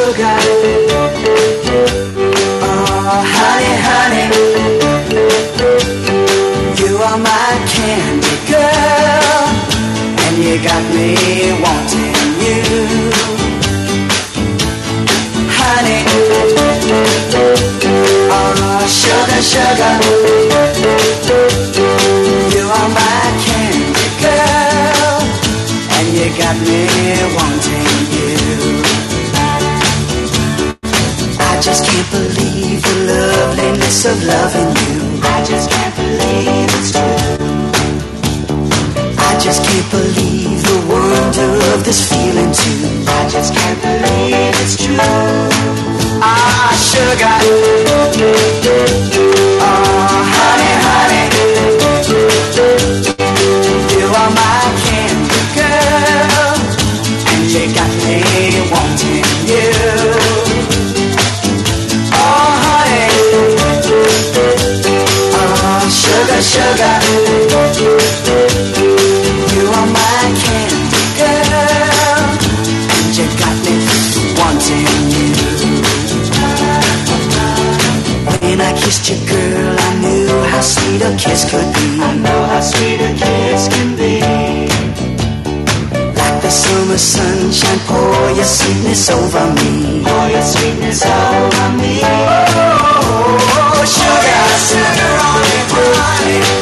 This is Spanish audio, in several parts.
sugar. Oh, honey, honey. You are my candy girl. And you got me wanting you. Honey. Oh, sugar, sugar. You are my candy girl. And you got me wanting loveliness of loving you. I just can't believe it's true. I just can't believe the wonder of this feeling too. I just can't believe it's true. Ah, sugar. Kissed you, girl, I knew how sweet a kiss could be. I know how sweet a kiss can be. Like the summer sunshine, pour your sweetness over me. Pour your sweetness over me. Oh, oh, oh, sugar, sugar on it,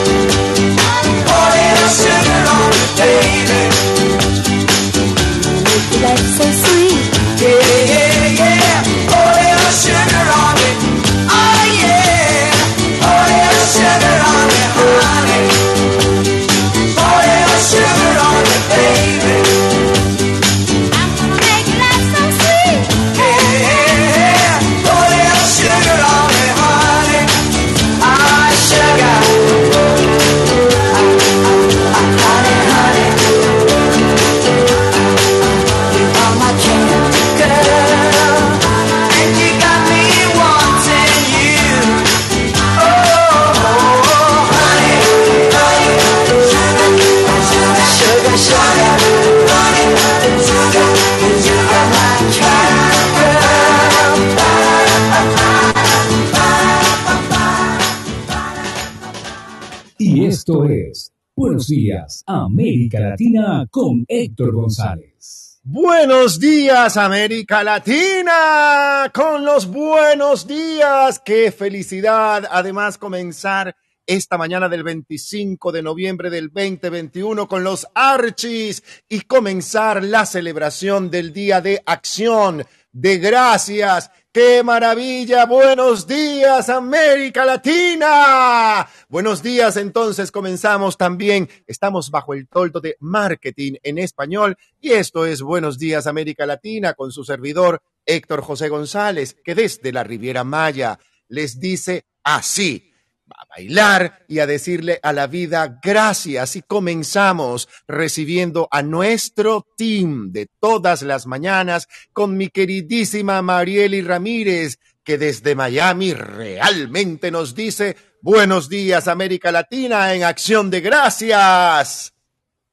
América Latina con Héctor González. Buenos días, América Latina, con los buenos días. Qué felicidad, además, comenzar esta mañana del 25 de noviembre del 2021 con los Archis y comenzar la celebración del Día de Acción de Gracias. ¡Qué maravilla! Buenos días, América Latina. Buenos días, entonces comenzamos también. Estamos bajo el toldo de marketing en español y esto es Buenos días, América Latina con su servidor Héctor José González, que desde la Riviera Maya les dice así a bailar y a decirle a la vida gracias y comenzamos recibiendo a nuestro team de todas las mañanas con mi queridísima Marieli Ramírez que desde Miami realmente nos dice buenos días América Latina en acción de gracias.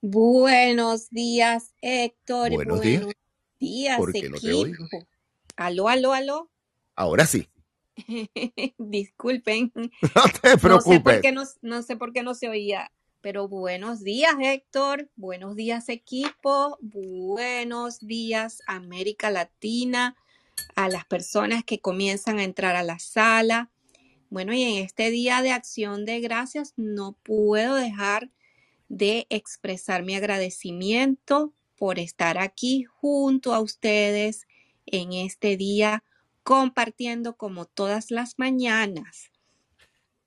Buenos días, Héctor. Buenos días. días, ¿Por qué no te oigo? Aló, aló, aló. Ahora sí, Disculpen. no te No sé por preocupes. qué no, no sé por qué no se oía. Pero buenos días, Héctor. Buenos días, equipo. Buenos días, América Latina. A las personas que comienzan a entrar a la sala. Bueno, y en este día de acción de gracias no puedo dejar de expresar mi agradecimiento por estar aquí junto a ustedes en este día compartiendo como todas las mañanas.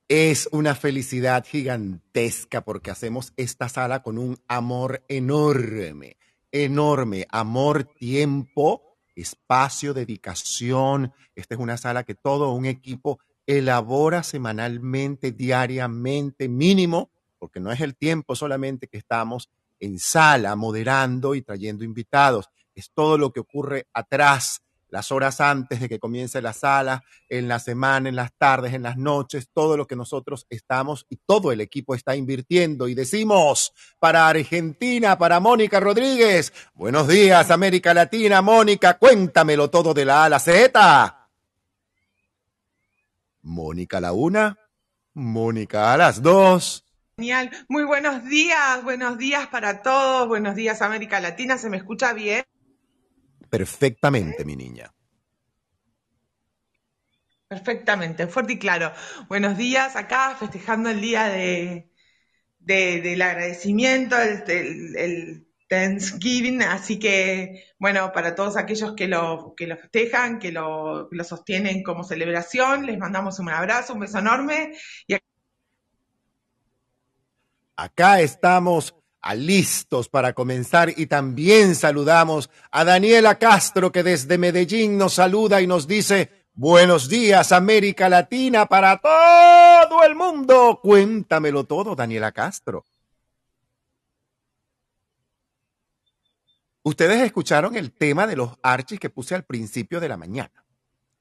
Es una felicidad gigantesca porque hacemos esta sala con un amor enorme, enorme, amor, tiempo, espacio, dedicación. Esta es una sala que todo un equipo elabora semanalmente, diariamente, mínimo, porque no es el tiempo solamente que estamos en sala moderando y trayendo invitados, es todo lo que ocurre atrás las horas antes de que comience la sala, en la semana, en las tardes, en las noches, todo lo que nosotros estamos y todo el equipo está invirtiendo. Y decimos para Argentina, para Mónica Rodríguez, buenos días América Latina, Mónica, cuéntamelo todo de la A a Z. Mónica la una, Mónica a las dos. Genial. Muy buenos días, buenos días para todos, buenos días América Latina, ¿se me escucha bien? Perfectamente, mi niña. Perfectamente, fuerte y claro. Buenos días, acá festejando el día de, de- del agradecimiento, el, el- el Thanksgiving, así que, bueno, para todos aquellos que lo, que lo festejan, que lo, que lo sostienen como celebración, les mandamos un abrazo, un beso enorme y Acá estamos a listos para comenzar y también saludamos a Daniela Castro que desde Medellín nos saluda y nos dice buenos días América Latina para todo el mundo. Cuéntamelo todo, Daniela Castro. Ustedes escucharon el tema de los archis que puse al principio de la mañana.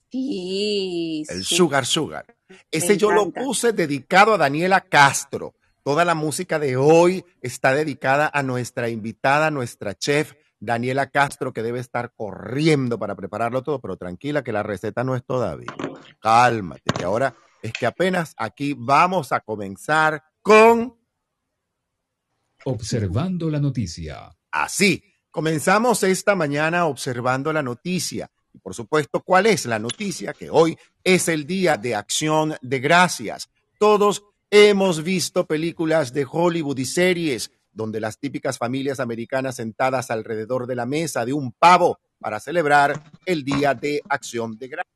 Sí, El sí. Sugar Sugar. Ese yo lo puse dedicado a Daniela Castro. Toda la música de hoy está dedicada a nuestra invitada, nuestra chef, Daniela Castro, que debe estar corriendo para prepararlo todo, pero tranquila que la receta no es todavía. Cálmate, que ahora es que apenas aquí vamos a comenzar con Observando la noticia. Así, comenzamos esta mañana observando la noticia. Y por supuesto, ¿cuál es la noticia? Que hoy es el Día de Acción de Gracias. Todos hemos visto películas de Hollywood y series donde las típicas familias americanas sentadas alrededor de la mesa de un pavo para celebrar el Día de Acción de Gracias.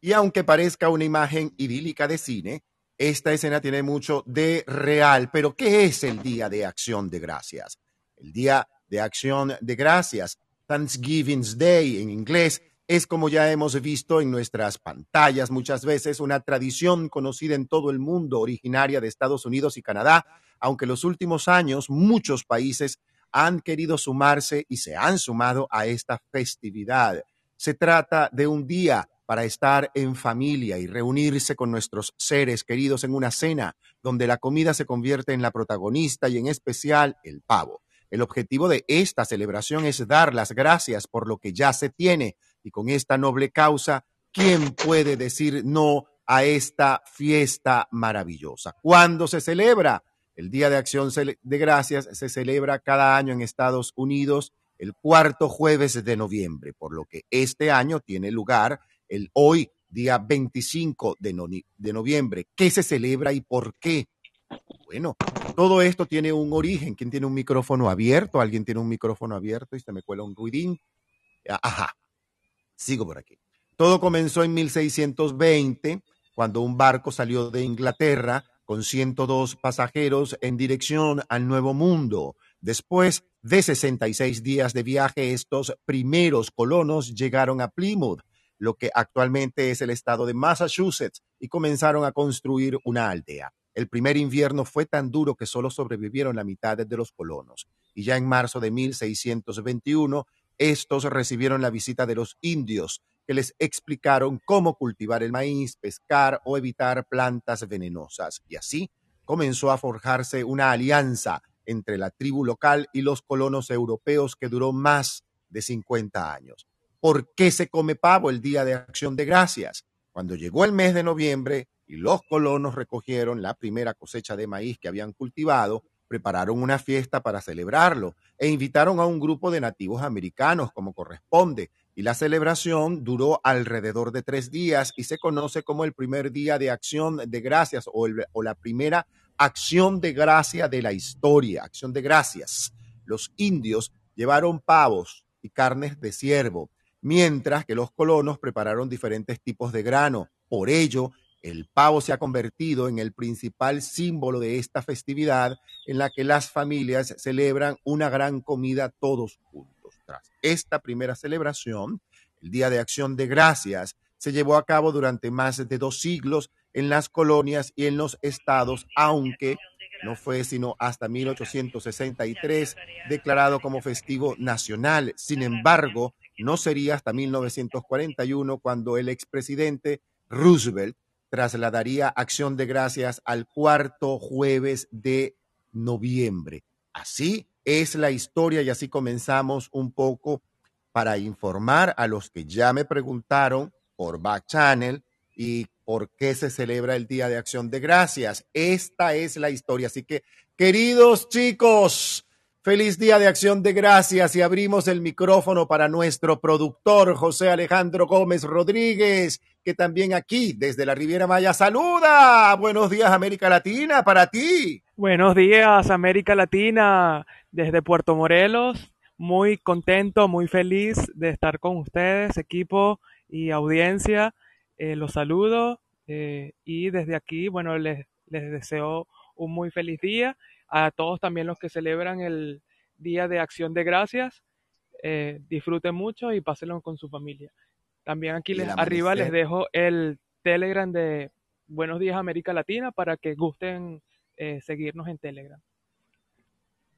Y aunque parezca una imagen idílica de cine, esta escena tiene mucho de real. Pero, ¿qué es el Día de Acción de Gracias? El Día de Acción de Gracias, Thanksgiving's Day en inglés, es como ya hemos visto en nuestras pantallas muchas veces una tradición conocida en todo el mundo, originaria de Estados Unidos y Canadá, aunque en los últimos años muchos países han querido sumarse y se han sumado a esta festividad. Se trata de un día para estar en familia y reunirse con nuestros seres queridos en una cena donde la comida se convierte en la protagonista y en especial el pavo. El objetivo de esta celebración es dar las gracias por lo que ya se tiene y con esta noble causa, ¿quién puede decir no a esta fiesta maravillosa? ¿Cuándo se celebra? El Día de Acción de Gracias se celebra cada año en Estados Unidos el cuarto jueves de noviembre, por lo que este año tiene lugar el hoy, día 25 de, no- de noviembre. ¿Qué se celebra y por qué? Bueno, todo esto tiene un origen. ¿Quién tiene un micrófono abierto? ¿Alguien tiene un micrófono abierto y se me cuela un ruidín? Ah, Ajá, sigo por aquí. Todo comenzó en 1620, cuando un barco salió de Inglaterra con 102 pasajeros en dirección al Nuevo Mundo. Después de 66 días de viaje, estos primeros colonos llegaron a Plymouth, lo que actualmente es el estado de Massachusetts, y comenzaron a construir una aldea. El primer invierno fue tan duro que solo sobrevivieron la mitad de los colonos. Y ya en marzo de 1621, estos recibieron la visita de los indios, que les explicaron cómo cultivar el maíz, pescar o evitar plantas venenosas. Y así comenzó a forjarse una alianza entre la tribu local y los colonos europeos que duró más de 50 años. ¿Por qué se come pavo el Día de Acción de Gracias? Cuando llegó el mes de noviembre y los colonos recogieron la primera cosecha de maíz que habían cultivado, prepararon una fiesta para celebrarlo e invitaron a un grupo de nativos americanos como corresponde. Y la celebración duró alrededor de tres días y se conoce como el primer día de acción de gracias o, el- o la primera acción de gracia de la historia, acción de gracias. Los indios llevaron pavos y carnes de ciervo, mientras que los colonos prepararon diferentes tipos de grano. Por ello, el pavo se ha convertido en el principal símbolo de esta festividad en la que las familias celebran una gran comida todos juntos. Tras esta primera celebración, el Día de Acción de Gracias se llevó a cabo durante más de dos siglos en las colonias y en los estados, aunque no fue sino hasta 1863 declarado como festivo nacional. Sin embargo, no sería hasta 1941 cuando el expresidente Roosevelt trasladaría acción de gracias al cuarto jueves de noviembre. Así es la historia y así comenzamos un poco para informar a los que ya me preguntaron por Back Channel y por qué se celebra el Día de Acción de Gracias. Esta es la historia. Así que, queridos chicos, feliz Día de Acción de Gracias y abrimos el micrófono para nuestro productor José Alejandro Gómez Rodríguez, que también aquí desde la Riviera Maya saluda. Buenos días América Latina para ti. Buenos días América Latina desde Puerto Morelos. Muy contento, muy feliz de estar con ustedes, equipo y audiencia. Eh, los saludo eh, y desde aquí, bueno, les, les deseo un muy feliz día. A todos también los que celebran el Día de Acción de Gracias, eh, disfruten mucho y pásenlo con su familia. También aquí les, arriba les dejo el Telegram de Buenos Días América Latina para que gusten eh, seguirnos en Telegram.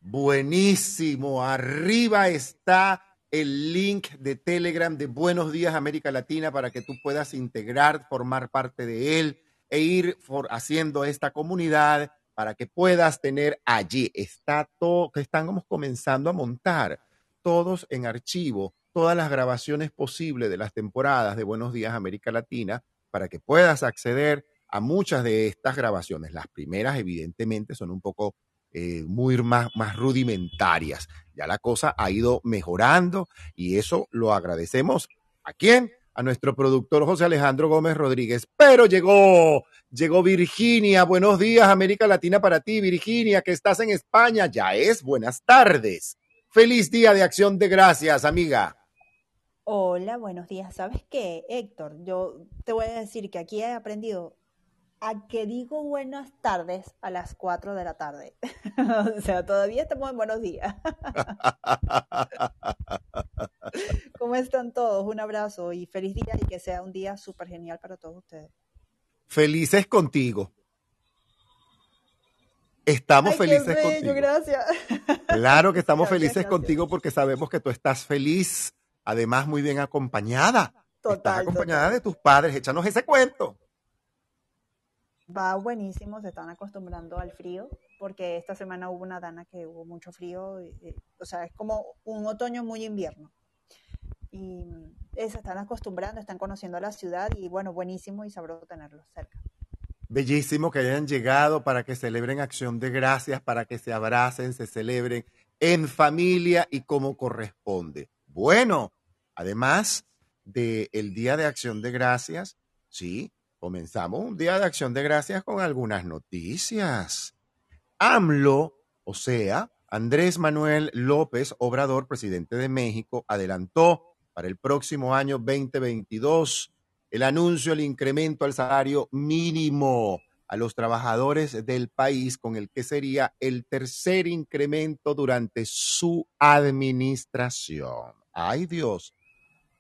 Buenísimo. Arriba está el link de Telegram de Buenos Días América Latina para que tú puedas integrar, formar parte de él e ir for- haciendo esta comunidad para que puedas tener allí. Está todo, que estamos comenzando a montar todos en archivo, todas las grabaciones posibles de las temporadas de Buenos Días América Latina para que puedas acceder a muchas de estas grabaciones. Las primeras, evidentemente, son un poco eh, muy más, más rudimentarias. Ya la cosa ha ido mejorando y eso lo agradecemos. ¿A quién? A nuestro productor José Alejandro Gómez Rodríguez. Pero llegó, llegó Virginia. Buenos días, América Latina para ti, Virginia, que estás en España. Ya es buenas tardes. Feliz día de acción de gracias, amiga. Hola, buenos días. ¿Sabes qué, Héctor? Yo te voy a decir que aquí he aprendido a que digo buenas tardes a las 4 de la tarde. o sea, todavía estamos en buenos días. ¿Cómo están todos? Un abrazo y feliz día y que sea un día súper genial para todos ustedes. Felices contigo. Estamos Ay, felices bello, contigo. gracias. Claro que estamos Gracias, felices gracias. contigo porque sabemos que tú estás feliz, además muy bien acompañada. estás Total, acompañada total. de tus padres. Échanos ese cuento. Va buenísimo, se están acostumbrando al frío, porque esta semana hubo una dana que hubo mucho frío, y- y- o sea, es como un otoño muy invierno. Y eh, se están acostumbrando, están conociendo la ciudad y bueno, buenísimo y sabroso tenerlos cerca. Bellísimo que hayan llegado para que celebren acción de gracias, para que se abracen, se celebren en familia y como corresponde. Bueno, además del Día de Acción de Gracias, sí, comenzamos un Día de Acción de Gracias con algunas noticias. AMLO, o sea, Andrés Manuel López Obrador, presidente de México, adelantó para el próximo año 2022 el anuncio del incremento al salario mínimo a los trabajadores del país, con el que sería el tercer incremento durante su administración. ¡Ay Dios!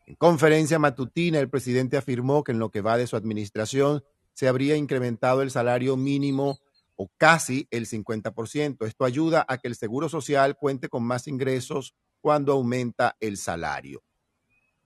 En conferencia matutina, el presidente afirmó que en lo que va de su administración se habría incrementado el salario mínimo o casi el 50%. Esto ayuda a que el Seguro Social cuente con más ingresos cuando aumenta el salario.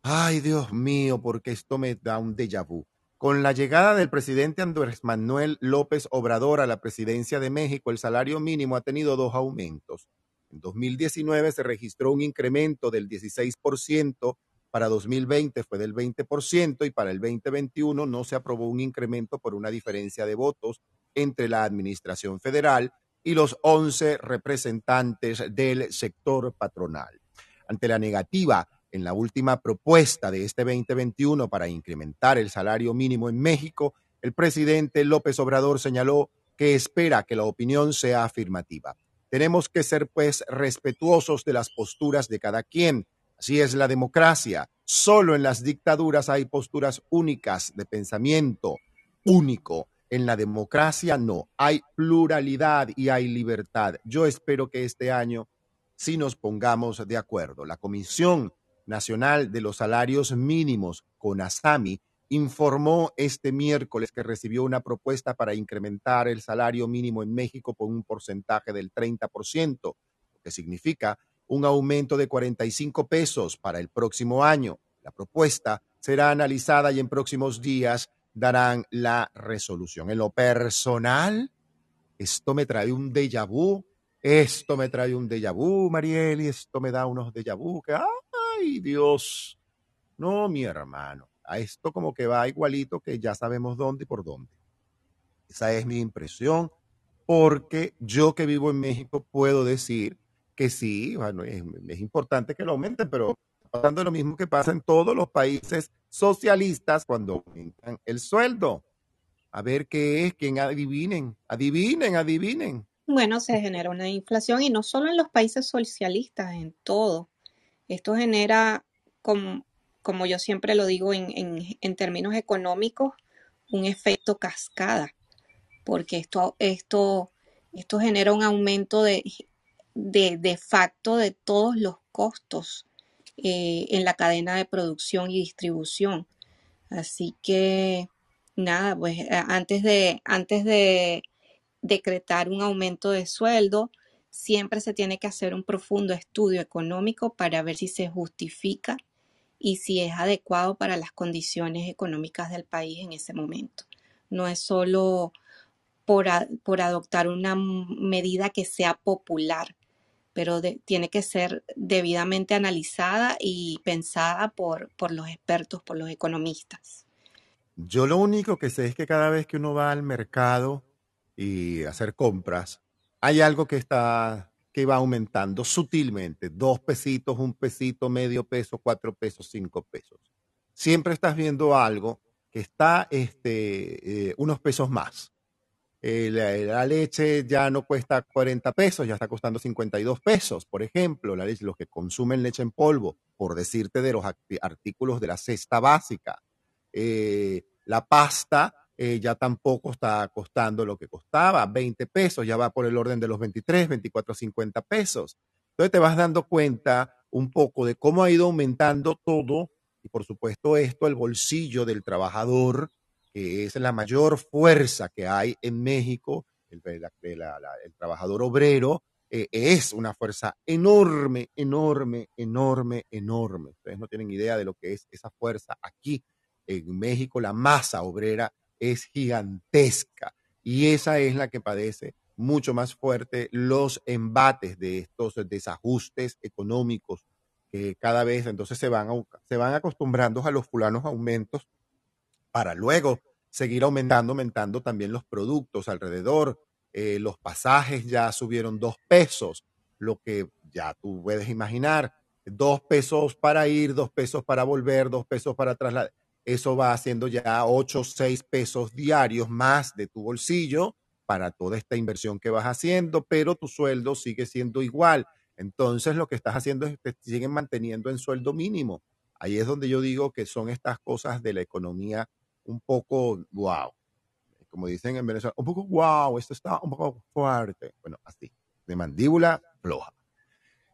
Ay, Dios mío, porque esto me da un déjà vu. Con la llegada del presidente Andrés Manuel López Obrador a la presidencia de México, el salario mínimo ha tenido dos aumentos. En 2019 se registró un incremento del 16%, para 2020 fue del 20% y para el 2021 no se aprobó un incremento por una diferencia de votos entre la Administración Federal y los 11 representantes del sector patronal. Ante la negativa en la última propuesta de este 2021 para incrementar el salario mínimo en México, el presidente López Obrador señaló que espera que la opinión sea afirmativa. Tenemos que ser, pues, respetuosos de las posturas de cada quien. Así es la democracia. Solo en las dictaduras hay posturas únicas de pensamiento único. En la democracia no. Hay pluralidad y hay libertad. Yo espero que este año sí nos pongamos de acuerdo. La Comisión Nacional de los Salarios Mínimos, CONASAMI, informó este miércoles que recibió una propuesta para incrementar el salario mínimo en México por un porcentaje del 30%, lo que significa un aumento de 45 pesos para el próximo año. La propuesta será analizada y en próximos días darán la resolución. En lo personal, esto me trae un déjà vu, esto me trae un déjà vu, Mariel, y esto me da unos déjà vu que, ay Dios, no, mi hermano, a esto como que va igualito que ya sabemos dónde y por dónde. Esa es mi impresión, porque yo que vivo en México puedo decir que sí, bueno, es, importante que lo aumenten, pero pasando lo mismo que pasa en todos los países socialistas cuando aumentan el sueldo. A ver qué es, quién adivinen, adivinen, adivinen. Bueno, se genera una inflación y no solo en los países socialistas, en todo. Esto genera, como, como yo siempre lo digo en, en, en términos económicos, un efecto cascada, porque esto, esto, esto genera un aumento de, de, de facto de todos los costos eh, en la cadena de producción y distribución. Así que nada, pues eh, antes de, antes de decretar un aumento de sueldo, siempre se tiene que hacer un profundo estudio económico para ver si se justifica y si es adecuado para las condiciones económicas del país en ese momento. No es solo por, por adoptar una medida que sea popular, pero tiene que ser debidamente analizada y pensada por, por los expertos, por los economistas. Yo lo único que sé es que cada vez que uno va al mercado y hacer compras, hay algo que está, que va aumentando sutilmente, dos pesitos, un pesito, medio peso, cuatro pesos, cinco pesos. Siempre estás viendo algo que está este, eh, unos pesos más. Eh, la, la leche ya no cuesta 40 pesos, ya está costando 52 pesos, por ejemplo, la leche, los que consumen leche en polvo, por decirte de los artículos de la cesta básica. Eh, la pasta eh, ya tampoco está costando lo que costaba, 20 pesos, ya va por el orden de los 23, 24, 50 pesos. Entonces te vas dando cuenta un poco de cómo ha ido aumentando todo y por supuesto esto, el bolsillo del trabajador, que es la mayor fuerza que hay en México, el, trabajador obrero, eh, es una fuerza enorme, enorme, enorme, enorme. Ustedes no tienen idea de lo que es esa fuerza aquí en México. La masa obrera es gigantesca y esa es la que padece mucho más fuerte los embates de estos desajustes económicos que cada vez entonces se van, se van acostumbrando a los fulanos aumentos para luego seguir aumentando, aumentando también los productos alrededor. Eh, los pasajes ya subieron dos pesos, lo que ya tú puedes imaginar, dos pesos para ir, dos pesos para volver, dos pesos para trasladar. Eso va haciendo ya ocho, seis pesos diarios más de tu bolsillo para toda esta inversión que vas haciendo, pero tu sueldo sigue siendo igual. Entonces lo que estás haciendo es que te siguen manteniendo en sueldo mínimo. Ahí es donde yo digo que son estas cosas de la economía un poco wow, como dicen en Venezuela, un poco wow, esto está un poco fuerte. Bueno, así, de mandíbula floja.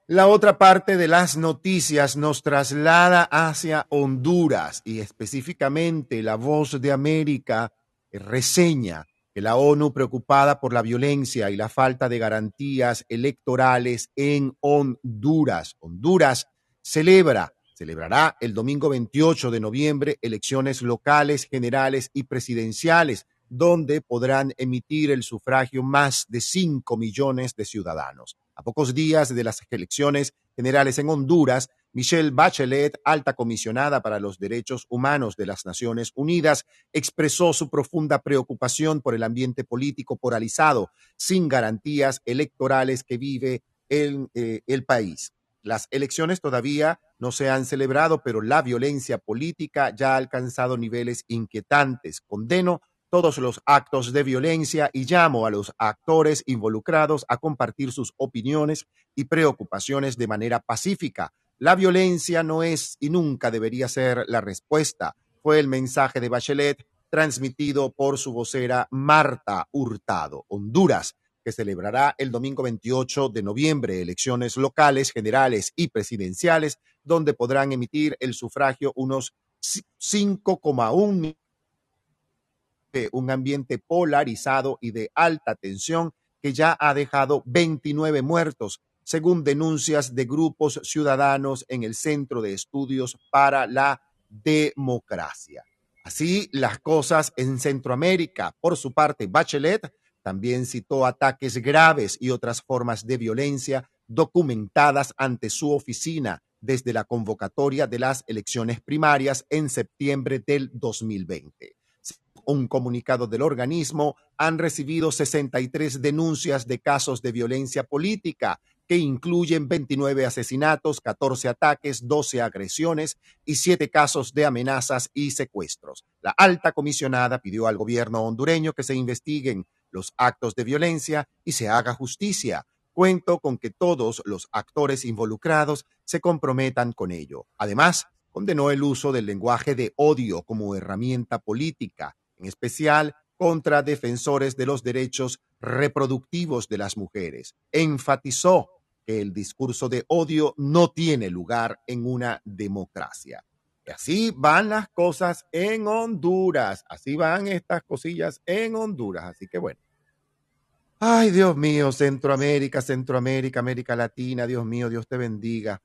La otra parte de las noticias nos traslada hacia Honduras y específicamente la voz de América reseña que la ONU preocupada por la violencia y la falta de garantías electorales en Honduras. Honduras celebra, celebrará el domingo 28 de noviembre elecciones locales, generales y presidenciales, donde podrán emitir el sufragio más de 5 millones de ciudadanos. A pocos días de las elecciones generales en Honduras, Michelle Bachelet, alta comisionada para los derechos humanos de las Naciones Unidas, expresó su profunda preocupación por el ambiente político polarizado, sin garantías electorales que vive el, eh, el país. Las elecciones todavía no se han celebrado, pero la violencia política ya ha alcanzado niveles inquietantes. Condeno todos los actos de violencia y llamo a los actores involucrados a compartir sus opiniones y preocupaciones de manera pacífica. La violencia no es y nunca debería ser la respuesta, fue el mensaje de Bachelet transmitido por su vocera Marta Hurtado. Honduras, que celebrará el domingo 28 de noviembre elecciones locales, generales y presidenciales, donde podrán emitir el sufragio unos 5,1 millones de un ambiente polarizado y de alta tensión que ya ha dejado 29 muertos, según denuncias de grupos ciudadanos en el Centro de Estudios para la Democracia. Así las cosas en Centroamérica. Por su parte, Bachelet también citó ataques graves y otras formas de violencia documentadas ante su oficina desde la convocatoria de las elecciones primarias en septiembre del 2020. Un comunicado del organismo han recibido 63 denuncias de casos de violencia política que incluyen 29 asesinatos, 14 ataques, 12 agresiones y 7 casos de amenazas y secuestros. La alta comisionada pidió al gobierno hondureño que se investiguen los actos de violencia y se haga justicia. Cuento con que todos los actores involucrados se comprometan con ello. Además, condenó el uso del lenguaje de odio como herramienta política, en especial contra defensores de los derechos reproductivos de las mujeres. Enfatizó que el discurso de odio no tiene lugar en una democracia. Y así van las cosas en Honduras, así van estas cosillas en Honduras. Así que bueno. Ay, Dios mío, Centroamérica, Centroamérica, América Latina, Dios mío, Dios te bendiga.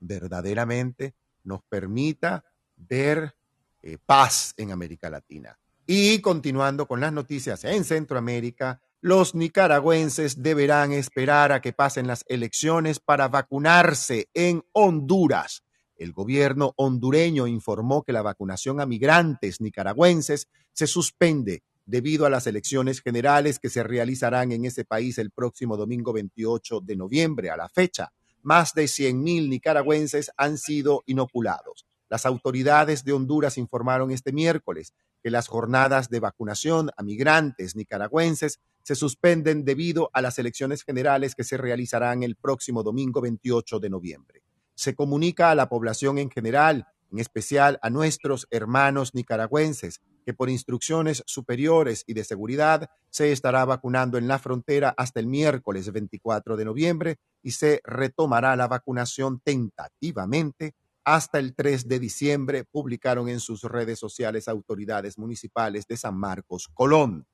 Verdaderamente nos permita ver eh, paz en América Latina. Y continuando con las noticias en Centroamérica, los nicaragüenses deberán esperar a que pasen las elecciones para vacunarse en Honduras. El gobierno hondureño informó que la vacunación a migrantes nicaragüenses se suspende debido a las elecciones generales que se realizarán en ese país el próximo domingo 28 de noviembre. A la fecha, más de 100.000 nicaragüenses han sido inoculados. Las autoridades de Honduras informaron este miércoles que las jornadas de vacunación a migrantes nicaragüenses se suspenden debido a las elecciones generales que se realizarán el próximo domingo 28 de noviembre. Se comunica a la población en general, en especial a nuestros hermanos nicaragüenses, que por instrucciones superiores y de seguridad se estará vacunando en la frontera hasta el miércoles 24 de noviembre y se retomará la vacunación tentativamente hasta el 3 de diciembre, publicaron en sus redes sociales autoridades municipales de San Marcos, Colón.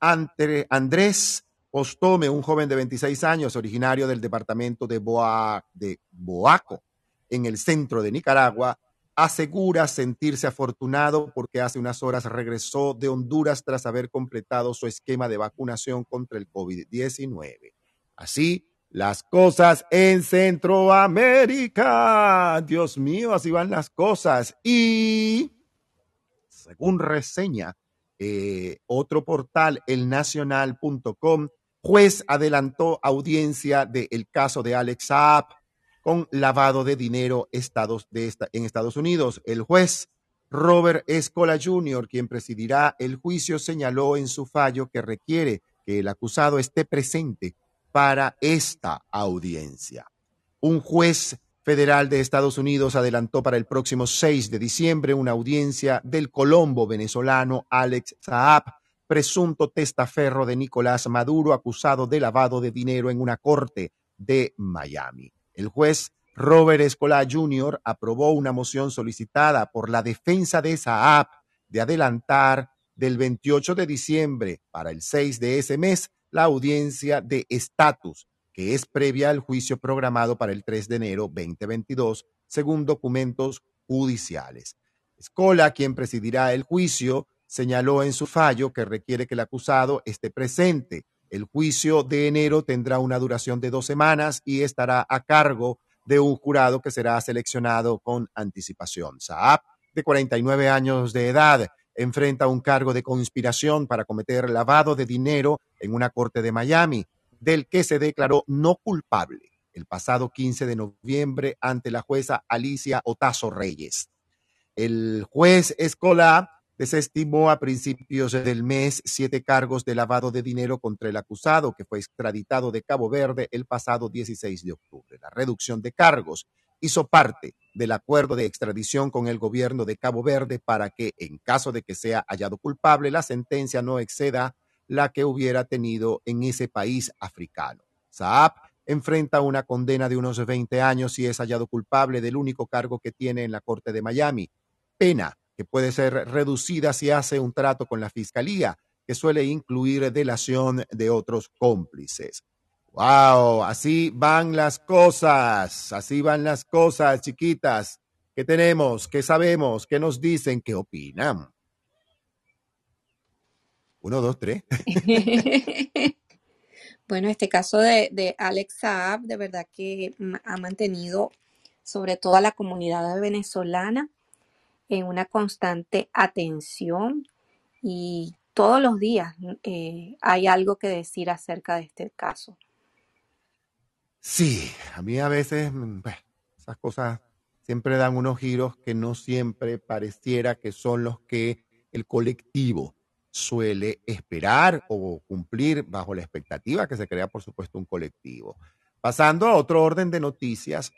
Ante Andrés Postome, un joven de 26 años, originario del departamento de, Boa, de Boaco, en el centro de Nicaragua, asegura sentirse afortunado porque hace unas horas regresó de Honduras tras haber completado su esquema de vacunación contra el COVID-19. Así, las cosas en Centroamérica. Dios mío, así van las cosas. Y según reseña eh, otro portal, elnacional.com, juez adelantó audiencia del caso de Alex Saab con lavado de dinero estados de en Estados Unidos. El juez Robert Escola Jr., quien presidirá el juicio, señaló en su fallo que requiere que el acusado esté presente para esta audiencia. Un juez federal de Estados Unidos adelantó para el próximo 6 de diciembre una audiencia del colombo venezolano Alex Saab, presunto testaferro de Nicolás Maduro, acusado de lavado de dinero en una corte de Miami. El juez Robert Escola Jr. aprobó una moción solicitada por la defensa de Saab de adelantar del 28 de diciembre para el 6 de ese mes la audiencia de estatus, que es previa al juicio programado para el 3 de enero 2022, según documentos judiciales. Escola, quien presidirá el juicio, señaló en su fallo que requiere que el acusado esté presente. El juicio de enero tendrá una duración de dos semanas y estará a cargo de un jurado que será seleccionado con anticipación. Saab, de 49 años de edad, enfrenta un cargo de conspiración para cometer lavado de dinero en una corte de Miami, del que se declaró no culpable el pasado 15 de noviembre ante la jueza Alicia Otazo Reyes. El juez Escola desestimó a principios del mes siete cargos de lavado de dinero contra el acusado que fue extraditado de Cabo Verde el pasado 16 de octubre. La reducción de cargos hizo parte del acuerdo de extradición con el gobierno de Cabo Verde para que, en caso de que sea hallado culpable, la sentencia no exceda la que hubiera tenido en ese país africano. Saab enfrenta una condena de unos 20 años y es hallado culpable del único cargo que tiene en la Corte de Miami, pena que puede ser reducida si hace un trato con la Fiscalía, que suele incluir delación de otros cómplices Wow, así van las cosas, así van las cosas, chiquitas. ¿Qué tenemos? ¿Qué sabemos? ¿Qué nos dicen? ¿Qué opinan? Uno, dos, tres. Bueno, este caso de, de Alex Saab, de verdad que ha mantenido sobre todo a la comunidad venezolana en una constante atención y todos los días eh, hay algo que decir acerca de este caso. Sí, a mí a veces mm, bueno, esas cosas siempre dan unos giros que no siempre pareciera que son los que el colectivo suele esperar o cumplir bajo la expectativa que se crea, por supuesto, un colectivo. Pasando a otro orden de noticias,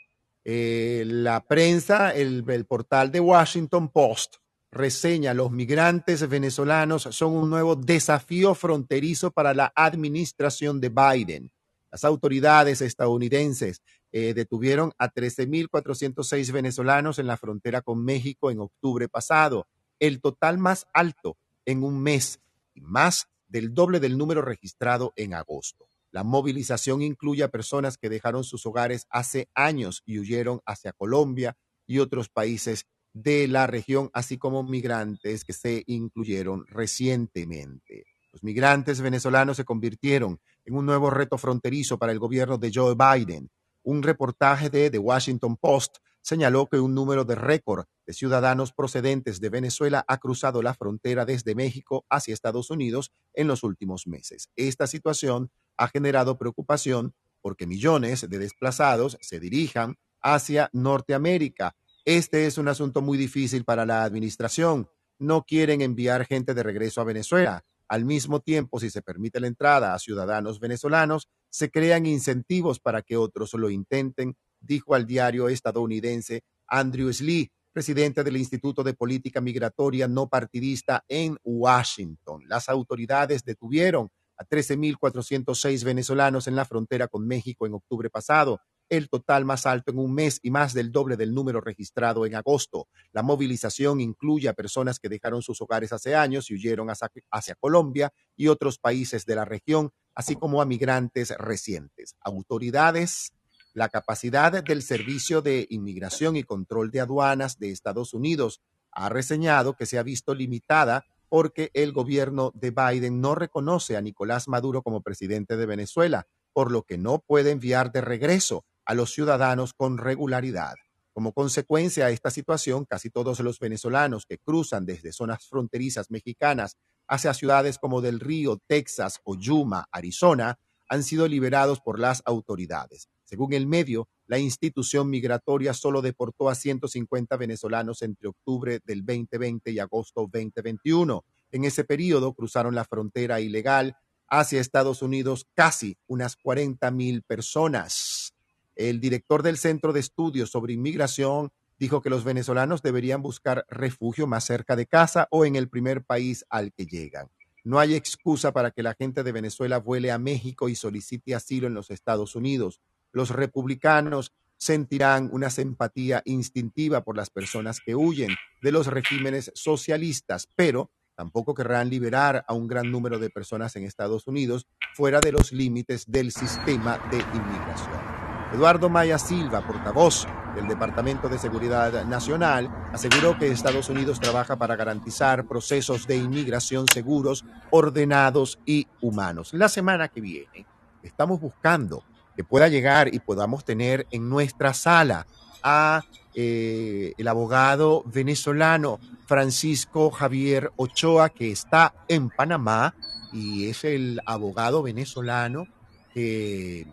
eh, la prensa, el, portal de Washington Post reseña los migrantes venezolanos son un nuevo desafío fronterizo para la administración de Biden. Las autoridades estadounidenses eh, detuvieron a 13.406 venezolanos en la frontera con México en octubre pasado, el total más alto en un mes y más del doble del número registrado en agosto. La movilización incluye a personas que dejaron sus hogares hace años y huyeron hacia Colombia y otros países de la región, así como migrantes que se incluyeron recientemente. Los migrantes venezolanos se convirtieron en un nuevo reto fronterizo para el gobierno de Joe Biden. Un reportaje de The Washington Post señaló que un número de récord de ciudadanos procedentes de Venezuela ha cruzado la frontera desde México hacia Estados Unidos en los últimos meses. Esta situación ha generado preocupación porque millones de desplazados se dirijan hacia Norteamérica. Este es un asunto muy difícil para la administración. No quieren enviar gente de regreso a Venezuela. Al mismo tiempo, si se permite la entrada a ciudadanos venezolanos, se crean incentivos para que otros lo intenten, dijo al diario estadounidense Andrew Slee, presidente del Instituto de Política Migratoria No Partidista en Washington. Las autoridades detuvieron a 13.406 venezolanos en la frontera con México en octubre pasado, el total más alto en un mes y más del doble del número registrado en agosto. La movilización incluye a personas que dejaron sus hogares hace años y huyeron hacia, hacia Colombia y otros países de la región, así como a migrantes recientes. Autoridades la capacidad del Servicio de Inmigración y Control de Aduanas de Estados Unidos ha reseñado que se ha visto limitada porque el gobierno de Biden no reconoce a Nicolás Maduro como presidente de Venezuela, por lo que no puede enviar de regreso a los ciudadanos con regularidad. Como consecuencia de esta situación, casi todos los venezolanos que cruzan desde zonas fronterizas mexicanas hacia ciudades como Del Río, Texas o Yuma, Arizona, han sido liberados por las autoridades. Según el medio, la institución migratoria solo deportó a 150 venezolanos entre octubre del 2020 y agosto 2021. En ese periodo cruzaron la frontera ilegal hacia Estados Unidos casi unas 40 mil personas. El director del Centro de Estudios sobre Inmigración dijo que los venezolanos deberían buscar refugio más cerca de casa o en el primer país al que llegan. No hay excusa para que la gente de Venezuela vuele a México y solicite asilo en los Estados Unidos. Los republicanos sentirán una simpatía instintiva por las personas que huyen de los regímenes socialistas, pero tampoco querrán liberar a un gran número de personas en Estados Unidos fuera de los límites del sistema de inmigración. Eduardo Maya Silva, portavoz del Departamento de Seguridad Nacional, aseguró que Estados Unidos trabaja para garantizar procesos de inmigración seguros, ordenados y humanos. La semana que viene estamos buscando que pueda llegar y podamos tener en nuestra sala a eh, el abogado venezolano Francisco Javier Ochoa, que está en Panamá y es el abogado venezolano que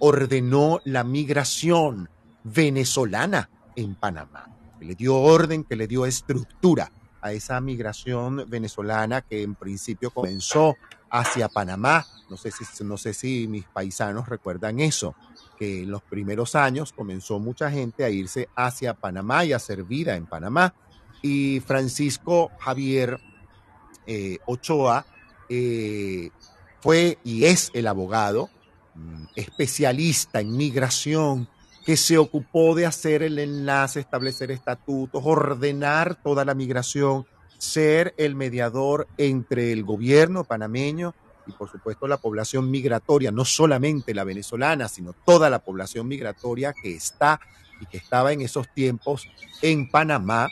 ordenó la migración venezolana en Panamá, que le dio orden, que le dio estructura a esa migración venezolana que en principio comenzó hacia Panamá. No sé si, no sé si mis paisanos recuerdan eso, que en los primeros años comenzó mucha gente a irse hacia Panamá y a ser vida en Panamá. Y Francisco Javier eh, Ochoa eh, fue y es el abogado mm, especialista en migración que se ocupó de hacer el enlace, establecer estatutos, ordenar toda la migración, ser el mediador entre el gobierno panameño y por supuesto la población migratoria, no solamente la venezolana, sino toda la población migratoria que está y que estaba en esos tiempos en Panamá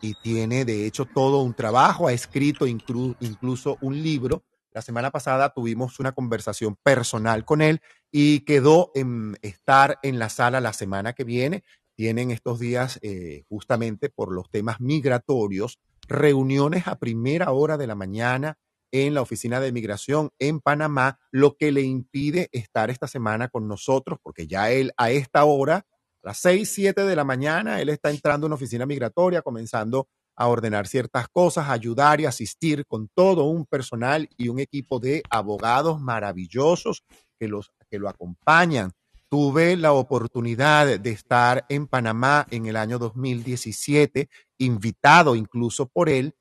y tiene de hecho todo un trabajo, ha escrito inclu- incluso un libro. La semana pasada tuvimos una conversación personal con él y quedó en estar en la sala la semana que viene. Tienen estos días, eh, justamente por los temas migratorios, reuniones a primera hora de la mañana en la oficina de migración en Panamá, lo que le impide estar esta semana con nosotros, porque ya él a esta hora, a las 6, 7 de la mañana, él está entrando en una oficina migratoria, comenzando a ordenar ciertas cosas, ayudar y asistir con todo un personal y un equipo de abogados maravillosos que, los, que lo acompañan. Tuve la oportunidad de estar en Panamá en el año 2017, invitado incluso por él,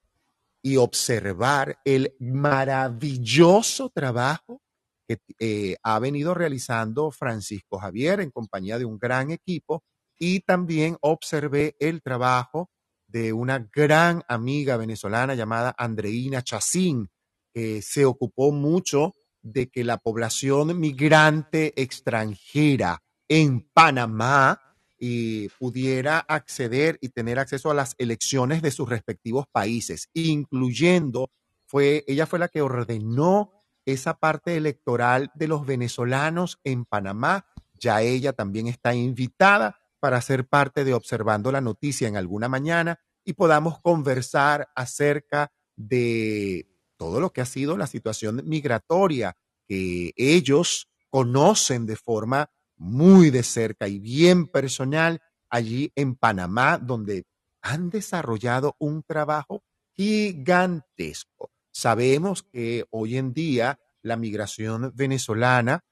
y observar el maravilloso trabajo que eh, ha venido realizando Francisco Javier en compañía de un gran equipo y también observé el trabajo de una gran amiga venezolana llamada Andreina Chacín, que se ocupó mucho de que la población migrante extranjera en Panamá y pudiera acceder y tener acceso a las elecciones de sus respectivos países, incluyendo, fue, ella fue la que ordenó esa parte electoral de los venezolanos en Panamá. Ya ella también está invitada para ser parte de Observando la Noticia en alguna mañana y podamos conversar acerca de todo lo que ha sido la situación migratoria que ellos conocen de forma muy de cerca y bien personal allí en Panamá, donde han desarrollado un trabajo gigantesco. Sabemos que hoy en día la migración venezolana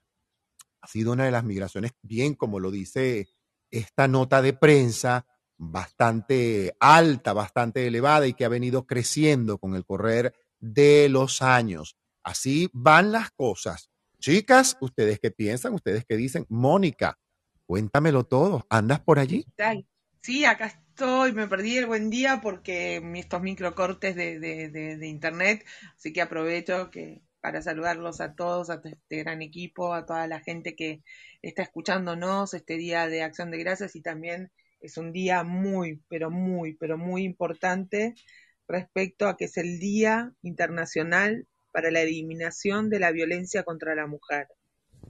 ha sido una de las migraciones, bien como lo dice esta nota de prensa, bastante alta, bastante elevada y que ha venido creciendo con el correr de los años. Así van las cosas. Chicas, ¿ustedes qué piensan? ¿Ustedes qué dicen? Mónica, cuéntamelo todo. ¿Andas por allí? Sí, acá estoy, me perdí el buen día porque estos microcortes de, de, de, de internet, así que aprovecho que para saludarlos a todos, a este gran equipo, a toda la gente que está escuchándonos este día de Acción de Gracias y también es un día muy, pero muy, pero muy importante respecto a que es el Día Internacional para la Eliminación de la Violencia contra la Mujer,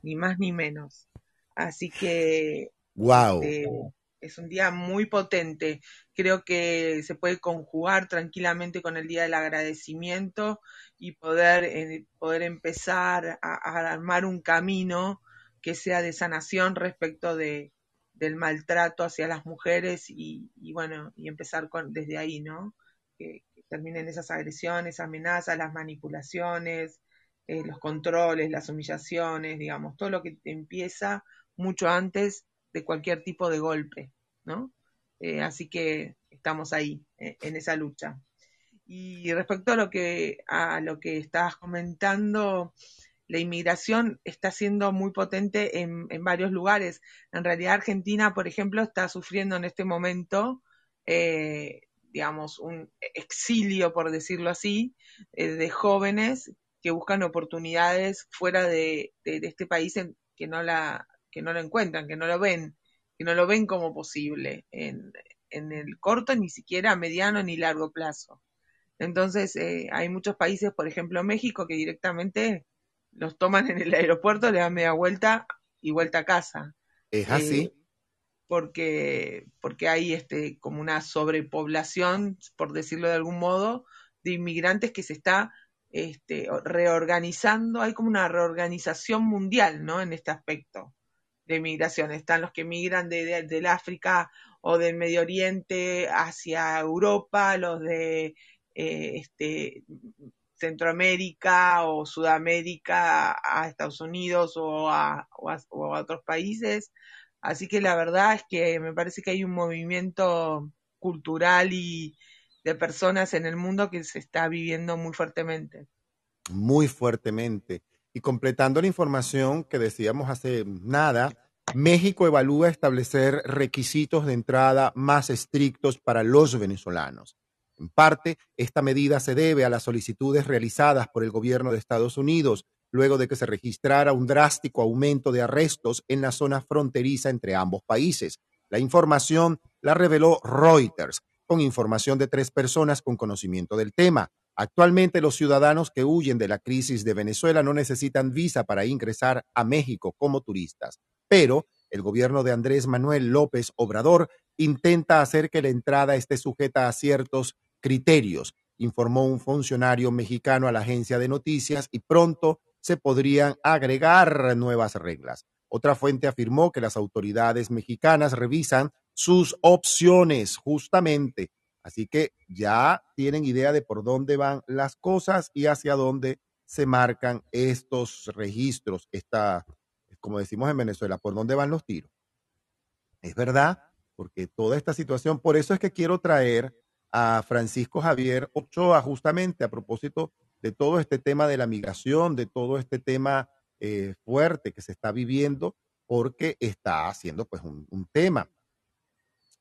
ni más ni menos. Así que Wow. este, es un día muy potente. Creo que se puede conjugar tranquilamente con el día del agradecimiento y poder, eh, poder empezar a, a armar un camino que sea de sanación respecto de, del maltrato hacia las mujeres y, y bueno, y empezar con, desde ahí, ¿no? Que, terminen esas agresiones, amenazas, las manipulaciones, eh, los controles, las humillaciones, digamos, todo lo que empieza mucho antes de cualquier tipo de golpe, ¿no? Eh, así que estamos ahí, eh, en esa lucha. Y respecto a lo que, a lo que estabas comentando, la inmigración está siendo muy potente en, en varios lugares. En realidad, Argentina, por ejemplo, está sufriendo en este momento, eh, digamos, un exilio, por decirlo así, eh, de jóvenes que buscan oportunidades fuera de, de, de este país en, que, no la, que no lo encuentran, que no lo ven, que no lo ven como posible en, en el corto, ni siquiera a mediano ni largo plazo. Entonces, eh, hay muchos países, por ejemplo México, que directamente los toman en el aeropuerto, le dan media vuelta y vuelta a casa. Es así. Eh, porque, porque hay este, como una sobrepoblación, por decirlo de algún modo, de inmigrantes que se está este, reorganizando, hay como una reorganización mundial, ¿no? En este aspecto de migración. Están los que migran de, de, del África o del Medio Oriente hacia Europa, los de eh, este, Centroamérica o Sudamérica a Estados Unidos o, a, o a, otros países. Así que la verdad es que me parece que hay un movimiento cultural y de personas en el mundo que se está viviendo muy fuertemente. Muy fuertemente. Y completando la información que decíamos hace nada, México evalúa establecer requisitos de entrada más estrictos para los venezolanos. En parte, esta medida se debe a las solicitudes realizadas por el gobierno de Estados Unidos luego de que se registrara un drástico aumento de arrestos en la zona fronteriza entre ambos países. La información la reveló Reuters, con información de tres personas con conocimiento del tema. Actualmente los ciudadanos que huyen de la crisis de Venezuela no necesitan visa para ingresar a México como turistas, pero el gobierno de Andrés Manuel López Obrador intenta hacer que la entrada esté sujeta a ciertos criterios, informó un funcionario mexicano a la agencia de noticias y pronto se podrían agregar nuevas reglas. Otra fuente afirmó que las autoridades mexicanas revisan sus opciones justamente Así que ya tienen idea de por dónde van las cosas y hacia dónde se marcan estos registros, esta, como decimos en Venezuela, por dónde van los tiros. Es verdad, porque toda esta situación, por eso es que quiero traer a Francisco Javier Ochoa justamente a propósito de todo este tema de la migración, de todo este tema eh, fuerte que se está viviendo, porque está haciendo pues un, tema.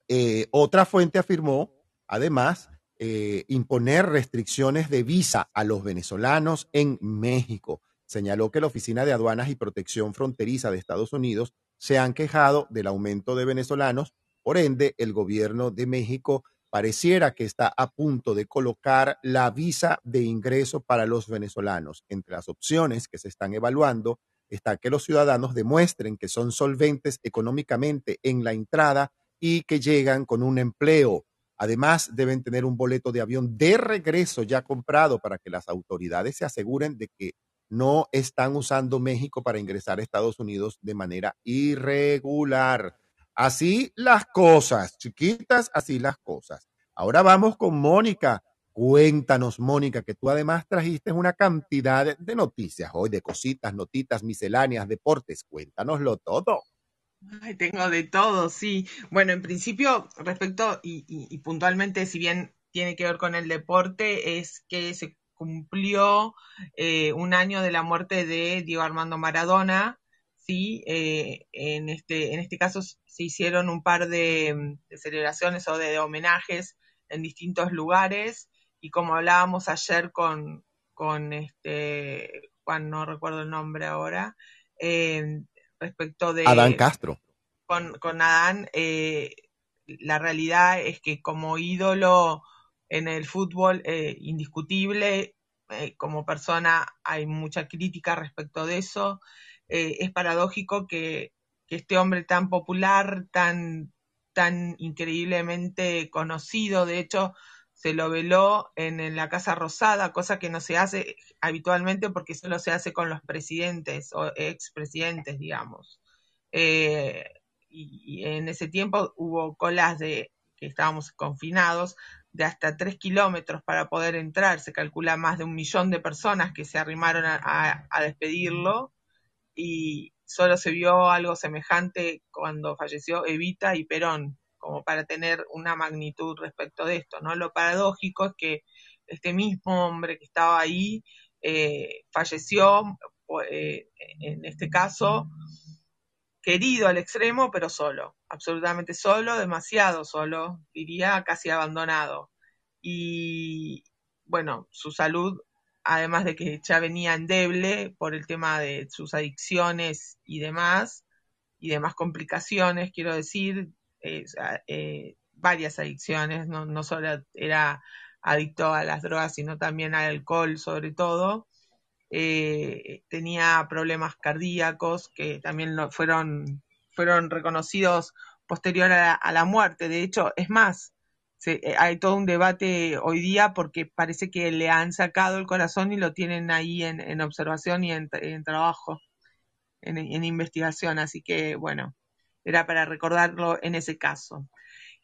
Eh, otra fuente afirmó Además, eh, imponer restricciones de visa a los venezolanos en México. Señaló que la Oficina de Aduanas y Protección Fronteriza de Estados Unidos se han quejado del aumento de venezolanos. Por ende, el gobierno de México pareciera que está a punto de colocar la visa de ingreso para los venezolanos. Entre las opciones que se están evaluando está que los ciudadanos demuestren que son solventes económicamente en la entrada y que llegan con un empleo Además, deben tener un boleto de avión de regreso ya comprado para que las autoridades se aseguren de que no están usando México para ingresar a Estados Unidos de manera irregular. Así las cosas, chiquitas, así las cosas. Ahora vamos con Mónica. Cuéntanos, Mónica, que tú además trajiste una cantidad de noticias hoy, de cositas, notitas misceláneas, deportes. Cuéntanoslo todo. Ay, tengo de todo, sí. Bueno, en principio, respecto y, puntualmente, si bien tiene que ver con el deporte, es que se cumplió eh, un año de la muerte de Diego Armando Maradona. Sí, eh, en, este, en este caso se hicieron un par de, de celebraciones o de, de, homenajes en distintos lugares y como hablábamos ayer con, con este, Juan, no recuerdo el nombre ahora, eh, respecto de... Adán Castro. Con, con Adán, eh, la realidad es que como ídolo en el fútbol eh, indiscutible, como persona hay mucha crítica respecto de eso. Eh, es paradójico que, este hombre tan popular, tan, tan increíblemente conocido, de hecho, se lo veló en, la Casa Rosada, cosa que no se hace habitualmente porque solo se hace con los presidentes o expresidentes, digamos. Eh, y, en ese tiempo hubo colas de que estábamos confinados de hasta tres kilómetros para poder entrar. Se calcula más de un millón de personas que se arrimaron a, a despedirlo y solo se vio algo semejante cuando falleció Evita y Perón como para tener una magnitud respecto de esto, ¿no? Lo paradójico es que este mismo hombre que estaba ahí eh, falleció, eh, en este caso, querido al extremo, pero solo, absolutamente solo, demasiado solo, diría casi abandonado. Y bueno, su salud, además de que ya venía endeble por el tema de sus adicciones y demás, y demás complicaciones, quiero decir, eh, eh, varias adicciones, no, no, solo era adicto a las drogas, sino también al alcohol sobre todo. Eh, tenía problemas cardíacos que también lo fueron, fueron reconocidos posterior a la, a la, muerte. De hecho, es más, se, eh, hay todo un debate hoy día porque parece que le han sacado el corazón y lo tienen ahí en, observación y en, trabajo, en, en investigación. Así que, bueno, era para recordarlo en ese caso.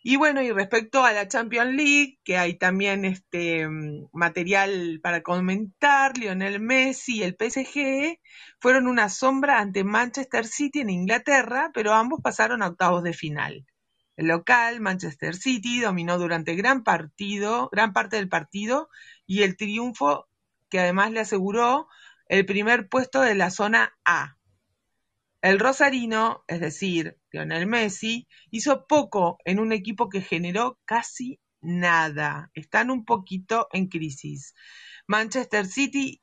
Y bueno, y respecto a la Champions League, que hay también este material para comentar, Lionel Messi y el PSG fueron una sombra ante Manchester City en Inglaterra, pero ambos pasaron a octavos de final. El local, Manchester City, dominó durante gran partido, gran parte del partido, y el triunfo que además le aseguró el primer puesto de la zona A, el rosarino, es decir, Lionel Messi, hizo poco en un equipo que generó casi nada. Están un poquito en crisis. Manchester City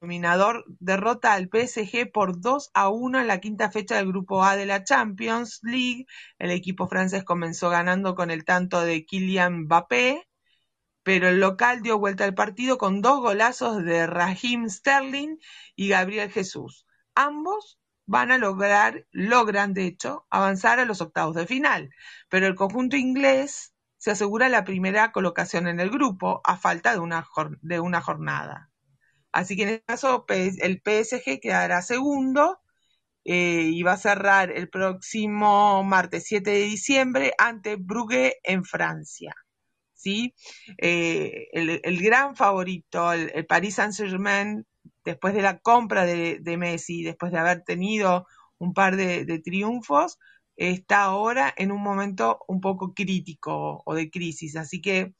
dominador derrota al PSG por 2 a 1 en la quinta fecha del grupo A de la Champions League. El equipo francés comenzó ganando con el tanto de Kylian Mbappé, pero el local dio vuelta al partido con dos golazos de Raheem Sterling y Gabriel Jesús. Ambos van a lograr, logran de hecho, avanzar a los octavos de final, pero el conjunto inglés se asegura la primera colocación en el grupo a falta de una, de una jornada. Así que en este caso el PSG quedará segundo eh, y va a cerrar el próximo martes 7 de diciembre ante Brugge en Francia. ¿sí? Eh, el, gran favorito, el, Paris Saint-Germain, después de la compra de, Messi, después de haber tenido un par de, de triunfos, está ahora en un momento un poco crítico o de crisis. Así que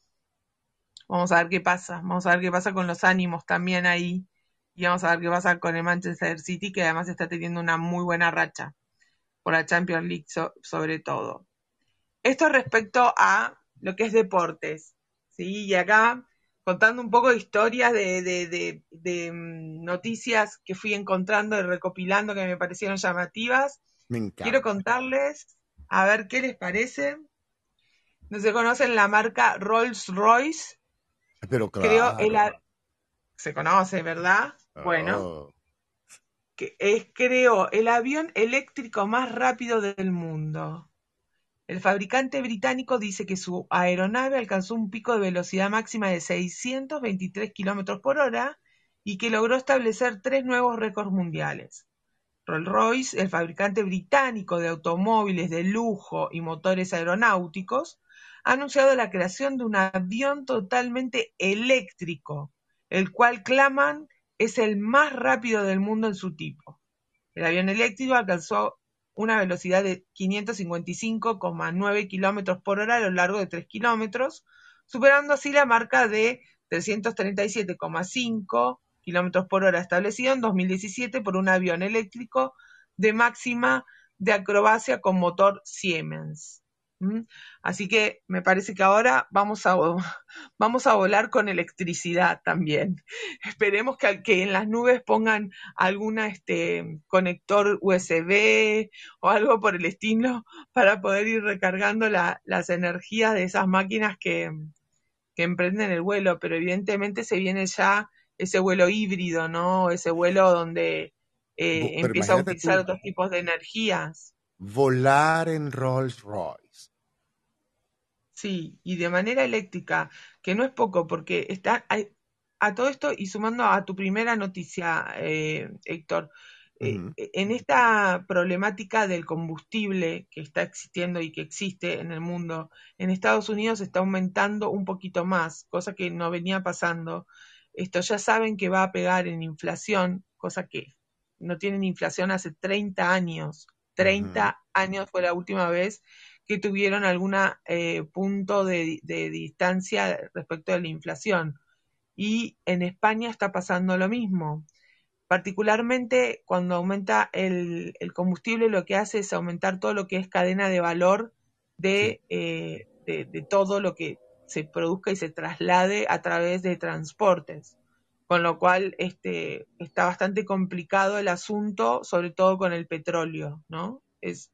Vamos a ver qué pasa, vamos a ver qué pasa con los ánimos también ahí y vamos a ver qué pasa con el Manchester City que además está teniendo una muy buena racha por la Champions League sobre todo. Esto respecto a lo que es deportes, ¿sí? Y acá contando un poco de historias de, mm, noticias que fui encontrando y recopilando que me parecieron llamativas. Quiero contarles, a ver qué les parece. No se conocen la marca Rolls Royce. Pero claro. se conoce, ¿verdad? Bueno. Que es, creó el avión eléctrico más rápido del mundo. El fabricante británico dice que su aeronave alcanzó un pico de velocidad máxima de 623 kilómetros por hora y que logró establecer tres nuevos récords mundiales. Rolls-Royce, el fabricante británico de automóviles de lujo y motores aeronáuticos, ha anunciado la creación de un avión totalmente eléctrico, el cual claman es el más rápido del mundo en su tipo. El avión eléctrico alcanzó una velocidad de 555,9 kilómetros por hora a lo largo de 3 kilómetros, superando así la marca de 337,5 kilómetros por hora establecida en 2017 por un avión eléctrico de máxima de acrobacia con motor Siemens. Así que me parece que ahora vamos a, vamos a volar con electricidad también. Esperemos que, que en las nubes pongan alguna este, conector USB o algo por el estilo para poder ir recargando las energías de esas máquinas que, que emprenden el vuelo. Pero evidentemente se viene ya ese vuelo híbrido, ¿no? Ese vuelo donde eh, empieza a utilizar otros tipos de energías. Volar en Rolls Royce Sí, y de manera eléctrica, que no es poco, porque está a, todo esto y sumando a tu primera noticia, eh, Héctor, eh, en esta problemática del combustible que está existiendo y que existe en el mundo, en Estados Unidos está aumentando un poquito más, cosa que no venía pasando. Esto ya saben que va a pegar en inflación, cosa que no tienen inflación hace 30 años. 30 años fue la última vez que tuvieron algún eh, punto de, distancia respecto de la inflación. Y en España está pasando lo mismo. Particularmente cuando aumenta el, combustible, lo que hace es aumentar todo lo que es cadena de valor de, eh, de, todo lo que se produzca y se traslade a través de transportes. Con lo cual este, está bastante complicado el asunto, sobre todo con el petróleo, ¿no? Es,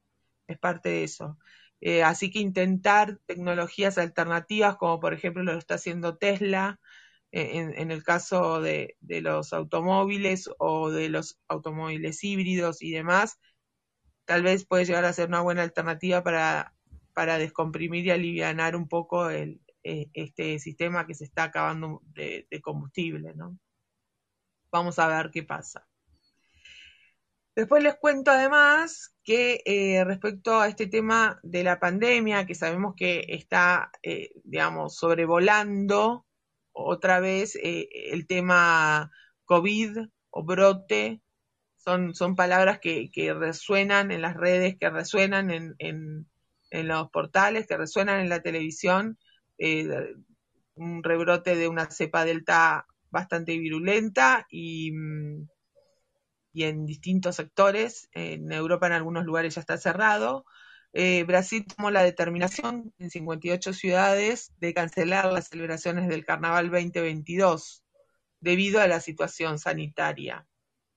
es parte de eso. Eh, así que intentar tecnologías alternativas, como por ejemplo lo está haciendo Tesla, eh, en, el caso de, los automóviles o de los automóviles híbridos y demás, tal vez puede llegar a ser una buena alternativa para, para descomprimir y aliviar un poco el, eh, este sistema que se está acabando de, de combustible, ¿no? Vamos a ver qué pasa. Después les cuento además que eh, respecto a este tema de la pandemia, que sabemos que está, eh, digamos, sobrevolando otra vez eh, el tema COVID o brote, son, son palabras que, resuenan en las redes, que resuenan en, en, los portales, que resuenan en la televisión, un rebrote de una cepa delta bastante virulenta y mm, y en distintos sectores. En Europa en algunos lugares ya está cerrado. eh, Brasil tomó la determinación en 58 ciudades de cancelar las celebraciones del Carnaval 2022 debido a la situación sanitaria.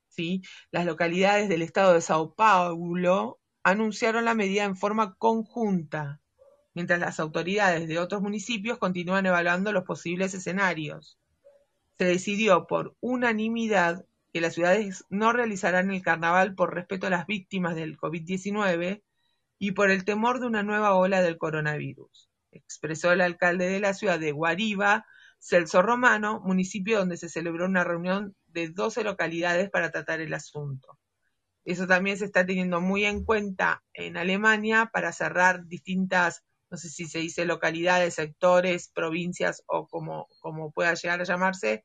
¿sí? Las localidades del estado de Sao Paulo anunciaron la medida en forma conjunta, mientras las autoridades de otros municipios continúan evaluando los posibles escenarios. Se decidió por unanimidad que las ciudades no realizarán el carnaval por respeto a las víctimas del COVID-19 y por el temor de una nueva ola del coronavirus, expresó el alcalde de la ciudad de Guariba, Celso Romano, municipio donde se celebró una reunión de 12 localidades para tratar el asunto. Eso también se está teniendo muy en cuenta en Alemania para cerrar distintas, no sé si se dice localidades, sectores, provincias o como, como pueda llegar a llamarse,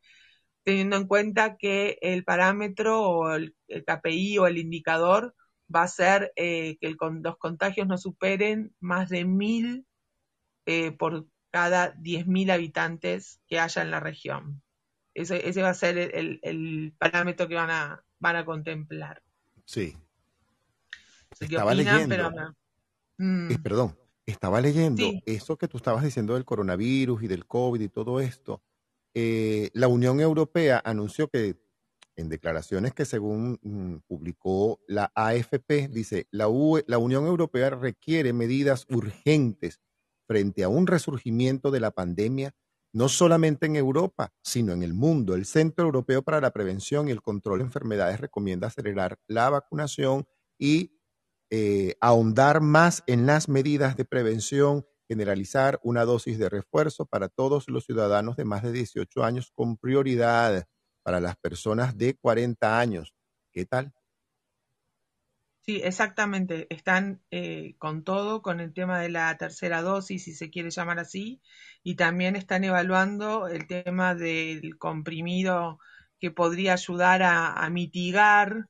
teniendo en cuenta que el parámetro o el, el KPI o el indicador va a ser eh, que el los contagios no superen más de mil eh, por cada 10.000 habitantes que haya en la región. Ese, ese va a ser el, parámetro que van a, van a contemplar. Sí. Estaba opinan, leyendo. pero Mm, Eh, perdón, estaba leyendo Sí. eso que tú estabas diciendo del coronavirus y del COVID y todo esto. Eh, la Unión Europea anunció que en declaraciones que según mm, publicó la AFP, dice, la, UE la Unión Europea requiere medidas urgentes frente a un resurgimiento de la pandemia, no solamente en Europa, sino en el mundo. El Centro Europeo para la Prevención y el Control de Enfermedades recomienda acelerar la vacunación y eh, ahondar más en las medidas de prevención, generalizar una dosis de refuerzo para todos los ciudadanos de más de 18 años con prioridad para las personas de 40 años. ¿Qué tal? Sí, exactamente. Están eh, con todo, con el tema de la tercera dosis, si se quiere llamar así, y también están evaluando el tema del comprimido que podría ayudar a, mitigar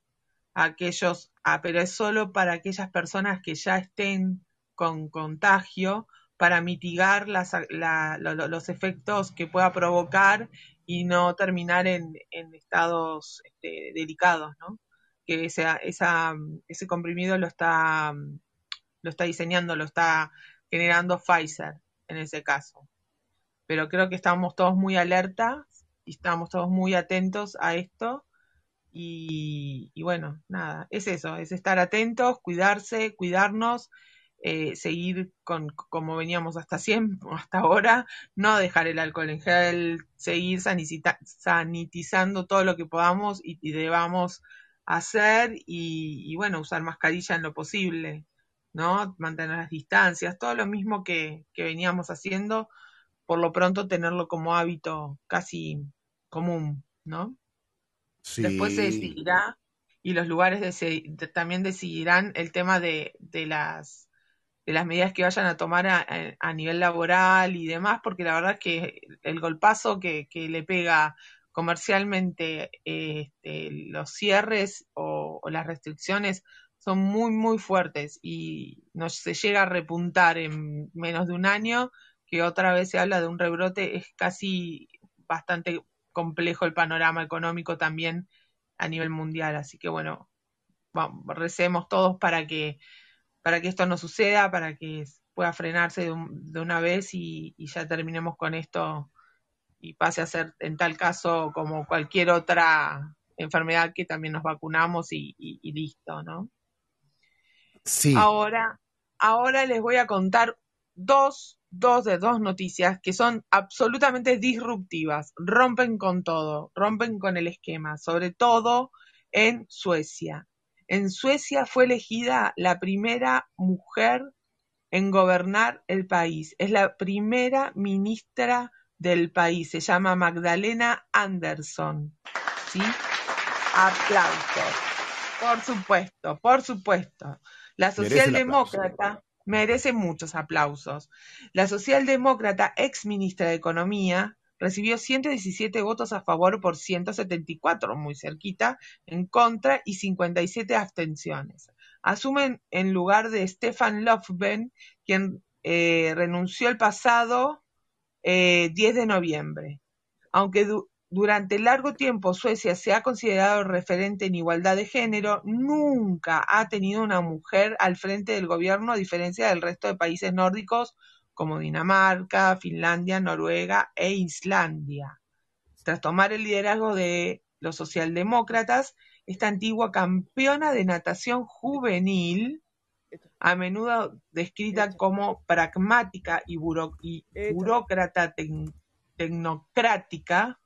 aquellos, ah, pero es solo para aquellas personas que ya estén con contagio, para mitigar las, la- lo- los efectos que pueda provocar y no terminar en, en estados este, delicados, que ese comprimido lo está, lo está diseñando, lo está generando Pfizer en ese caso. Pero creo que estamos todos muy alertas y estamos todos muy atentos a esto. Y, y bueno, nada, es eso, es estar atentos, cuidarse, cuidarnos, eh, seguir con como veníamos hasta siempre, hasta ahora, no dejar el alcohol en gel, seguir sanitizando todo lo que podamos y, y debamos hacer y, y, bueno, usar mascarilla en lo posible, ¿no? Mantener las distancias, todo lo mismo que, que veníamos haciendo, por lo pronto tenerlo como hábito casi común, ¿no? Después se decidirá y los lugares de- también decidirán el tema de, de las de las medidas que vayan a tomar a, nivel laboral y demás, porque la verdad es que el golpazo que, le pega comercialmente este, los cierres o, las restricciones son muy, muy fuertes y no se llega a repuntar en menos de un año, que otra vez se habla de un rebrote, es casi bastante complejo el panorama económico también a nivel mundial. Así que bueno, recemos todos para que, para que esto no suceda, para que pueda frenarse de, un- de una vez y, y ya terminemos con esto y pase a ser en tal caso como cualquier otra enfermedad que también nos vacunamos y, y- y listo, ¿no? Sí, Ahora, ahora les voy a contar dos, dos de dos noticias que son absolutamente disruptivas, rompen con todo, rompen con el esquema, sobre todo en Suecia. En Suecia fue elegida la primera mujer en gobernar el país. Es la primera ministra del país. Se llama Magdalena Andersson. ¿Sí? Aplausos. Por supuesto, por supuesto. La socialdemócrata merece muchos aplausos. La socialdemócrata ex ministra de Economía recibió 117 votos a favor por 174, muy cerquita, en contra y 57 abstenciones. Asumen en lugar de Stefan Löfven, quien eh, renunció el pasado eh, 10 de noviembre. Aunque, du- durante largo tiempo Suecia se ha considerado referente en igualdad de género, nunca ha tenido una mujer al frente del gobierno a diferencia del resto de países nórdicos como Dinamarca, Finlandia, Noruega e Islandia. Tras tomar el liderazgo de los socialdemócratas, esta antigua campeona de natación juvenil, a menudo descrita como pragmática y, buro- y burócrata tec- tecnocrática,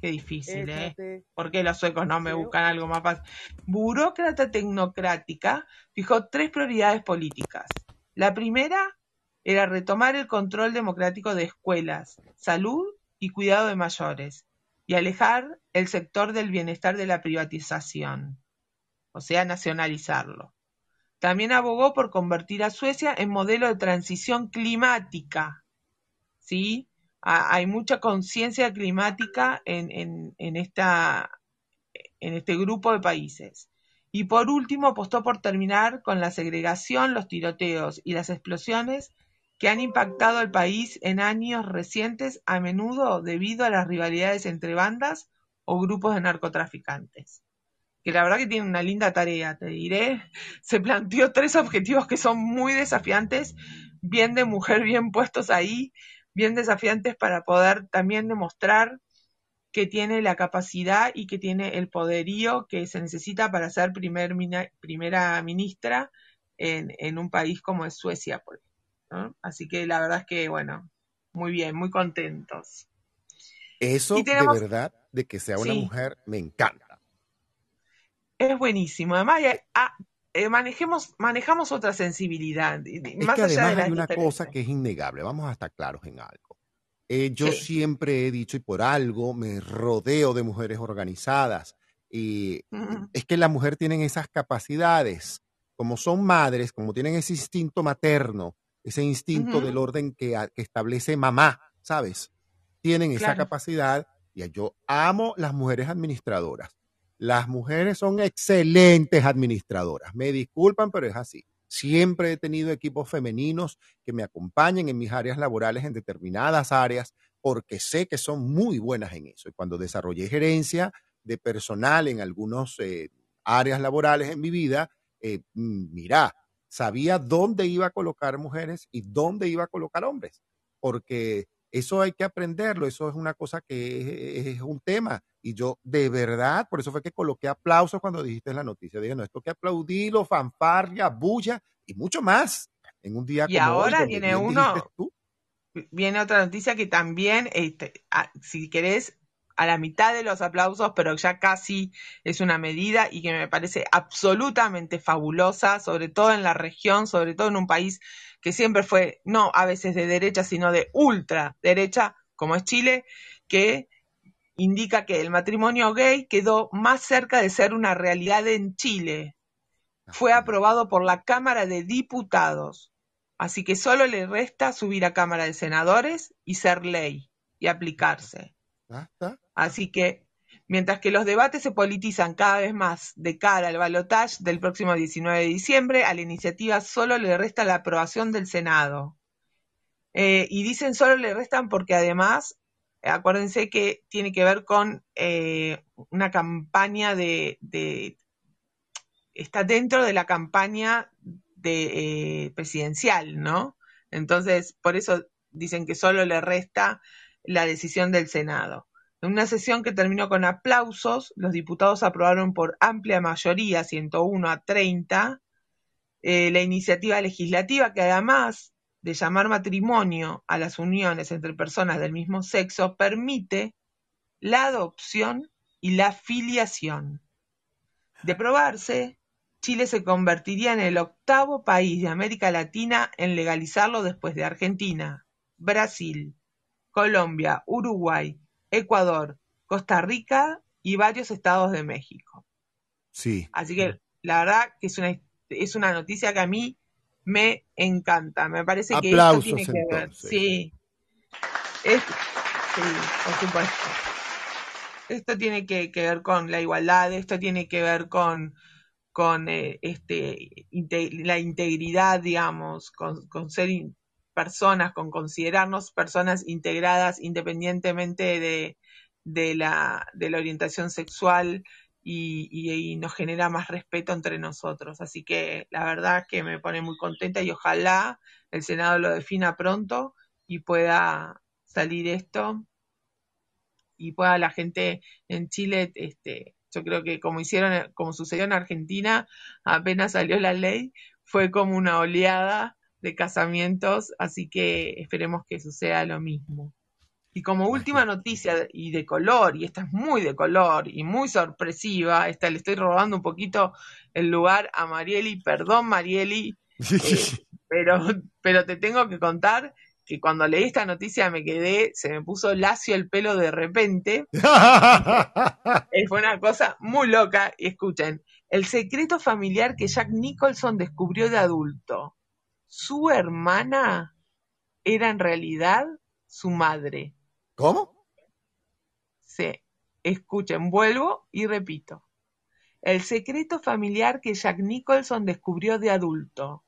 qué difícil, ¿eh? ¿Por qué los suecos no me buscan algo más fácil? Burócrata tecnocrática fijó tres prioridades políticas. La primera era retomar el control democrático de escuelas, salud y cuidado de mayores, y alejar el sector del bienestar de la privatización, o sea, nacionalizarlo. También abogó por convertir a Suecia en modelo de transición climática. ¿sí? Ha- Hay mucha conciencia climática en, en- en esta, en este grupo de países. Y por último, apostó por terminar con la segregación, los tiroteos y las explosiones que han impactado al país en años recientes, a menudo debido a las rivalidades entre bandas o grupos de narcotraficantes. Que la verdad que tiene una linda tarea, te diré. Se planteó tres objetivos que son muy desafiantes, bien de mujer, bien puestos ahí, bien desafiantes para poder también demostrar que tiene la capacidad y que tiene el poderío que se necesita para ser primera ministra en, en un país como es Suecia. por ejemplo, ¿no? Así que la verdad es que, bueno, muy bien, muy contentos. Eso tenemos- de verdad, de que sea una Sí. mujer, me encanta. Es buenísimo. Además, ah, eh, manejemos, manejamos otra sensibilidad. Es más que allá de además hay una cosa que es innegable, vamos a estar claros en algo. Eh, yo Sí. siempre he dicho, y por algo me rodeo de mujeres organizadas, y es que las mujeres tienen esas capacidades, como son madres, como tienen ese instinto materno, ese instinto del orden que, establece mamá, ¿sabes? Tienen esa capacidad, y yo amo las mujeres administradoras. Las mujeres son excelentes administradoras. Me disculpan, pero es así. Siempre he tenido equipos femeninos que me acompañen en mis áreas laborales en determinadas áreas porque sé que son muy buenas en eso. Y cuando desarrollé gerencia de personal en algunas áreas laborales en mi vida, eh, mm, mira, sabía dónde iba a colocar mujeres y dónde iba a colocar hombres, porque eso hay que aprenderlo, eso es una cosa que es, es un tema. Y yo, de verdad, por eso fue que coloqué aplausos cuando dijiste la noticia. Dije, no, esto que aplaudirlo, fanfarria, bulla y mucho más en un día Y como ahora viene uno- tú. Viene otra noticia que también, este, a- si querés, a la mitad de los aplausos, pero ya casi es una medida y que me parece absolutamente fabulosa, sobre todo en la región, sobre todo en un país que siempre fue, no a veces de derecha, sino de ultra derecha, como es Chile, que indica que el matrimonio gay quedó más cerca de ser una realidad en Chile. Fue aprobado por la Cámara de Diputados. Así que solo le resta subir a Cámara de Senadores y ser ley y aplicarse. Así que, mientras que los debates se politizan cada vez más de cara al balotaje del próximo 19 de diciembre, a la iniciativa solo le resta la aprobación del Senado. Eh, y dicen solo le restan porque además, acuérdense que tiene que ver con eh, una campaña de, de- está dentro de la campaña de eh, presidencial, ¿no? Entonces, por eso dicen que solo le resta la decisión del Senado. En una sesión que terminó con aplausos, los diputados aprobaron por amplia mayoría, 101 a 30, eh, la iniciativa legislativa que además de llamar matrimonio a las uniones entre personas del mismo sexo, permite la adopción y la filiación. De aprobarse, Chile se convertiría en el octavo país de América Latina en legalizarlo después de Argentina, Brasil, Colombia, Uruguay, Ecuador, Costa Rica y varios estados de México. Sí. Así que la verdad que es una, es una noticia que a mí me encanta. Me parece que esto tiene que ver. Sí. Es- sí, por supuesto. Esto tiene que, que ver con la igualdad, esto tiene que ver con, con eh, este, inte- la integridad, digamos, con, con ser in- personas, con considerarnos personas integradas independientemente de, de la, de la orientación sexual y, y- nos genera más respeto entre nosotros. Así que la verdad que me pone muy contenta y ojalá el Senado lo defina pronto y pueda salir esto y pueda la gente en Chile, este, yo creo que como hicieron, como sucedió en Argentina, apenas salió la ley, fue como una oleada de casamientos, así que esperemos que suceda lo mismo. Y como última noticia y de color, y esta es muy de color y muy sorpresiva, esta le estoy robando un poquito el lugar a Marieli, perdón Marieli, eh, pero, pero te tengo que contar que cuando leí esta noticia me quedé, se me puso lacio el pelo de repente, fue una cosa muy loca, y escuchen, el secreto familiar que Jack Nicholson descubrió de adulto, su hermana era en realidad su madre. ¿Cómo? Sí, escuchen, vuelvo y repito. El secreto familiar que Jack Nicholson descubrió de adulto.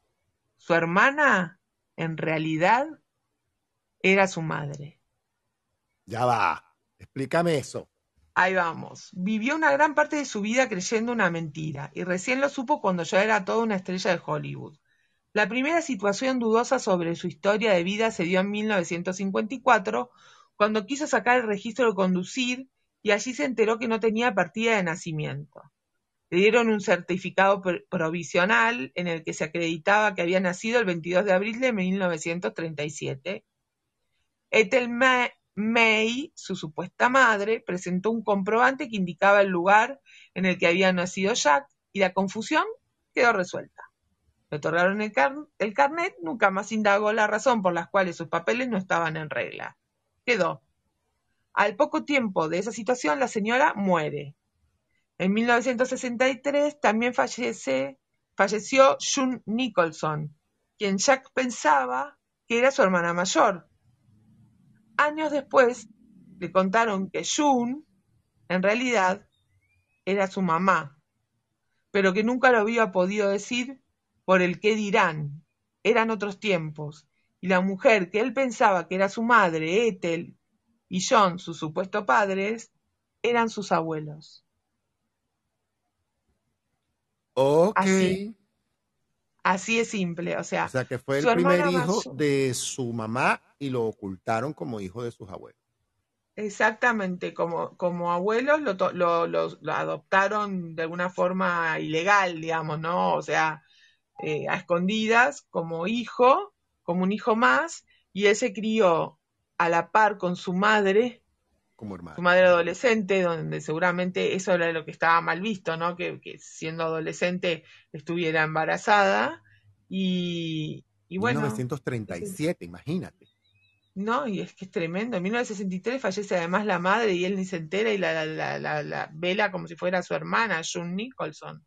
Su hermana, en realidad, era su madre. Ya va. Explícame eso. Ahí vamos. Vivió una gran parte de su vida creyendo una mentira y recién lo supo cuando ya era toda una estrella de Hollywood. La primera situación dudosa sobre su historia de vida se dio en 1954, cuando quiso sacar el registro de conducir y allí se enteró que no tenía partida de nacimiento. Le dieron un certificado pr- provisional en el que se acreditaba que había nacido el 22 de abril de 1937. Ethel Ma- May, su supuesta madre, presentó un comprobante que indicaba el lugar en el que había nacido Jack y la confusión quedó resuelta. Le otorgaron el, car- el carnet, nunca más indagó la razón por la cual sus papeles no estaban en regla. Quedó. Al poco tiempo de esa situación, la señora muere. En 1963 también fallece, falleció June Nicholson, quien Jack pensaba que era su hermana mayor. Años después le contaron que June, en realidad, era su mamá, pero que nunca lo había podido decir por el qué dirán. Eran otros tiempos, y la mujer que él pensaba que era su madre, Ethel, y John, sus supuestos padres, eran sus abuelos. Ok. Así. Así es simple, o sea, O sea que fue el primer hijo mayor- de su mamá y lo ocultaron como hijo de sus abuelos. Exactamente, como, como abuelos lo, lo, lo- lo adoptaron de alguna forma ilegal, digamos, ¿no? O sea, eh, a escondidas, como hijo, como un hijo más, y él se crió a la par con su madre, Como hermano. su madre adolescente, donde seguramente eso era lo que estaba mal visto, ¿no? Que, que siendo adolescente estuviera embarazada, y, y bueno. 1937, imagínate. No, y es que es tremendo. En 1963 fallece además la madre y él ni se entera y la, la, la, la- la vela como si fuera su hermana, June Nicholson.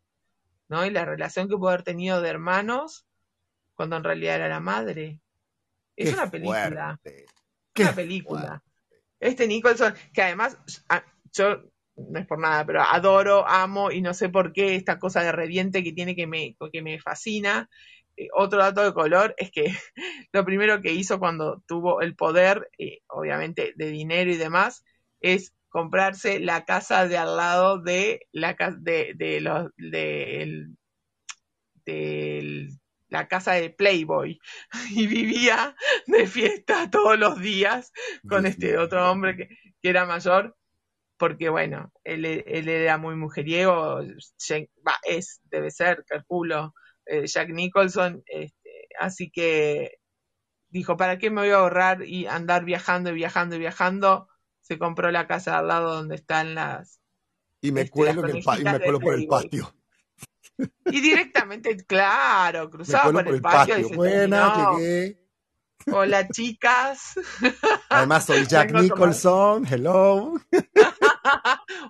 ¿No? Y la relación que pudo haber tenido de hermanos cuando en realidad era la madre. Es Qué una película. fuerte. Es una película. Este Nicholson, que además ah, yo no es por nada, pero adoro, amo y no sé por qué esta cosa de reviente que tiene que me, que me fascina. Eh, otro dato de color es que lo primero que hizo cuando tuvo el poder, eh, obviamente de dinero y demás, es comprarse la casa de al lado de la casa de, de los de, el- del- la casa de Playboy y vivía de fiesta todos los días con este otro hombre que, que era mayor porque bueno, él, él era muy mujeriego, es, debe ser, calculo, eh, Jack Nicholson, este, así que dijo, ¿para qué me voy a ahorrar y andar viajando y viajando y viajando? Se compró la casa al lado donde están las... Y me Este, cuelo, en el y me cuelo por el patio. Y directamente, claro, cruzaba por por el el patio y patio. se Buena, terminó. llegué. Hola chicas. Además soy Jack Vengo Nicholson. Hello.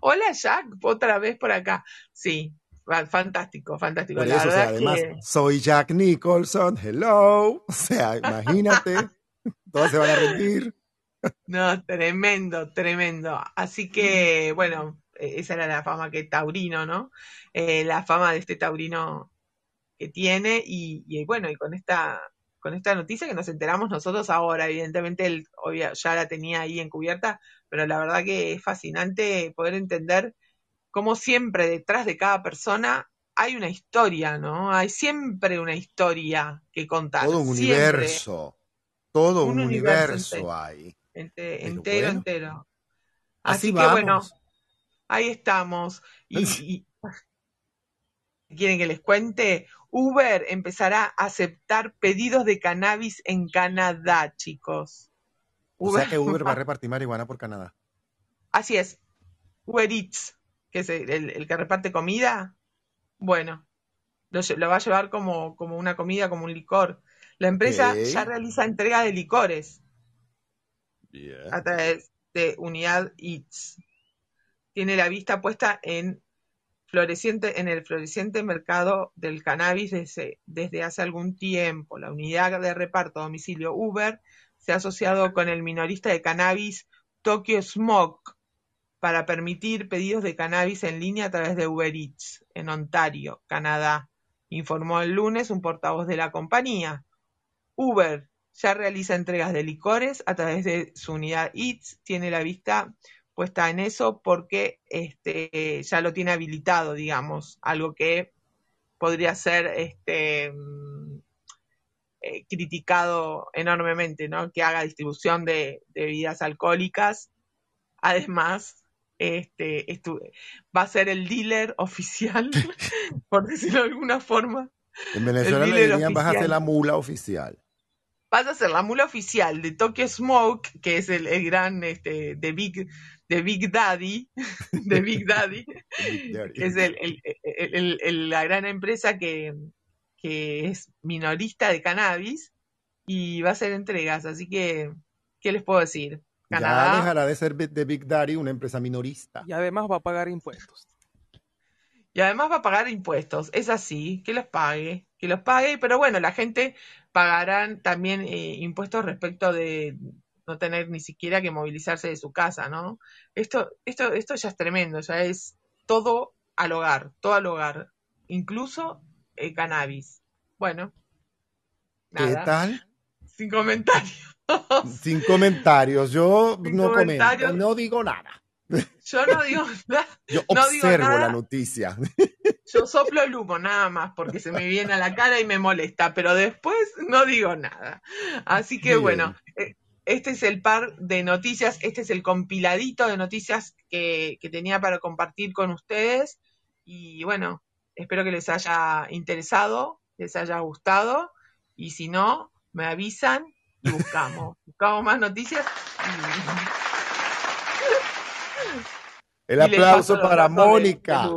Hola Jack, otra vez por acá. Sí, fa- fantástico, fantástico. Por La eso, o sea, verdad además, que soy Jack Nicholson. Hello. O sea, imagínate. Todos se van a rendir. No, tremendo, tremendo. Así que, bueno, eh, esa era la fama que Taurino, ¿no? Eh, la fama de este Taurino que tiene y, y bueno, y con esta con esta noticia que nos enteramos nosotros ahora. Evidentemente él obvia- ya la tenía ahí encubierta, pero la verdad que es fascinante poder entender cómo siempre detrás de cada persona hay una historia, ¿no? Hay siempre una historia que contar. Todo un siempre. universo. Todo un, Un universo hay. Ente- entero, bueno. entero. Así Así, que bueno, ahí estamos. Y, y- quieren que les cuente, Uber empezará a aceptar pedidos de cannabis en Canadá, chicos. O sea que Uber va a repartir marihuana por Canadá. Así es. Uber Eats, que es el, el- el que reparte comida, bueno, lo, va a llevar como, como una comida, como un licor. La empresa ya realiza entrega de licores a través de Unidad Eats. Tiene la vista puesta en en el floreciente mercado del cannabis desde, desde hace algún tiempo. La unidad de reparto a domicilio Uber se ha asociado con el minorista de cannabis Tokyo Smoke para permitir pedidos de cannabis en línea a través de Uber Eats en Ontario, Canadá, informó el lunes un portavoz de la compañía. Uber ya realiza entregas de licores a través de su unidad Eats, tiene la vista puesta en eso porque este, ya lo tiene habilitado, digamos, algo que podría ser este, mm, eh, criticado enormemente, ¿no? Que haga distribución de, de bebidas alcohólicas. Además, este, va a ser el dealer oficial, por decirlo de alguna forma, En Venezuela El le dirían, vas a ser oficial. la mula oficial. Vas a ser la mula oficial de Tokyo Smoke, que es el, el gran este, de Big de Big Daddy, de Big Daddy, que es el, el- el- el- el- la gran empresa que, que es minorista de cannabis y va a hacer entregas. Así que, ¿qué les puedo decir? Ya Canadá, dejará de ser de Big Daddy una empresa minorista. Y además va a pagar impuestos. Y además va a pagar impuestos. Es así, que los pague, que los pague, pero bueno, la gente pagarán también eh, impuestos respecto de no tener ni siquiera que movilizarse de su casa, ¿no? Esto, esto, esto ya es tremendo, ya es todo al hogar, todo al hogar, incluso el cannabis. Bueno, ¿Qué nada, tal? sin comentarios. Sin comentarios. Yo Sin no comentarios. comento, no digo nada. Yo no digo nada, Yo No digo observo nada. la noticia. Yo soplo el humo nada más porque se me viene a la cara y me molesta, pero después no digo nada. Así que Bien. bueno, eh, este es el par de noticias, este es el compiladito de noticias que, que tenía para compartir con ustedes. Y bueno, espero que les haya interesado, les haya gustado. Y si no, me avisan y buscamos. buscamos más noticias. y- El aplauso para Mónica.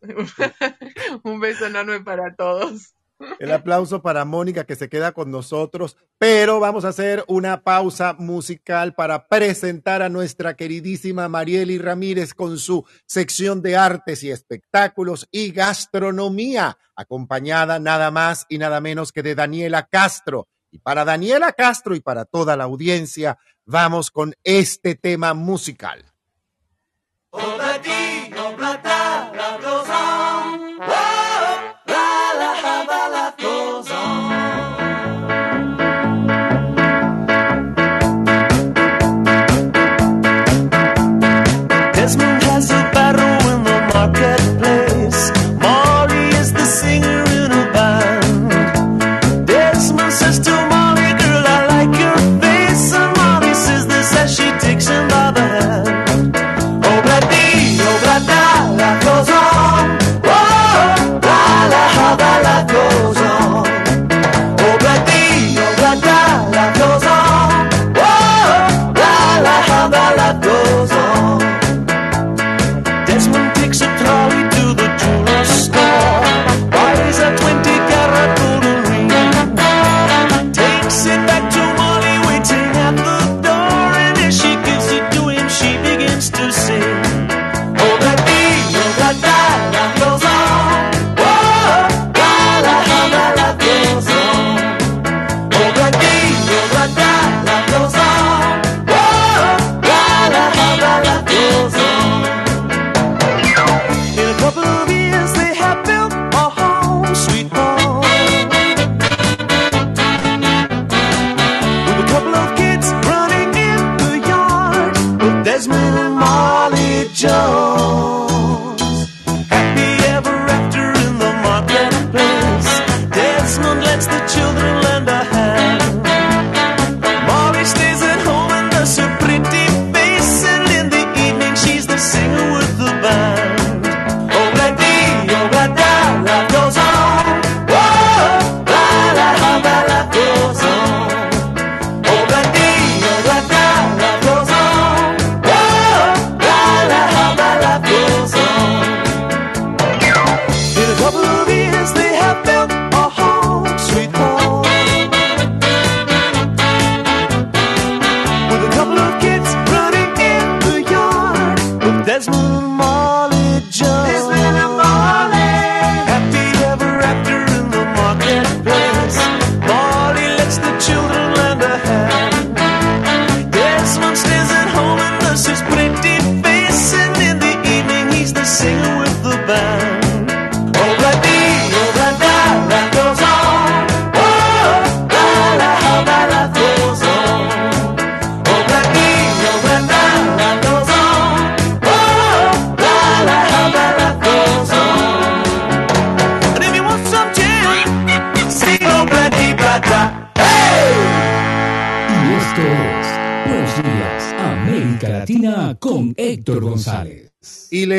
Un beso enorme para todos. El aplauso para Mónica que se queda con nosotros, pero vamos a hacer una pausa musical para presentar a nuestra queridísima Marieli Ramírez con su sección de artes y espectáculos y gastronomía, acompañada nada más y nada menos que de Daniela Castro. Y para Daniela Castro y para toda la audiencia, vamos con este tema musical. Oh, the deep.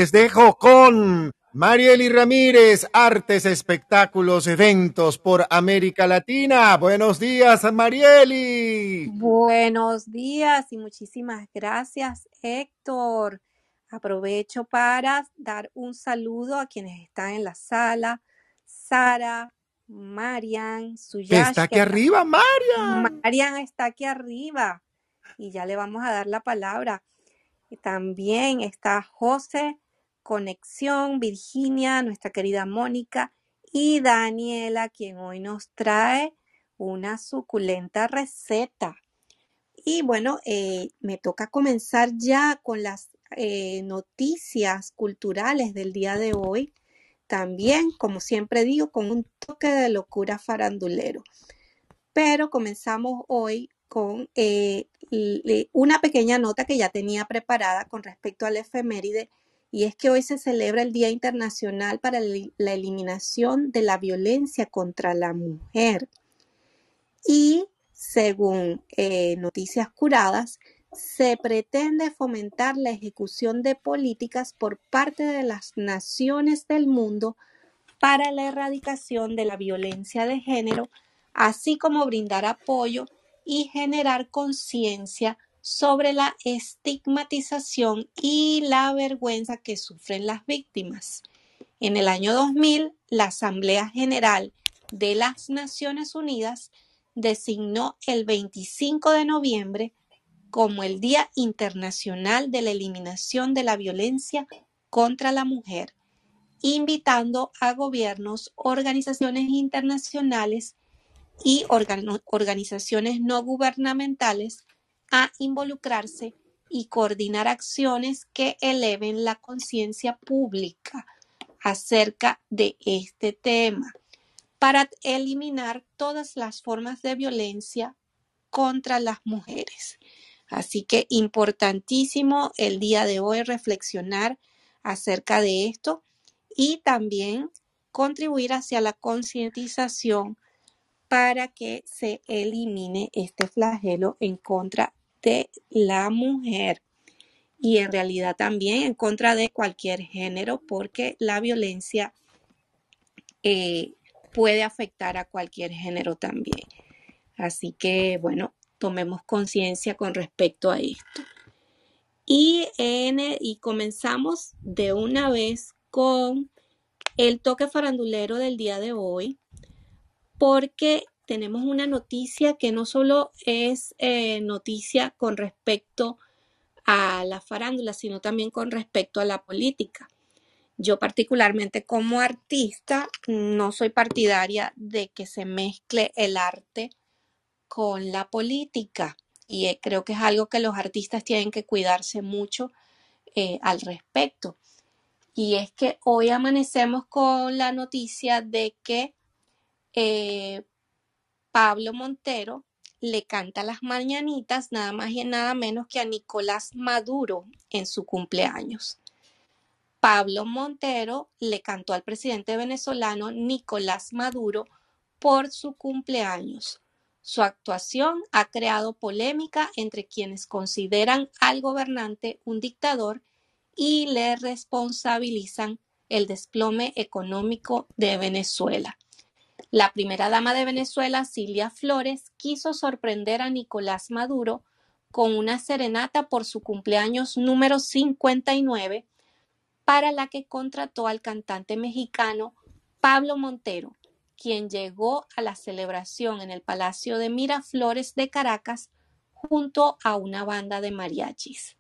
Les dejo con Marieli Ramírez, artes, espectáculos, eventos por América Latina. Buenos días, Marieli. Buenos días y muchísimas gracias, Héctor. Aprovecho para dar un saludo a quienes están en la sala. Sara, Marian, Suyash, está aquí arriba, Marian. Marian está aquí arriba y ya le vamos a dar la palabra. Y también está José, Conexión, Virginia, nuestra querida Mónica y Daniela, quien hoy nos trae una suculenta receta. Y bueno, eh, me toca comenzar ya con las eh, noticias culturales del día de hoy. También, como siempre digo, con un toque de locura farandulero. Pero comenzamos hoy con eh, una pequeña nota que ya tenía preparada con respecto al efeméride, y es que hoy se celebra el Día Internacional para la Eliminación de la Violencia contra la Mujer. Y según eh, noticias curadas, se pretende fomentar la ejecución de políticas por parte de las naciones del mundo para la erradicación de la violencia de género, así como brindar apoyo y generar conciencia sobre la estigmatización y la vergüenza que sufren las víctimas. En el año 2000, la Asamblea General de las Naciones Unidas designó el 25 de noviembre como el Día Internacional de la Eliminación de la Violencia contra la Mujer, invitando a gobiernos, organizaciones internacionales y organ- organizaciones no gubernamentales a involucrarse y coordinar acciones que eleven la conciencia pública acerca de este tema para eliminar todas las formas de violencia contra las mujeres. Así que importantísimo el día de hoy reflexionar acerca de esto y también contribuir hacia la concientización para que se elimine este flagelo en contra de la mujer y en realidad también en contra de cualquier género porque la violencia eh, puede afectar a cualquier género también. Así que bueno, tomemos conciencia con respecto a esto. Y, en y comenzamos de una vez con el toque farandulero del día de hoy porque tenemos una noticia que no solo es eh, noticia con respecto a la farándula, sino también con respecto a la política. Yo particularmente como artista no soy partidaria de que se mezcle el arte con la política y eh, creo que es algo que los artistas tienen que cuidarse mucho eh, al respecto. Y es que hoy amanecemos con la noticia de que Pablo Montero le canta las mañanitas nada más y nada menos que a Nicolás Maduro en su cumpleaños. Pablo Montero le cantó al presidente venezolano Nicolás Maduro por su cumpleaños. Su actuación ha creado polémica entre quienes consideran al gobernante un dictador y le responsabilizan el desplome económico de Venezuela. La primera dama de Venezuela, Silvia Flores, quiso sorprender a Nicolás Maduro con una serenata por su cumpleaños número 59, para la que contrató al cantante mexicano Pablo Montero, quien llegó a la celebración en el Palacio de Miraflores de Caracas junto a una banda de mariachis.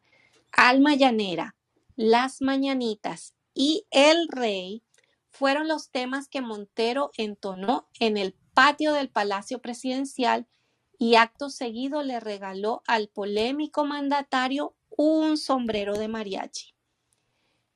Alma Llanera, Las Mañanitas y El Rey fueron los temas que Montero entonó en el patio del Palacio Presidencial y acto seguido le regaló al polémico mandatario un sombrero de mariachi.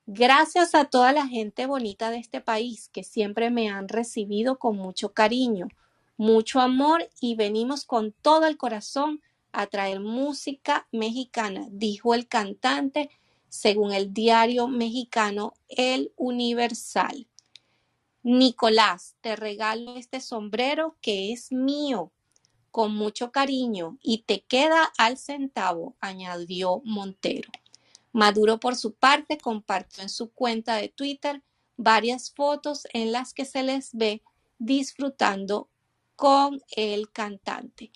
Gracias a toda la gente bonita de este país que siempre me han recibido con mucho cariño, mucho amor y venimos con todo el corazón a traer música mexicana, dijo el cantante según el diario mexicano El Universal. Nicolás, te regalo este sombrero que es mío, con mucho cariño, y te queda al centavo, añadió Montero. Maduro, por su parte, compartió en su cuenta de Twitter varias fotos en las que se les ve disfrutando con el cantante.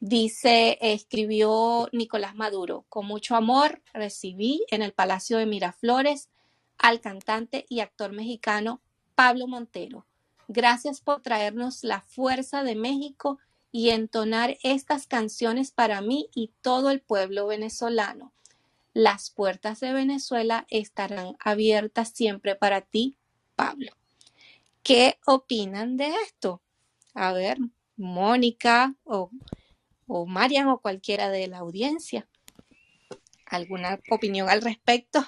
Dice, escribió Nicolás Maduro, con mucho amor recibí en el Palacio de Miraflores al cantante y actor mexicano Pablo Montero. Gracias por traernos la fuerza de México y entonar estas canciones para mí y todo el pueblo venezolano. Las puertas de Venezuela estarán abiertas siempre para ti, Pablo. ¿Qué opinan de esto? A ver, Mónica o, o Marian o cualquiera de la audiencia. ¿Alguna opinión al respecto?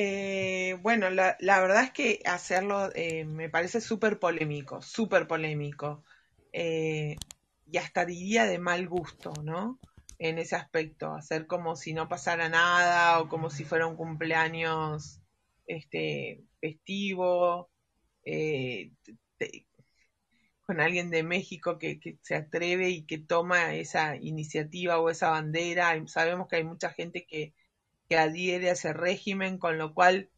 Eh, bueno, la, la verdad es que hacerlo eh, me parece súper polémico, súper polémico. Eh, y hasta diría de mal gusto, ¿no? En ese aspecto, hacer como si no pasara nada o como si fuera un cumpleaños este, festivo, eh, te- con alguien de México que, que se atreve y que toma esa iniciativa o esa bandera. Sabemos que hay mucha gente que, que adhiere a ese régimen, con lo cual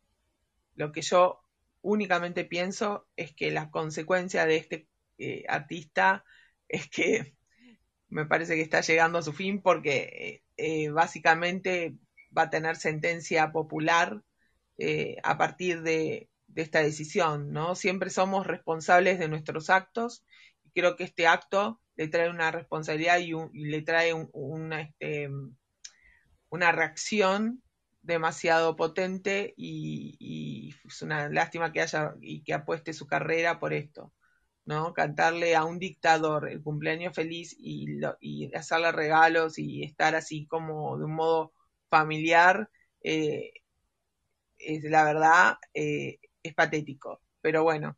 lo que yo únicamente pienso es que la consecuencia de este eh, artista es que me parece que está llegando a su fin porque eh, eh, básicamente va a tener sentencia popular a partir de, esta decisión, ¿no? Siempre somos responsables de nuestros actos y creo que este acto le trae una responsabilidad y le trae un- una, este, una reacción demasiado potente y, y es una lástima que haya y que apueste su carrera por esto, ¿no? Cantarle a un dictador el cumpleaños feliz y, lo- y hacerle regalos y estar así como de un modo familiar, eh, es la verdad, eh, es patético. Pero bueno,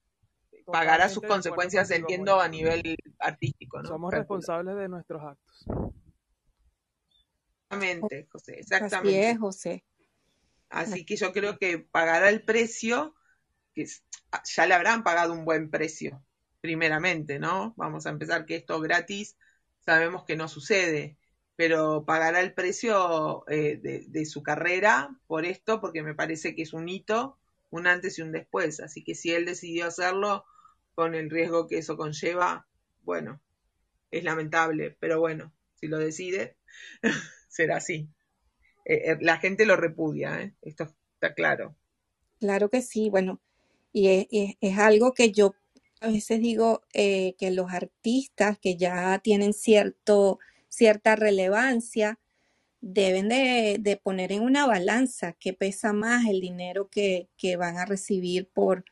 pagará sus consecuencias, entiendo, a nivel artístico, ¿no? Somos responsables de nuestros actos. Exactamente, José, Así exactamente. es, José. Así que yo creo que pagará el precio, que es- ya le habrán pagado un buen precio, primeramente, ¿no? Vamos a empezar que esto gratis sabemos que no sucede, pero pagará el precio eh, de, de su carrera por esto, porque me parece que es un hito, un antes y un después. Así que si él decidió hacerlo con el riesgo que eso conlleva, bueno, es lamentable, pero bueno, si lo decide, será así. Eh, eh, la gente lo repudia, ¿eh? Esto está claro. Claro que sí, bueno, y es, es- es algo que yo a veces digo que los artistas que ya tienen cierto, cierta relevancia deben de, de poner en una balanza qué pesa más el dinero que, que van a recibir por,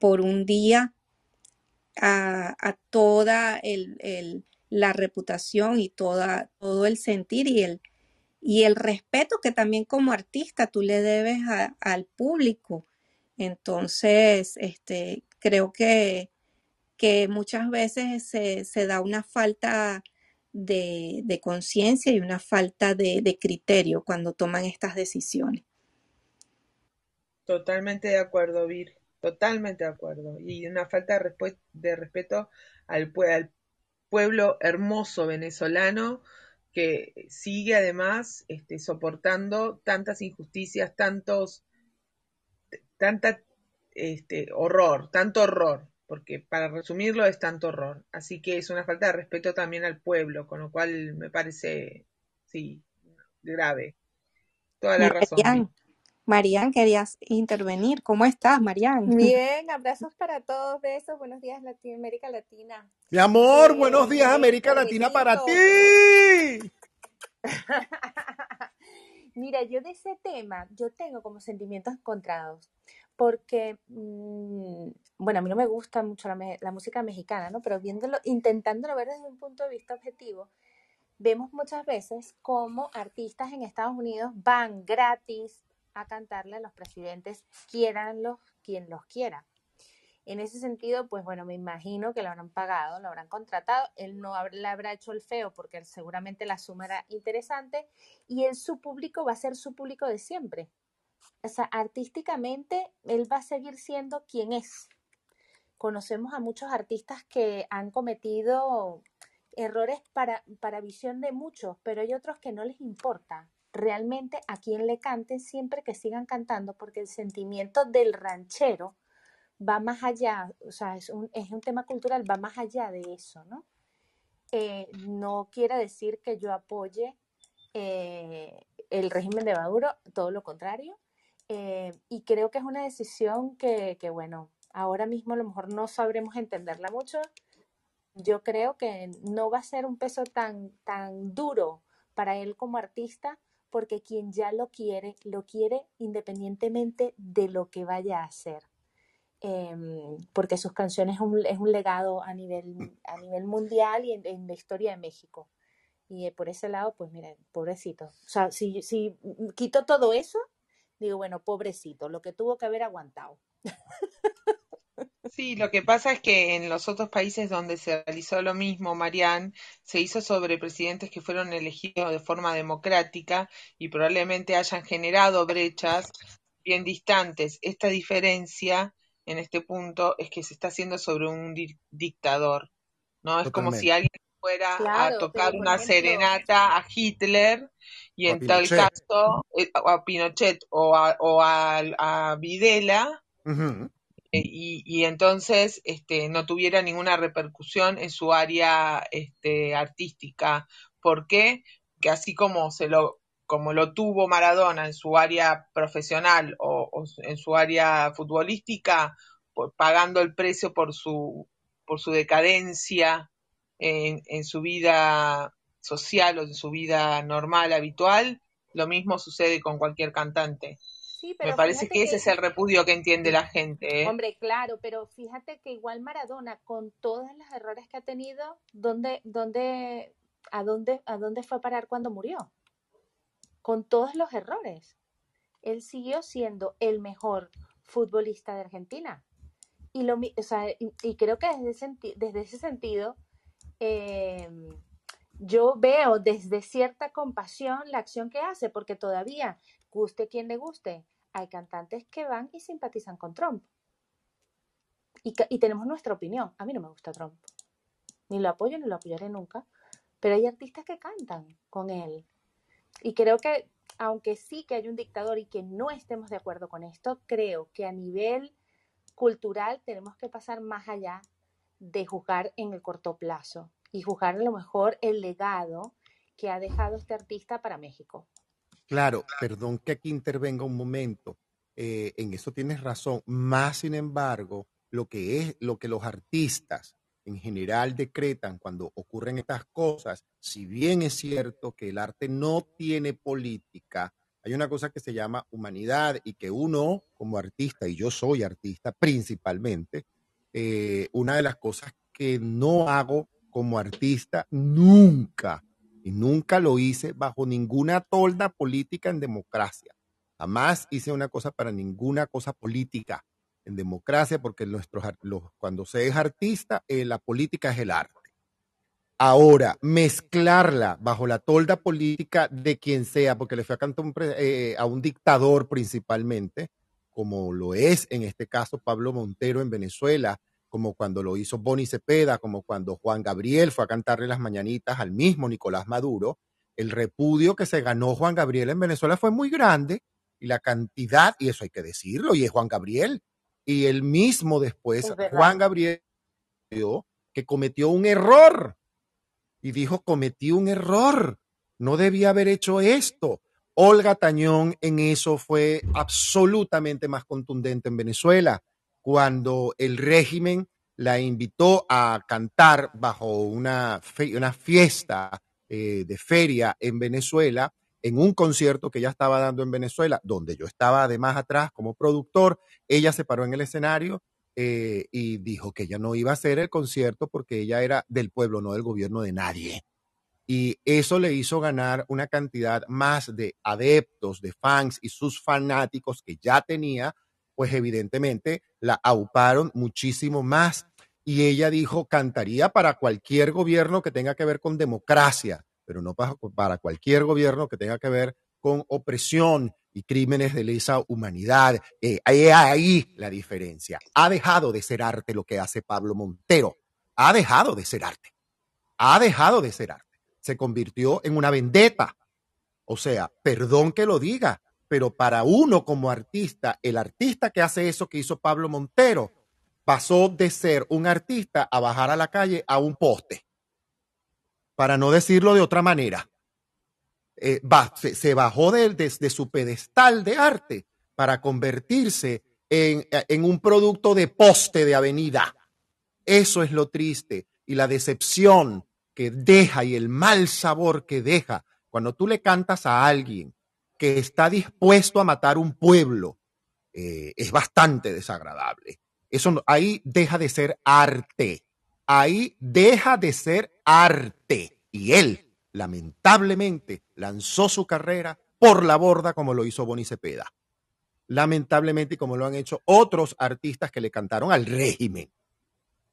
por un día a, a toda el, el- la reputación y toda, todo el sentir y el, y el respeto que también como artista tú le debes al público. Entonces, este, creo que, que muchas veces se, se da una falta de, de conciencia y una falta de, de criterio cuando toman estas decisiones. Totalmente de acuerdo, Vir. Totalmente de acuerdo. Y una falta de, respe- de respeto al, al pueblo hermoso venezolano que sigue además este, soportando tantas injusticias, tantos, tanta este, horror, tanto horror, porque para resumirlo es tanto horror. Así que es una falta de respeto también al pueblo, con lo cual me parece, sí, grave. Toda la razón, Marian, querías intervenir. ¿Cómo estás, Marian? Bien, abrazos para todos, besos, buenos días Latinoamérica Latina. Mi amor, Eh, buenos días, América Latina para ti. Mira, yo de ese tema, yo tengo como sentimientos encontrados, porque, mm, bueno, a mí no me gusta mucho la, me- la música mexicana, ¿no? Pero viéndolo, intentándolo ver desde un punto de vista objetivo, vemos muchas veces cómo artistas en Estados Unidos van gratis a cantarle a los presidentes, quieranlos quien los quiera. En ese sentido, pues bueno, me imagino que lo habrán pagado, lo habrán contratado. Él no le habrá hecho el feo porque seguramente la suma era interesante y él, su público va a ser su público de siempre. O sea, artísticamente, él va a seguir siendo quien es. Conocemos a muchos artistas que han cometido errores para, para visión de muchos, pero hay otros que no les importa. Realmente a quien le canten siempre que sigan cantando, porque el sentimiento del ranchero va más allá, o sea, es un, es un tema cultural, va más allá de eso, ¿no? Eh, no quiere decir que yo apoye eh, el régimen de Maduro, todo lo contrario, eh, y creo que es una decisión que, que, bueno, ahora mismo a lo mejor no sabremos entenderla mucho. Yo creo que no va a ser un peso tan, tan duro para él como artista, porque quien ya lo quiere, lo quiere independientemente de lo que vaya a hacer. Em, porque sus canciones es un, legado a nivel, a nivel mundial y en, en la historia de México. Y eh, por ese lado, pues miren, pobrecito. O sea, si, si quito todo eso, digo, bueno, pobrecito, lo que tuvo que haber aguantado. Sí, lo que pasa es que en los otros países donde se realizó lo mismo, Marianne, se hizo sobre presidentes que fueron elegidos de forma democrática y probablemente hayan generado brechas bien distantes. Esta diferencia en este punto es que se está haciendo sobre un di- dictador, ¿no? Es como si alguien fuera a tocar una ejemplo, serenata a Hitler y en tal caso, eh, o a Pinochet o a, o a, a Videla, y, y entonces este, no tuviera ninguna repercusión en su área este, artística. ¿Por qué? Que así como se lo como lo tuvo Maradona en su área profesional o, en su área futbolística, pagando el precio por su por su decadencia en, en su vida social o en su vida normal, habitual, lo mismo sucede con cualquier cantante. Sí, Me parece que ese que, es el repudio que entiende la gente, ¿eh? hombre, claro, pero fíjate que igual Maradona, con todos los errores que ha tenido, ¿dónde, dónde, a dónde, a dónde fue a parar cuando murió? Con todos los errores. Él siguió siendo el mejor futbolista de Argentina. Y, lo, o sea, y, y creo que desde, ese senti- desde ese sentido, eh, yo veo desde cierta compasión la acción que hace, porque todavía, guste quien le guste, hay cantantes que van y simpatizan con Trump. Y, tenemos nuestra opinión. A mí no me gusta Trump. Ni lo apoyo ni lo apoyaré nunca. Pero hay artistas que cantan con él. Y creo que, aunque sí que hay un dictador y que no estemos de acuerdo con esto, creo que a nivel cultural tenemos que pasar más allá de juzgar en el corto plazo y juzgar a lo mejor el legado que ha dejado este artista para México. Claro, perdón que aquí intervenga un momento. eh, en eso tienes razón. Más sin embargo, lo que es lo que los artistas en general decretan cuando ocurren estas cosas, si bien es cierto que el arte no tiene política, hay una cosa que se llama humanidad y que uno como artista, y yo soy artista principalmente, eh, una de las cosas que no hago como artista nunca, y nunca lo hice bajo ninguna tolda política en democracia. Jamás hice una cosa para ninguna cosa política en democracia, porque nuestros, los- cuando se es artista, eh, la política es el arte. Ahora, mezclarla bajo la tolda política de quien sea, porque le fue a cantar pre- eh, a un dictador principalmente, como lo es en este caso Pablo Montero en Venezuela, como cuando lo hizo Bonnie Cepeda, como cuando Juan Gabriel fue a cantarle las mañanitas al mismo Nicolás Maduro, el repudio que se ganó Juan Gabriel en Venezuela fue muy grande y la cantidad, y eso hay que decirlo, y es Juan Gabriel, y el mismo después. Juan Gabriel que cometió un error y dijo, cometí un error, no debía haber hecho esto. Olga Tañón en eso fue absolutamente más contundente en Venezuela, cuando el régimen la invitó a cantar bajo una, una fiesta eh, de feria en Venezuela, en un concierto que ella estaba dando en Venezuela, donde yo estaba además atrás como productor, ella se paró en el escenario eh, y dijo que ella no iba a hacer el concierto porque ella era del pueblo, no del gobierno de nadie. Y eso le hizo ganar una cantidad más de adeptos, de fans y sus fanáticos que ya tenía, pues evidentemente la auparon muchísimo más. Y ella dijo, cantaría para cualquier gobierno que tenga que ver con democracia, pero no para, cualquier gobierno que tenga que ver con opresión y crímenes de lesa humanidad. Eh, ahí la diferencia. Ha dejado de ser arte lo que hace Pablo Montero. Ha dejado de ser arte. Ha dejado de ser arte. Se convirtió en una vendetta. O sea, perdón que lo diga, pero para uno como artista, el artista que hace eso que hizo Pablo Montero, pasó de ser un artista a bajar a la calle a un poste. Para no decirlo de otra manera. Eh, se, bajó de, su pedestal de arte para convertirse en un producto de poste de avenida. Eso es lo triste y la decepción que deja y el mal sabor que deja cuando tú le cantas a alguien que está dispuesto a matar un pueblo. eh, es bastante desagradable. Eso no- ahí deja de ser arte. Ahí deja de ser arte. Y él, lamentablemente, lanzó su carrera por la borda como lo hizo Boni Cepeda. Lamentablemente, como lo han hecho otros artistas que le cantaron al régimen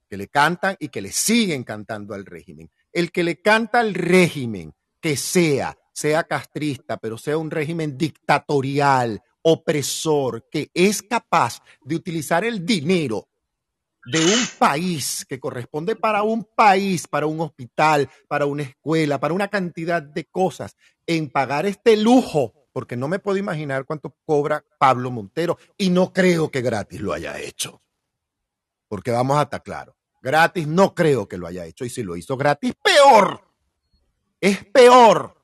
que le cantan y que le siguen cantando al régimen. El que le canta al régimen, que sea, sea castrista, pero sea un régimen dictatorial, opresor, que es capaz de utilizar el dinero de un país que corresponde para un país, para un hospital, para una escuela, para una cantidad de cosas, en pagar este lujo, porque no me puedo imaginar cuánto cobra Pablo Montero y no creo que gratis lo haya hecho porque vamos a estar. Gratis no creo que lo haya hecho. Y si lo hizo gratis, peor. Es peor.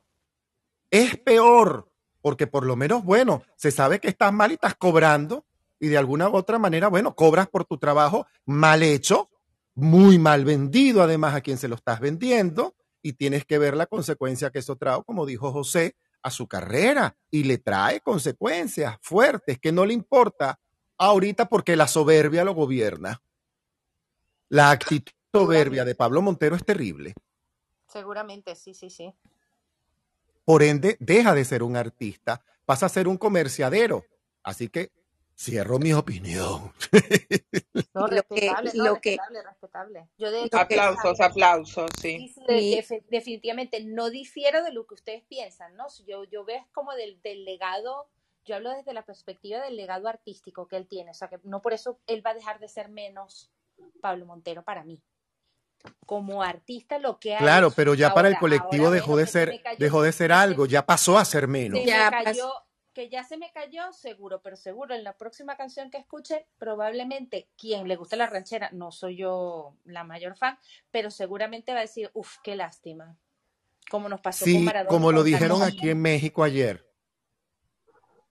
Es peor. Porque por lo menos, bueno, se sabe que estás mal y estás cobrando. Y de alguna u otra manera, bueno, cobras por tu trabajo mal hecho, muy mal vendido, además a quien se lo estás vendiendo. Y tienes que ver la consecuencia que eso trae, como dijo José, a su carrera. Y le trae consecuencias fuertes que no le importa ahorita porque la soberbia lo gobierna. La actitud soberbia de Pablo Montero es terrible. Seguramente, sí, sí, sí. Por ende, deja de ser un artista, pasa a ser un comerciadero. Así que cierro mi opinión. No, Lo que- respetable, no, lo que- respetable, respetable. Yo de hecho Aplausos, aplausos, sí. Definitivamente no difiero de lo que ustedes piensan, ¿no? Yo, yo veo como del, del legado, yo hablo desde la perspectiva del legado artístico que él tiene, o sea que no por eso él va a dejar de ser menos Pablo Montero para mí. Como artista lo que ha Claro, hecho. pero ya para el colectivo dejó de ser, cayó- dejó de ser algo, ya pasó a ser menos. se Ya me pas- cayó, que ya se me cayó, seguro, pero seguro en la próxima canción que escuche, probablemente quien le guste la ranchera, no soy yo la mayor fan, pero seguramente va a decir, uff, qué lástima. Como nos pasó con Sí, Maradona. como lo con dijeron aquí en México ayer.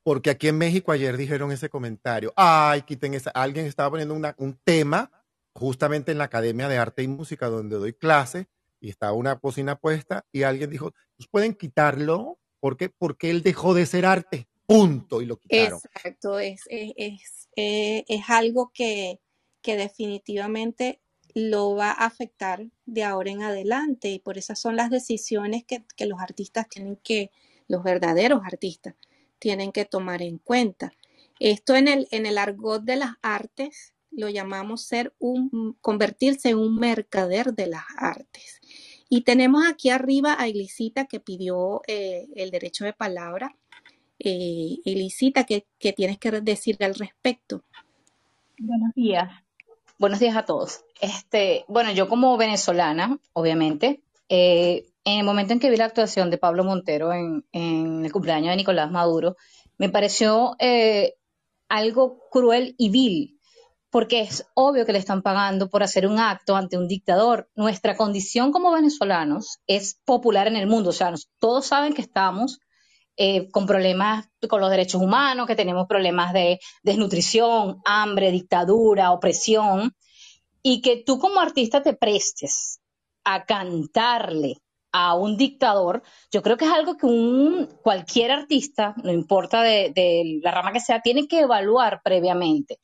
Porque aquí en México ayer dijeron ese comentario. Ay, quiten esa. Alguien estaba poniendo una- un tema justamente en la Academia de Arte y Música donde doy clase y estaba una cocina puesta y alguien dijo, pues pueden quitarlo. ¿Por qué? Porque él dejó de ser arte. Punto. Y lo quitaron. Exacto, es, es, es, eh, es algo que, que definitivamente lo va a afectar de ahora en adelante y por esas son las decisiones que, que los artistas tienen que, los verdaderos artistas, tienen que tomar en cuenta. Esto en el, en el argot de las artes lo llamamos ser un, convertirse en un mercader de las artes. Y tenemos aquí arriba a Elisita que pidió eh, el derecho de palabra. Eh, Elisita, ¿qué, qué tienes que decir al respecto? Buenos días. Buenos días a todos. Este, bueno, yo como venezolana, obviamente, eh, en el momento en que vi la actuación de Pablo Montero en, en el cumpleaños de Nicolás Maduro, me pareció eh, algo cruel y vil, porque es obvio que le están pagando por hacer un acto ante un dictador. Nuestra condición como venezolanos es popular en el mundo, o sea, todos saben que estamos eh, con problemas con los derechos humanos, que tenemos problemas de desnutrición, hambre, dictadura, opresión, y que tú como artista te prestes a cantarle a un dictador, yo creo que es algo que un cualquier artista, no importa de, de la rama que sea, tiene que evaluar previamente.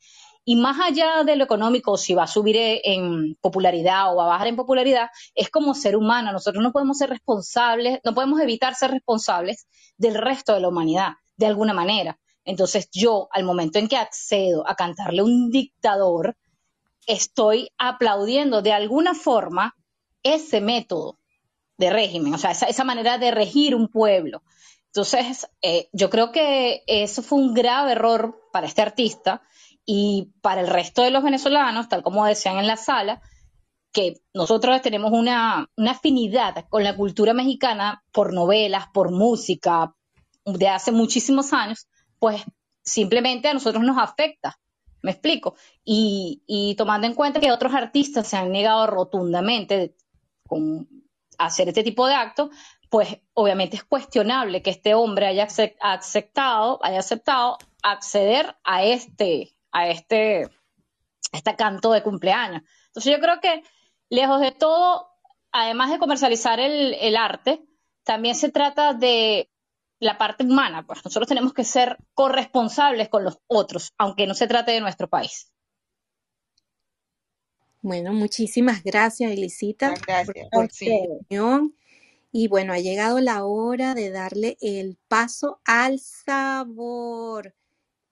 Y más allá de lo económico, si va a subir e- en popularidad o va a bajar en popularidad, es como ser humano. Nosotros no podemos ser responsables, no podemos evitar ser responsables del resto de la humanidad, de alguna manera. Entonces yo, al momento en que accedo a cantarle un dictador, estoy aplaudiendo de alguna forma ese método de régimen, o sea, esa, esa manera de regir un pueblo. Entonces, eh, yo creo que eso fue un grave error para este artista y para el resto de los venezolanos, tal como decían en la sala, que nosotros tenemos una, una afinidad con la cultura mexicana por novelas, por música, de hace muchísimos años, pues simplemente a nosotros nos afecta. ¿Me explico? Y, y tomando en cuenta que otros artistas se han negado rotundamente con hacer este tipo de actos, pues obviamente es cuestionable que este hombre haya acep- aceptado, haya aceptado acceder a este, a este, a este canto de cumpleaños. Entonces yo creo que lejos de todo, además de comercializar el, el arte, también se trata de la parte humana, pues nosotros tenemos que ser corresponsables con los otros, aunque no se trate de nuestro país. Bueno, muchísimas gracias, Elisita, por Gracias. esta Sí. opinión. Y bueno, ha llegado la hora de darle el paso al sabor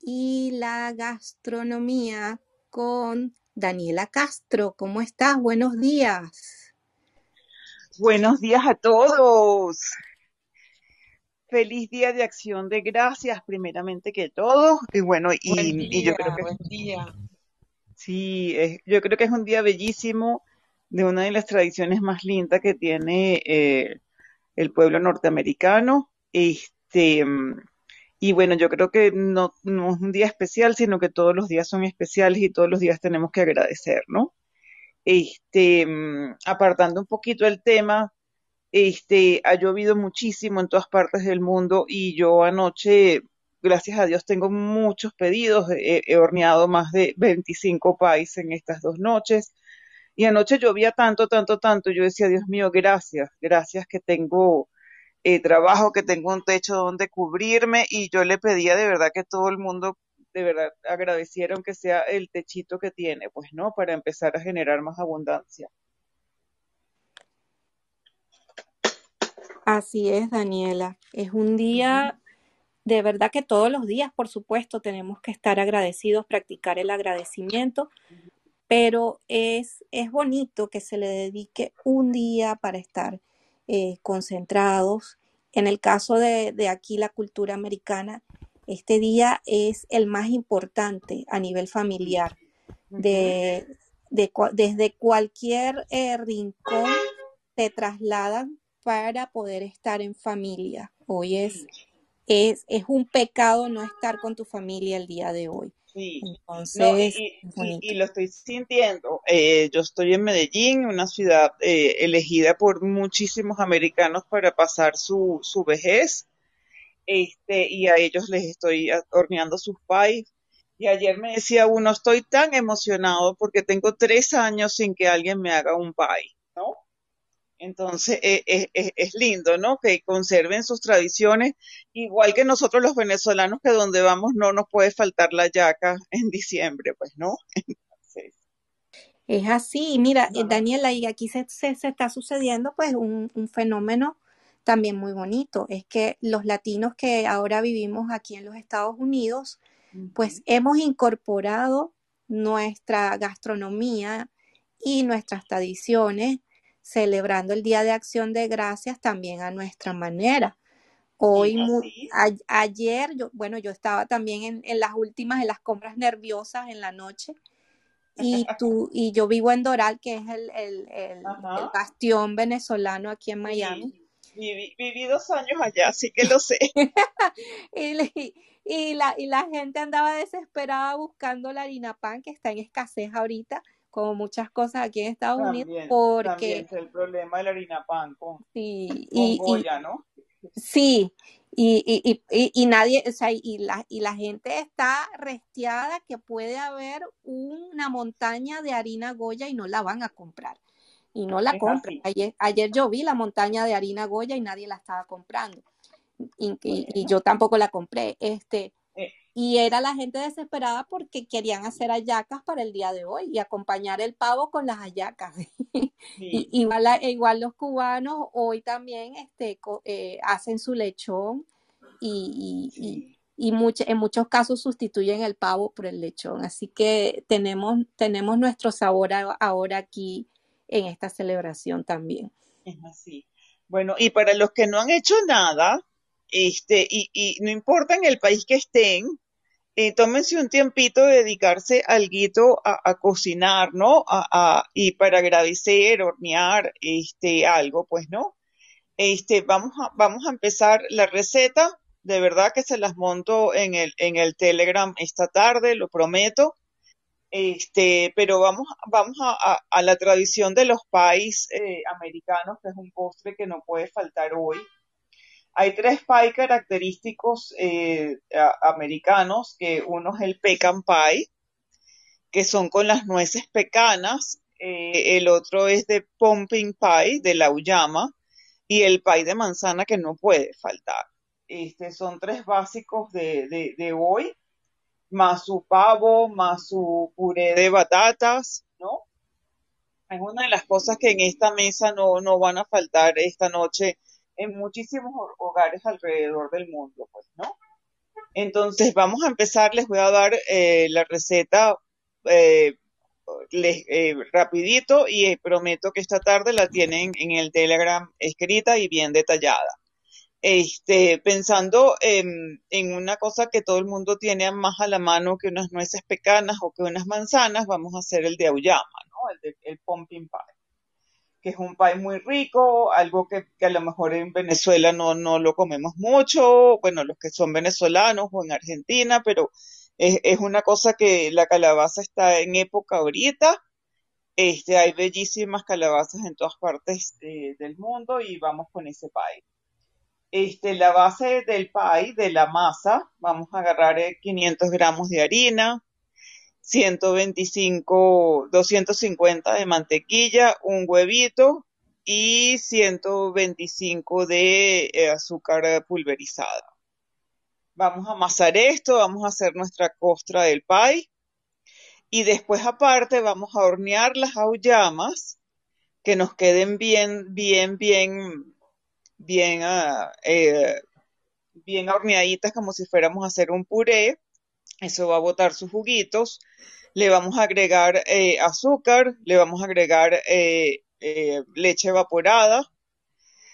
y la gastronomía con Daniela Castro. ¿Cómo estás? Buenos días. Buenos días a todos. Feliz día de acción de gracias, primeramente que todo. Y bueno, Buen y, y yo creo que buen día. sí, es- yo creo que es un día bellísimo de una de las tradiciones más lindas que tiene eh, el pueblo norteamericano. Este, mm, y bueno, yo creo que no, no es un día especial, sino que todos los días son especiales y todos los días tenemos que agradecer, ¿no? Este, mm, apartando un poquito el tema, este, ha llovido muchísimo en todas partes del mundo y yo anoche, gracias a Dios, tengo muchos pedidos. He, horneado más de 25 pies en estas dos noches. Y anoche llovía tanto, tanto, tanto. Yo decía, Dios mío, gracias, gracias que tengo eh, trabajo, que tengo un techo donde cubrirme. Y yo le pedía de verdad que todo el mundo, de verdad, agradeciera aunque sea el techito que tiene, pues, ¿no? Para empezar a generar más abundancia. Así es, Daniela. Es un día, de verdad que todos los días, por supuesto, tenemos que estar agradecidos, practicar el agradecimiento, pero es, es bonito que se le dedique un día para estar eh, concentrados. En el caso de, de aquí, la cultura americana, este día es el más importante a nivel familiar. De, de desde cualquier eh, rincón se trasladan para poder estar en familia. Hoy es, es, es un pecado no estar con tu familia el día de hoy. Sí. No, y, lo estoy sintiendo. Eh, yo estoy en Medellín, una ciudad eh, elegida por muchísimos americanos para pasar su, su vejez, este, y a ellos les estoy horneando sus pies. Y ayer me decía uno, estoy tan emocionado porque tengo tres años sin que alguien me haga un pie. Entonces, eh, eh, eh, es lindo, ¿no? Que conserven sus tradiciones, igual que nosotros los venezolanos, que donde vamos no nos puede faltar la yaca en diciembre, pues, ¿no? Entonces, Es así, mira, ajá, Daniela, y aquí se, se, se está sucediendo pues un, un fenómeno también muy bonito, es que los latinos que ahora vivimos aquí en los Estados Unidos, pues hemos incorporado nuestra gastronomía y nuestras tradiciones, celebrando el Día de Acción de Gracias también a nuestra manera. Hoy, sí, a- ayer, yo, bueno, yo estaba también en, en las últimas, en las compras nerviosas en la noche, y tú, y yo vivo en Doral, que es el, el, el, el ajá, bastión venezolano aquí en Miami. sí, viví, viví dos años allá, así que lo sé. Y, y la, y la gente andaba desesperada buscando la harina pan, que está en escasez ahorita, como muchas cosas aquí en Estados Unidos, porque también es el problema de la harina pan con, sí, con y, y Goya, ¿no? sí, y, y, y, y- nadie, o sea, y la, y la gente está restiada que puede haber una montaña de harina Goya y no la van a comprar. Y no la Es compran. Ayer, ayer yo vi la montaña de harina Goya y nadie la estaba comprando. Y, yo tampoco la compré. Este, y era la gente desesperada porque querían hacer hallacas para el día de hoy y acompañar el pavo con las hallacas. Y, igual, los cubanos hoy también este, eh, hacen su lechón y, y, y, sí, y much- en muchos casos sustituyen el pavo por el lechón. Así que tenemos, tenemos nuestro sabor a- ahora aquí en esta celebración también. es así. Bueno, y para los que no han hecho nada, este, y, y no importa en el país que estén, eh, tómense un tiempito de dedicarse alguito a, a cocinar, ¿no? A, y para agradecer, hornear, este, algo, pues, ¿no? Este, vamos a, vamos a empezar la receta de verdad que se las monto en el, en el Telegram esta tarde, lo prometo. Este, pero vamos, vamos a, a- la tradición de los pies eh, americanos, que es un postre que no puede faltar hoy. Hay tres pies característicos eh, americanos, que uno es el pecan pie, que son con las nueces pecanas, eh, el otro es de pumpkin pie, de la uyama, y el pie de manzana que no puede faltar. Este, son tres básicos de, de, de hoy, más su pavo, más su puré de batatas, ¿no? Es una de las cosas que en esta mesa no, no van a faltar esta noche en muchísimos ho- hogares alrededor del mundo, pues, ¿no? Entonces vamos a empezar, les voy a dar eh, la receta eh, les- eh, rapidito y eh, prometo que esta tarde la tienen en el Telegram escrita y bien detallada. Este, pensando en, en una cosa que todo el mundo tiene más a la mano que unas nueces pecanas o que unas manzanas, vamos a hacer el de auyama, ¿no? El, de, el pumpkin pie, que es un pie muy rico, algo que, que a lo mejor en Venezuela no, no lo comemos mucho, bueno, los que son venezolanos o en Argentina, pero es, es una cosa que la calabaza está en época ahorita. Este, hay bellísimas calabazas en todas partes eh, del mundo y vamos con ese pie. Este, la base del pie, de la masa, vamos a agarrar eh, 500 gramos de harina, 125, 250 de mantequilla, un huevito y 125 de eh, azúcar pulverizada. Vamos a amasar esto, vamos a hacer nuestra costra del pie y después aparte vamos a hornear las auyamas que nos queden bien, bien, bien, bien, ah, eh, bien horneaditas como si fuéramos a hacer un puré. Eso va a botar sus juguitos. Le vamos a agregar eh, azúcar, le vamos a agregar eh, eh, leche evaporada,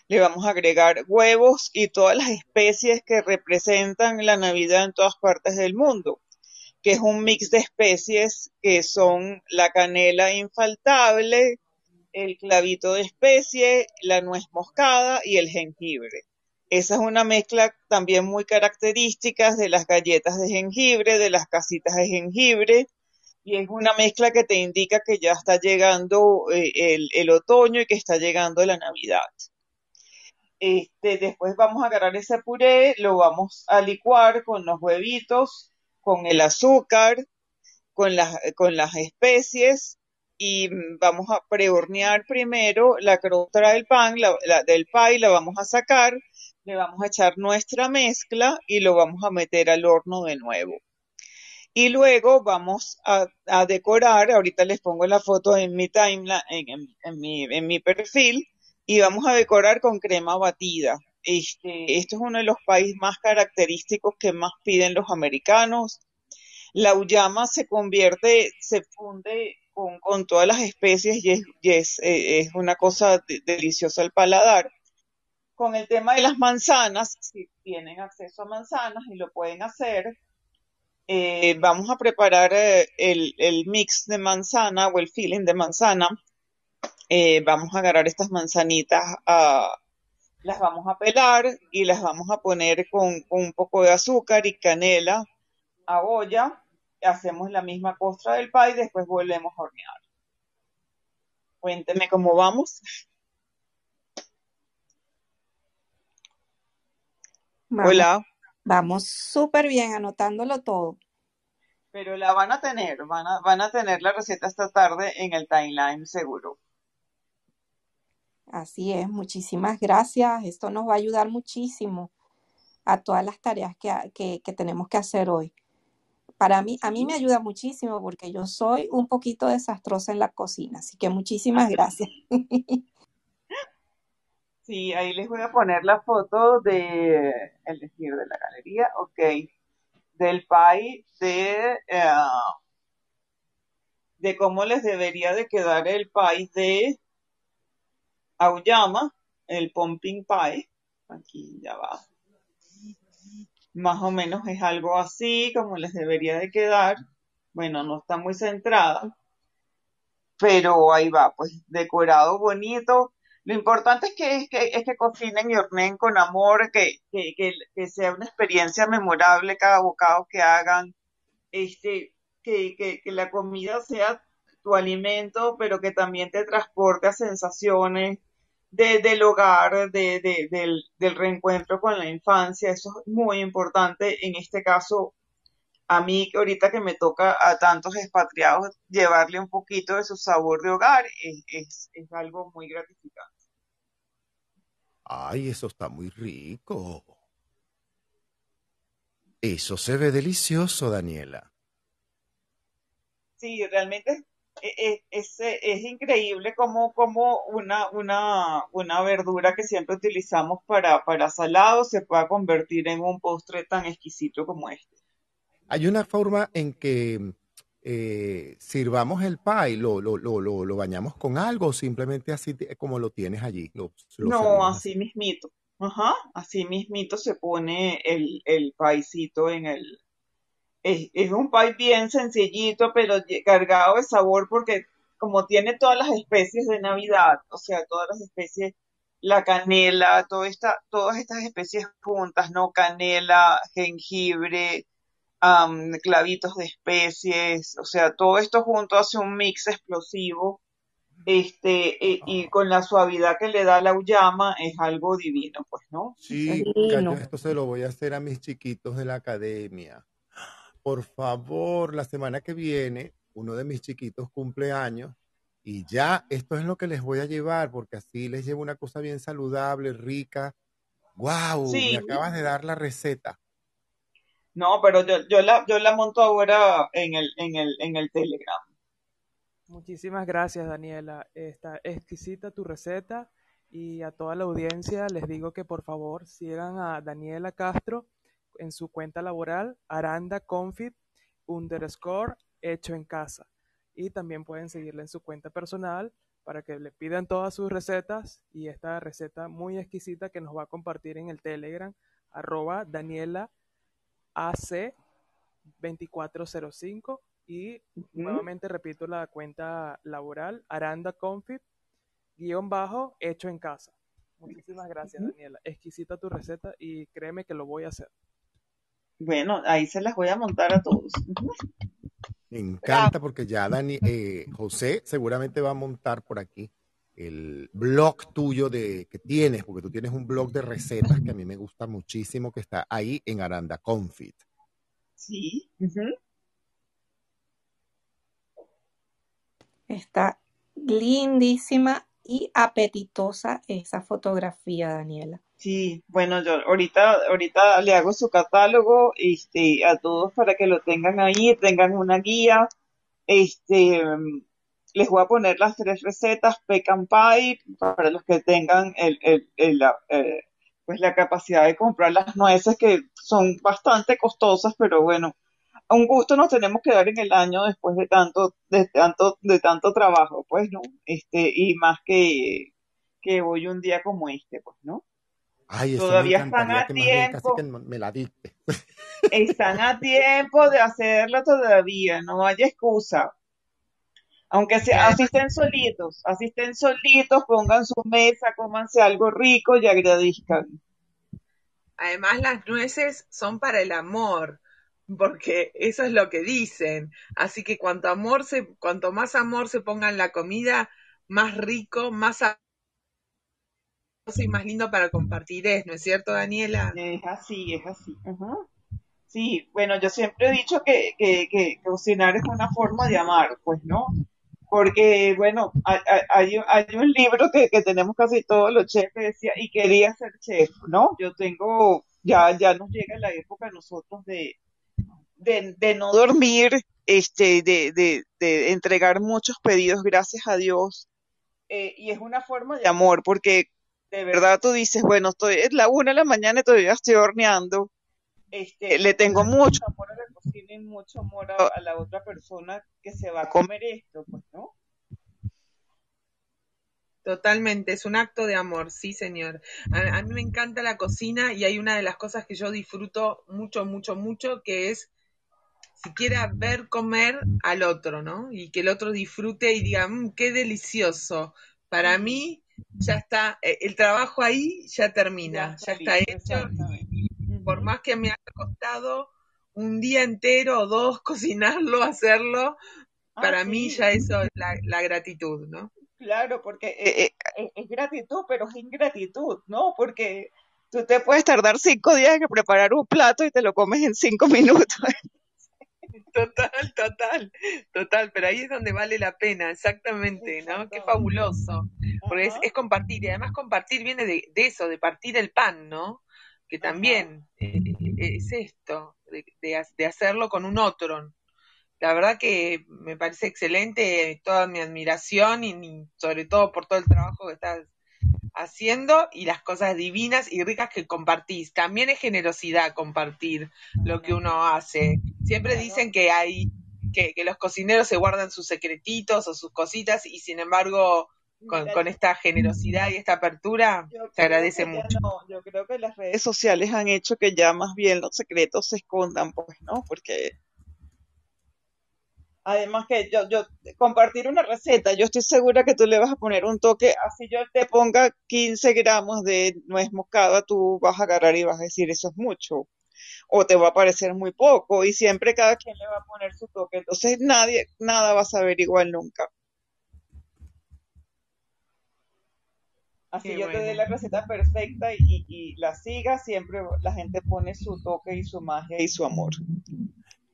le vamos a agregar huevos y todas las especies que representan la Navidad en todas partes del mundo, que es un mix de especies que son la canela infaltable, el clavito de especie, la nuez moscada y el jengibre. Esa es una mezcla también muy característica de las galletas de jengibre, de las casitas de jengibre, y es una mezcla que te indica que ya está llegando eh, el, otoño y que está llegando la Navidad. Este, después vamos a agarrar ese puré, lo vamos a licuar con los huevitos, con el azúcar, con las, con las especies y mm, vamos a prehornear primero la crosta del pan, la- del pie, la vamos a sacar, le vamos a echar nuestra mezcla y lo vamos a meter al horno de nuevo. Y luego vamos a, decorar, ahorita les pongo la foto en mi timeline, en, mi, en mi perfil, y vamos a decorar con crema batida. Este, es uno de los países más característicos que más piden los americanos. La uyama se convierte, se funde con, con todas las especies y es, es, eh, es una cosa de- deliciosa al paladar. Con el tema de las manzanas, si tienen acceso a manzanas y lo pueden hacer, eh, vamos a preparar eh, el, mix de manzana o el filling de manzana. Eh, vamos a agarrar estas manzanitas, ah, las vamos a pelar y las vamos a poner con, con un poco de azúcar y canela a olla. Hacemos la misma costra del pie y después volvemos a hornear. Cuénteme cómo vamos. Vamos, Hola, vamos súper bien anotándolo todo. pero la van a tener, van a, van a tener la receta esta tarde en el timeline seguro. Así es, muchísimas gracias. Esto nos va a ayudar muchísimo a todas las tareas que, que, que tenemos que hacer hoy. Para mí, a mí me ayuda muchísimo porque yo soy un poquito desastrosa en la cocina, así que muchísimas gracias. Sí, ahí les voy a poner la foto de el decir de la galería, ok, del pie de eh, de cómo les debería de quedar el pie de auyama, el pumpkin pie. Aquí ya va. Más o menos es algo así como les debería de quedar. Bueno, no está muy centrada, pero ahí va, pues decorado bonito. Lo importante es que, es que, es que cocinen y horneen con amor, que, que, que, que sea una experiencia memorable cada bocado que hagan, este, que, que, que la comida sea tu alimento, pero que también te transporte a sensaciones de, del hogar, de, de- del, del reencuentro con la infancia. Eso es muy importante. En este caso, a mí, que ahorita que me toca a tantos expatriados, llevarle un poquito de su sabor de hogar es, es, es algo muy gratificante. Ay, eso está muy rico. Eso se ve delicioso, Daniela. Sí, realmente es, es, es, es increíble como, como una, una, una verdura que siempre utilizamos para, para salado se pueda convertir en un postre tan exquisito como este. Hay una forma en que eh, sirvamos el pie, lo, lo, lo, lo, bañamos con algo, o simplemente así como lo tienes allí. No, servimos así. mismito. Ajá, así mismito se pone el, el paisito en el... Es, es un pie bien sencillito, pero cargado de sabor porque como tiene todas las especies de Navidad, o sea, todas las especies, la canela, toda esta, todas estas especies juntas, ¿no? Canela, jengibre, clavitos de especies, o sea, todo esto junto hace un mix explosivo este, eh, y con la suavidad que le da la uyama es algo divino, pues, ¿no? Sí, yo esto se lo voy a hacer a mis chiquitos de la academia. Por favor, la semana que viene, uno de mis chiquitos cumple años y ya esto es lo que les voy a llevar, porque así les llevo una cosa bien saludable, rica. ¡Wow! Sí. Me acabas de dar la receta. No, pero yo, yo la, yo la monto ahora en el, en el, en el Telegram. Muchísimas gracias, Daniela. Está exquisita tu receta y a toda la audiencia les digo que por favor sigan a Daniela Castro en su cuenta laboral Aranda Confit underscore hecho en casa y también pueden seguirla en su cuenta personal para que le pidan todas sus recetas y esta receta muy exquisita que nos va a compartir en el Telegram arroba Daniela 2405 y nuevamente repito la cuenta laboral Aranda Confit guion bajo hecho en casa. Muchísimas gracias Daniela, exquisita tu receta y créeme que lo voy a hacer. Bueno, ahí se las voy a montar a todos. Me encanta porque ya Dani, eh, José seguramente va a montar por aquí el blog tuyo de que tienes, porque tú tienes un blog de recetas que a mí me gusta muchísimo, que está ahí en Aranda Confit. Sí. Está lindísima y apetitosa esa fotografía, Daniela. Sí, bueno, yo ahorita, ahorita le hago su catálogo, este, a todos para que lo tengan ahí, tengan una guía, este, les voy a poner las tres recetas, pecan pie, para los que tengan el, el, el, la, eh, pues la capacidad de comprar las nueces que son bastante costosas, pero bueno, a un gusto nos tenemos que dar en el año después de tanto, de tanto, de tanto trabajo, pues, ¿no? Este, y más que, que hoy un día como este, pues, ¿no? Ay, Todavía están a bien casi tiempo, que me la dicte. están a tiempo de hacerlo todavía, no hay excusa. Aunque sea, así estén solitos, así estén solitos, pongan su mesa, cómanse algo rico y agradezcan. Además, las nueces son para el amor, porque eso es lo que dicen. Así que cuanto amor se, cuanto más amor se ponga en la comida, más rico, más y más lindo para compartir es, ¿no es cierto, Daniela? Es así, es así. Sí, bueno, yo siempre he dicho que, que, que cocinar es una forma de amar, pues, ¿no? Porque, bueno, hay, hay, un libro que, que tenemos casi todos los chefs decía, y quería ser chef, ¿no? Yo tengo, ya, ya nos llega la época a nosotros de, de, de no dormir, este, de, de, de entregar muchos pedidos, gracias a Dios. Eh, y es una forma de amor, porque de verdad tú dices, bueno, estoy, es la una de la mañana y todavía estoy horneando. Este, le tengo mucho amor y mucho amor a, a la otra persona que se va a comer esto, pues, ¿no? Totalmente, es un acto de amor, sí, señor. A, a mí me encanta la cocina y hay una de las cosas que yo disfruto mucho, mucho, mucho, que es siquiera ver comer al otro, ¿no? Y que el otro disfrute y diga, "Mm, qué delicioso. Para mí, ya está, eh, el trabajo ahí ya Ya termina, está ya está hecho por más que me haya costado un día entero o dos cocinarlo, hacerlo, Ah, para mí sí, ya eso es la, la gratitud, ¿no? claro, porque eh, eh, es, gratitud, pero es ingratitud, ¿no? Porque tú te puedes tardar cinco días en preparar un plato y te lo comes en cinco minutos. Total, total, total, pero ahí es donde vale la pena, exactamente, ¿no? Qué fabuloso, porque es, es compartir, y además compartir viene de, de eso, de partir el pan, ¿no? Que también eh, es esto, de, de ha- de hacerlo con un otro. La verdad que me parece excelente, toda mi admiración y, y sobre todo por todo el trabajo que estás haciendo y las cosas divinas y ricas que compartís. También es generosidad compartir lo que uno hace. Siempre dicen que hay que, que los cocineros se guardan sus secretitos o sus cositas y sin embargo con, con esta generosidad y esta apertura creo agradece mucho. no, yo creo que las redes sociales han hecho que ya más bien los secretos se escondan, pues, ¿no? Porque Además que yo, yo, compartir una receta, yo estoy segura que tú le vas a poner un toque, así yo te ponga 15 gramos de nuez moscada, tú vas a agarrar y vas a decir eso es mucho, o te va a parecer muy poco, y siempre cada quien le va a poner su toque, entonces nadie, nada va a saber igual nunca. Así Qué yo te dé la receta perfecta y, y, y la siga, siempre la gente pone su toque y su magia y su amor.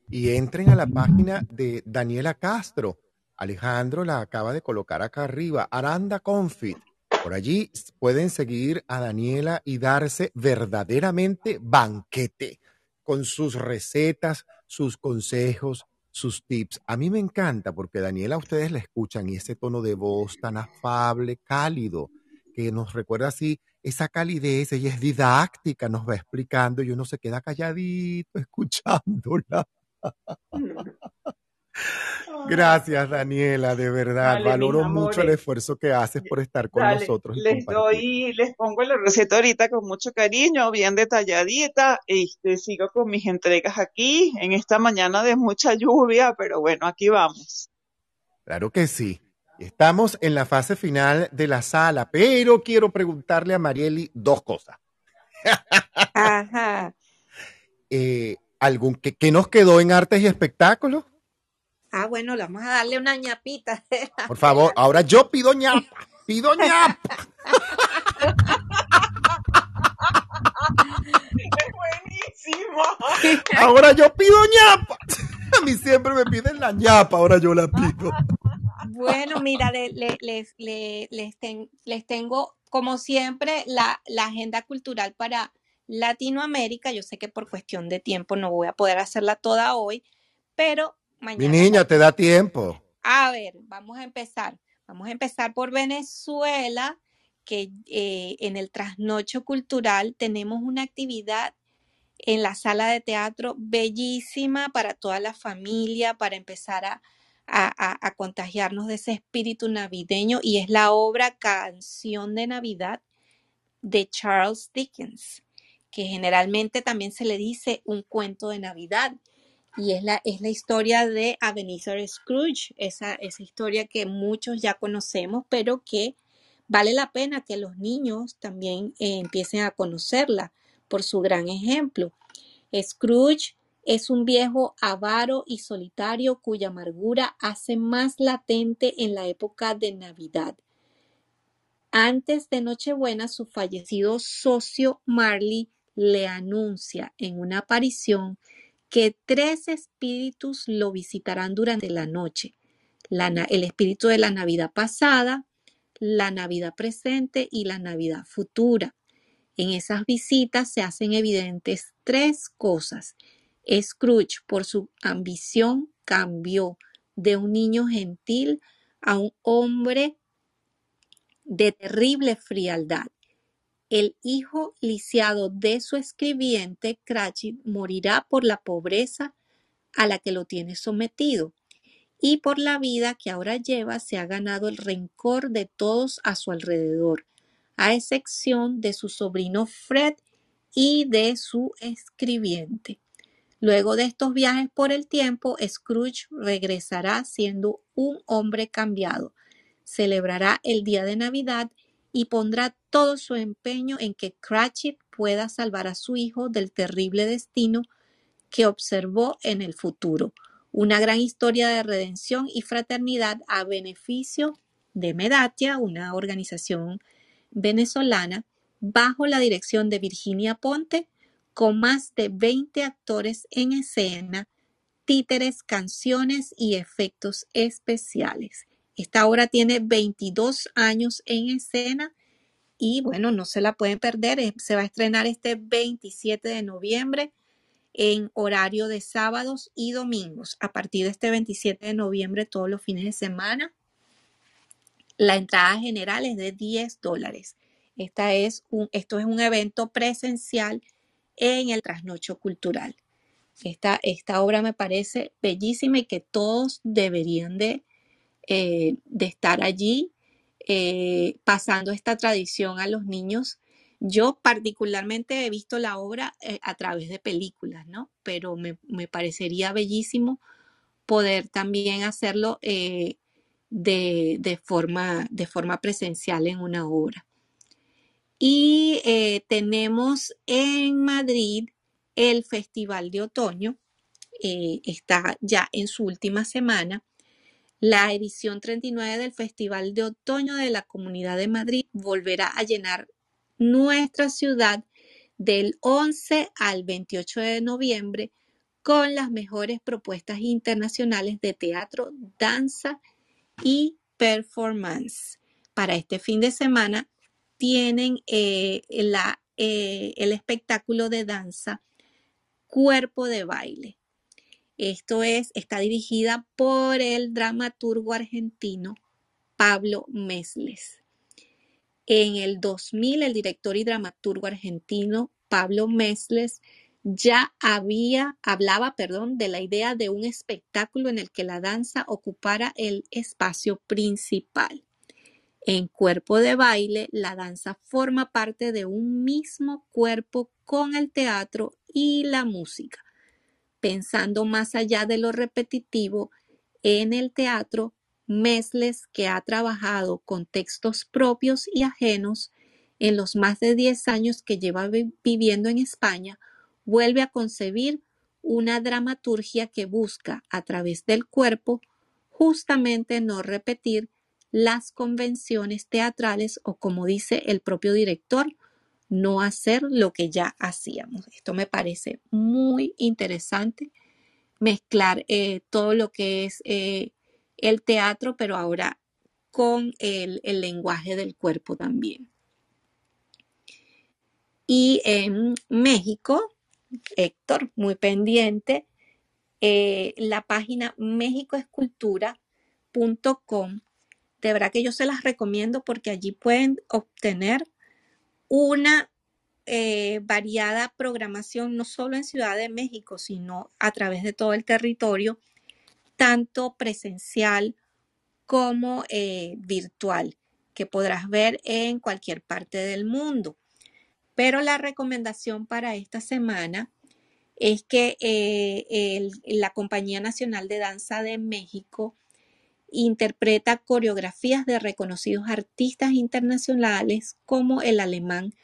Y entren a la página de Daniela Castro. Alejandro la acaba de colocar acá arriba. Aranda Confit. Por allí pueden seguir a Daniela y darse verdaderamente banquete con sus recetas, sus consejos, sus tips. A mí me encanta porque Daniela, ustedes la escuchan y ese tono de voz tan afable, cálido, que nos recuerda así esa calidez, ella es didáctica, nos va explicando y uno se queda calladito escuchándola. Gracias, Daniela, de verdad. Dale, Valoro mucho el esfuerzo que haces por estar con Dale, nosotros les doy, les pongo la receta ahorita con mucho cariño, bien detalladita. Este, sigo con mis entregas aquí en esta mañana de mucha lluvia, pero bueno, aquí vamos. Claro que sí. Estamos en la fase final de la sala, pero quiero preguntarle a Marieli dos cosas. Ajá. Eh, ¿algún, qué, qué nos quedó en artes y espectáculos? Ah, bueno, le vamos a darle una ñapita Por favor, ahora yo pido ñapa, pido ñapa. Es buenísimo. Ahora yo pido ñapa. A mí siempre me piden la ñapa, ahora yo la pido. Bueno, mira, le- le- les, le- les, ten- les tengo, como siempre, la, la agenda cultural para Latinoamérica. Yo sé que por cuestión de tiempo no voy a poder hacerla toda hoy, pero Mi mañana niña, te da tiempo. A ver, vamos a empezar. Vamos a empezar por Venezuela, que eh, en el trasnocho cultural tenemos una actividad en la sala de teatro bellísima para toda la familia, para empezar a, a- contagiarnos de ese espíritu navideño y es la obra Canción de Navidad de Charles Dickens, que generalmente también se le dice un cuento de Navidad. Y es la, es la historia de Ebenezer Scrooge, esa, esa historia que muchos ya conocemos, pero que vale la pena que los niños también eh, empiecen a conocerla por su gran ejemplo. Scrooge es un viejo avaro y solitario cuya amargura hace más latente en la época de Navidad. Antes de Nochebuena, su fallecido socio Marley le anuncia en una aparición que tres espíritus lo visitarán durante la noche. El espíritu de la Navidad pasada, la Navidad presente y la Navidad futura. En esas visitas se hacen evidentes tres cosas. Scrooge, por su ambición, cambió de un niño gentil a un hombre de terrible frialdad. El hijo lisiado de su escribiente, Cratchit, morirá por la pobreza a la que lo tiene sometido y por la vida que ahora lleva se ha ganado el rencor de todos a su alrededor, a excepción de su sobrino Fred y de su escribiente. Luego de estos viajes por el tiempo, Scrooge regresará siendo un hombre cambiado. Celebrará el día de Navidad y pondrá todo su empeño en que Cratchit pueda salvar a su hijo del terrible destino que observó en el futuro. Una gran historia de redención y fraternidad a beneficio de Medatia, una organización venezolana, bajo la dirección de Virginia Ponte, con más de 20 actores en escena, títeres, canciones y efectos especiales. Esta obra tiene 22 años en escena y bueno, no se la pueden perder. eh, Se va a estrenar este 27 de noviembre en horario de sábados y domingos. A partir de este 27 de noviembre, todos los fines de semana, la entrada general es de 10 dólares. Esta es un, esto es un evento presencial en el trasnocho cultural. Esta, esta obra me parece bellísima y que todos deberían de, eh, de estar allí eh, pasando esta tradición a los niños. Yo particularmente he visto la obra eh, a través de películas, ¿no? Pero me, me parecería bellísimo poder también hacerlo de, de forma, de forma presencial en una obra. Y eh, tenemos en Madrid el Festival de Otoño, eh, está ya en su última semana. La edición 39 del Festival de Otoño de la Comunidad de Madrid volverá a llenar nuestra ciudad del 11 al 28 de noviembre con las mejores propuestas internacionales de teatro, danza y performance. Para este fin de semana tienen eh, eh, el espectáculo de danza Cuerpo de Baile. Esto es, está dirigida por el dramaturgo argentino Pablo Mesles. En el 2000, el director y dramaturgo argentino Pablo Mesles ya había, hablaba, perdón, de la idea de un espectáculo en el que la danza ocupara el espacio principal. En cuerpo de baile, la danza forma parte de un mismo cuerpo con el teatro y la música. Pensando más allá de lo repetitivo, en el teatro, Mesles, que ha trabajado con textos propios y ajenos en los más de 10 años que lleva vi- viviendo en España, vuelve a concebir una dramaturgia que busca, a través del cuerpo, justamente no repetir las convenciones teatrales o, como dice el propio director, no hacer lo que ya hacíamos. Esto me parece muy interesante, mezclar eh, todo lo que es eh, el teatro, pero ahora con el, el lenguaje del cuerpo también. Y en México, Héctor, muy pendiente, eh, la página mexicoescultura.com. De verdad que yo se las recomiendo porque allí pueden obtener una eh, variada programación, no solo en Ciudad de México, sino a través de todo el territorio, tanto presencial como eh, virtual, que podrás ver en cualquier parte del mundo. Pero la recomendación para esta semana es que eh, la Compañía Nacional de Danza de México interpreta coreografías de reconocidos artistas internacionales como el alemán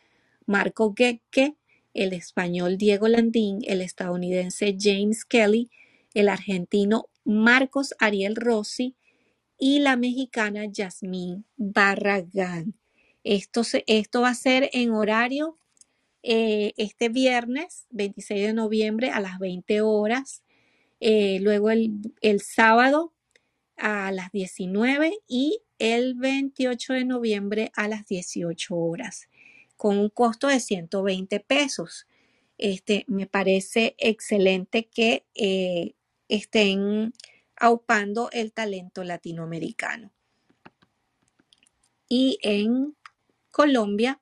Marco Goecke, el español Diego Landín, el estadounidense James Kelly, el argentino Marcos Ariel Rossi y la mexicana Yasmín Barragán. Esto, esto va a ser en horario eh, este viernes 26 de noviembre a las 20 horas, eh, luego el, el sábado a las 19 y el 28 de noviembre a las 18 horas, con un costo de 120 pesos. Este, me parece excelente que eh, estén aupando el talento latinoamericano. Y en Colombia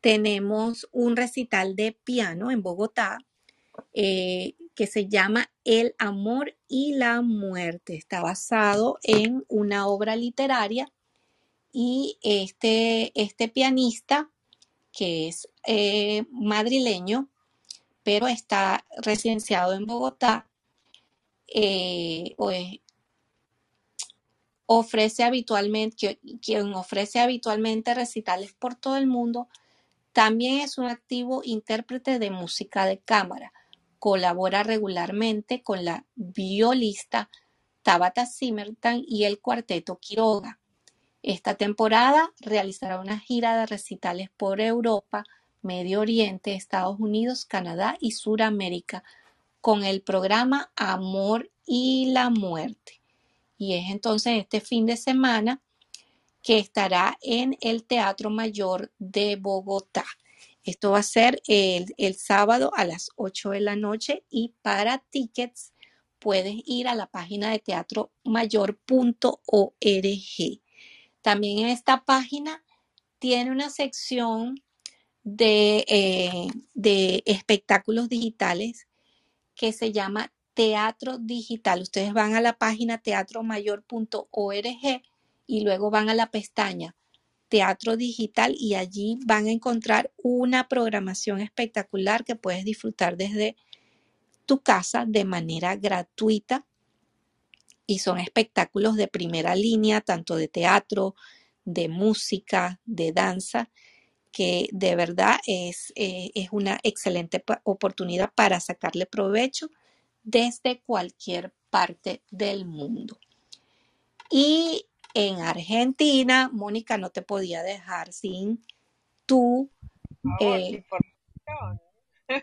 tenemos un recital de piano en Bogotá eh, que se llama El amor y la muerte. Está basado en una obra literaria y este, este pianista, que es eh, madrileño, pero está residenciado en Bogotá, eh, o, es- ofrece habitualmente, quien ofrece habitualmente recitales por todo el mundo, también es un activo intérprete de música de cámara. Colabora regularmente con la violista Tabata Zimmerman y el cuarteto Quiroga. Esta temporada realizará una gira de recitales por Europa, Medio Oriente, Estados Unidos, Canadá y Suramérica con el programa Amor y la Muerte. Y es entonces este fin de semana que estará en el Teatro Mayor de Bogotá. Esto va a ser el, el sábado a las 8 de la noche y para tickets puedes ir a la página de teatromayor.org. También en esta página tiene una sección de, eh, de espectáculos digitales que se llama Teatro Digital. Ustedes van a la página teatromayor.org y luego van a la pestaña Teatro Digital y allí van a encontrar una programación espectacular que puedes disfrutar desde tu casa de manera gratuita y son espectáculos de primera línea, tanto de teatro, de música, de danza, que de verdad es, eh, es una excelente oportunidad para sacarle provecho desde cualquier parte del mundo. Y en Argentina, Mónica, no te podía dejar sin tu, eh,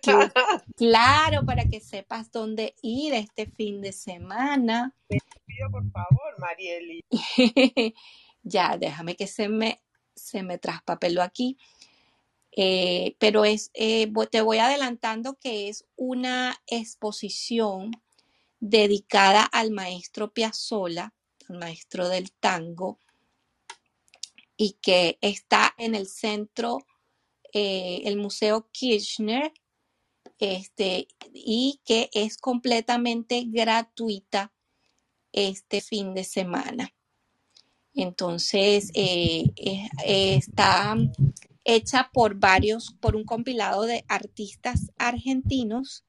tu- claro, para que sepas dónde ir este fin de semana. Te pido por favor, Marieli. Ya, déjame que se me, se me traspapeló aquí. Eh, pero es, eh, te voy adelantando que es una exposición dedicada al maestro Piazzolla, maestro del tango, y que está en el centro, eh, el Museo Kirchner, este, y que es completamente gratuita este fin de semana. Entonces, eh, eh, está hecha por varios, por un compilado de artistas argentinos,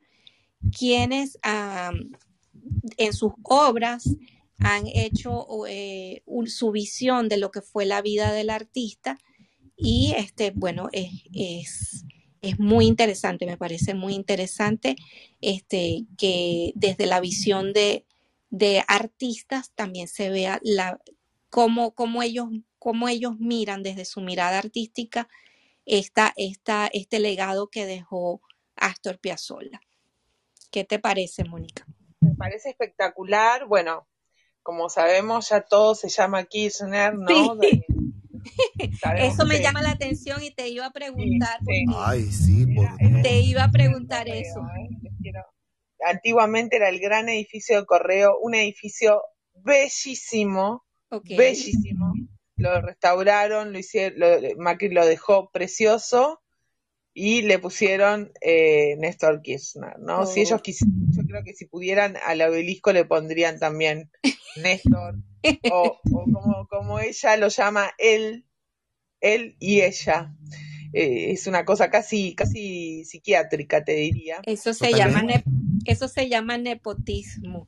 quienes en sus obras han hecho eh, un- su visión de lo que fue la vida del artista y este, bueno, es, es, es muy interesante, me parece muy interesante este, que desde la visión de, de artistas también se vea la, cómo, cómo ellos, cómo ellos miran desde su mirada artística esta, esta, este legado que dejó Astor Piazzolla. ¿Qué te parece, Mónica? Me parece espectacular. Bueno, como sabemos, ya todo se llama Kirchner, ¿no? Sí, eso me que llama la atención y te iba a preguntar sí. porque Ay, sí, por Era, era Dios. te iba a preguntar correo, eso. ¿eh? Quiero- Antiguamente era el gran edificio de correo, un edificio bellísimo, bellísimo. Lo restauraron, lo hicieron, lo- Macri lo dejó precioso y le pusieron eh, Néstor Kirchner, ¿no? Si oh, ellos quisieran, yo creo que si pudieran al obelisco le pondrían también Néstor o, o como, como ella lo llama él, él y ella. Eh, es una cosa casi, casi psiquiátrica, te diría. Eso se llama Totalmente. ne- eso se llama nepotismo.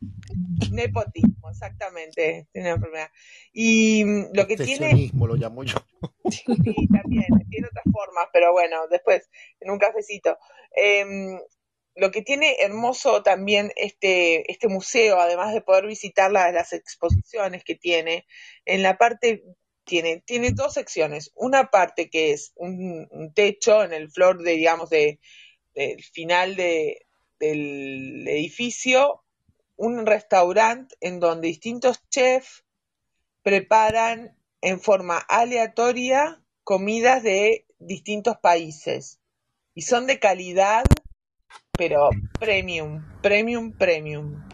Nepotismo, exactamente, tiene una enfermedad. Y mm, lo que tiene, lo llamo yo. sí, también, tiene otras formas, pero bueno, después, en un cafecito. Em, lo que tiene hermoso también este, este museo, además de poder visitar la- las exposiciones que tiene, en la parte, tiene, tiene dos secciones. Una parte que es un, un techo en el flor de, digamos, de, del final de, del edificio, un restaurante en donde distintos chefs preparan en forma aleatoria comidas de distintos países y son de calidad, pero premium, premium, premium.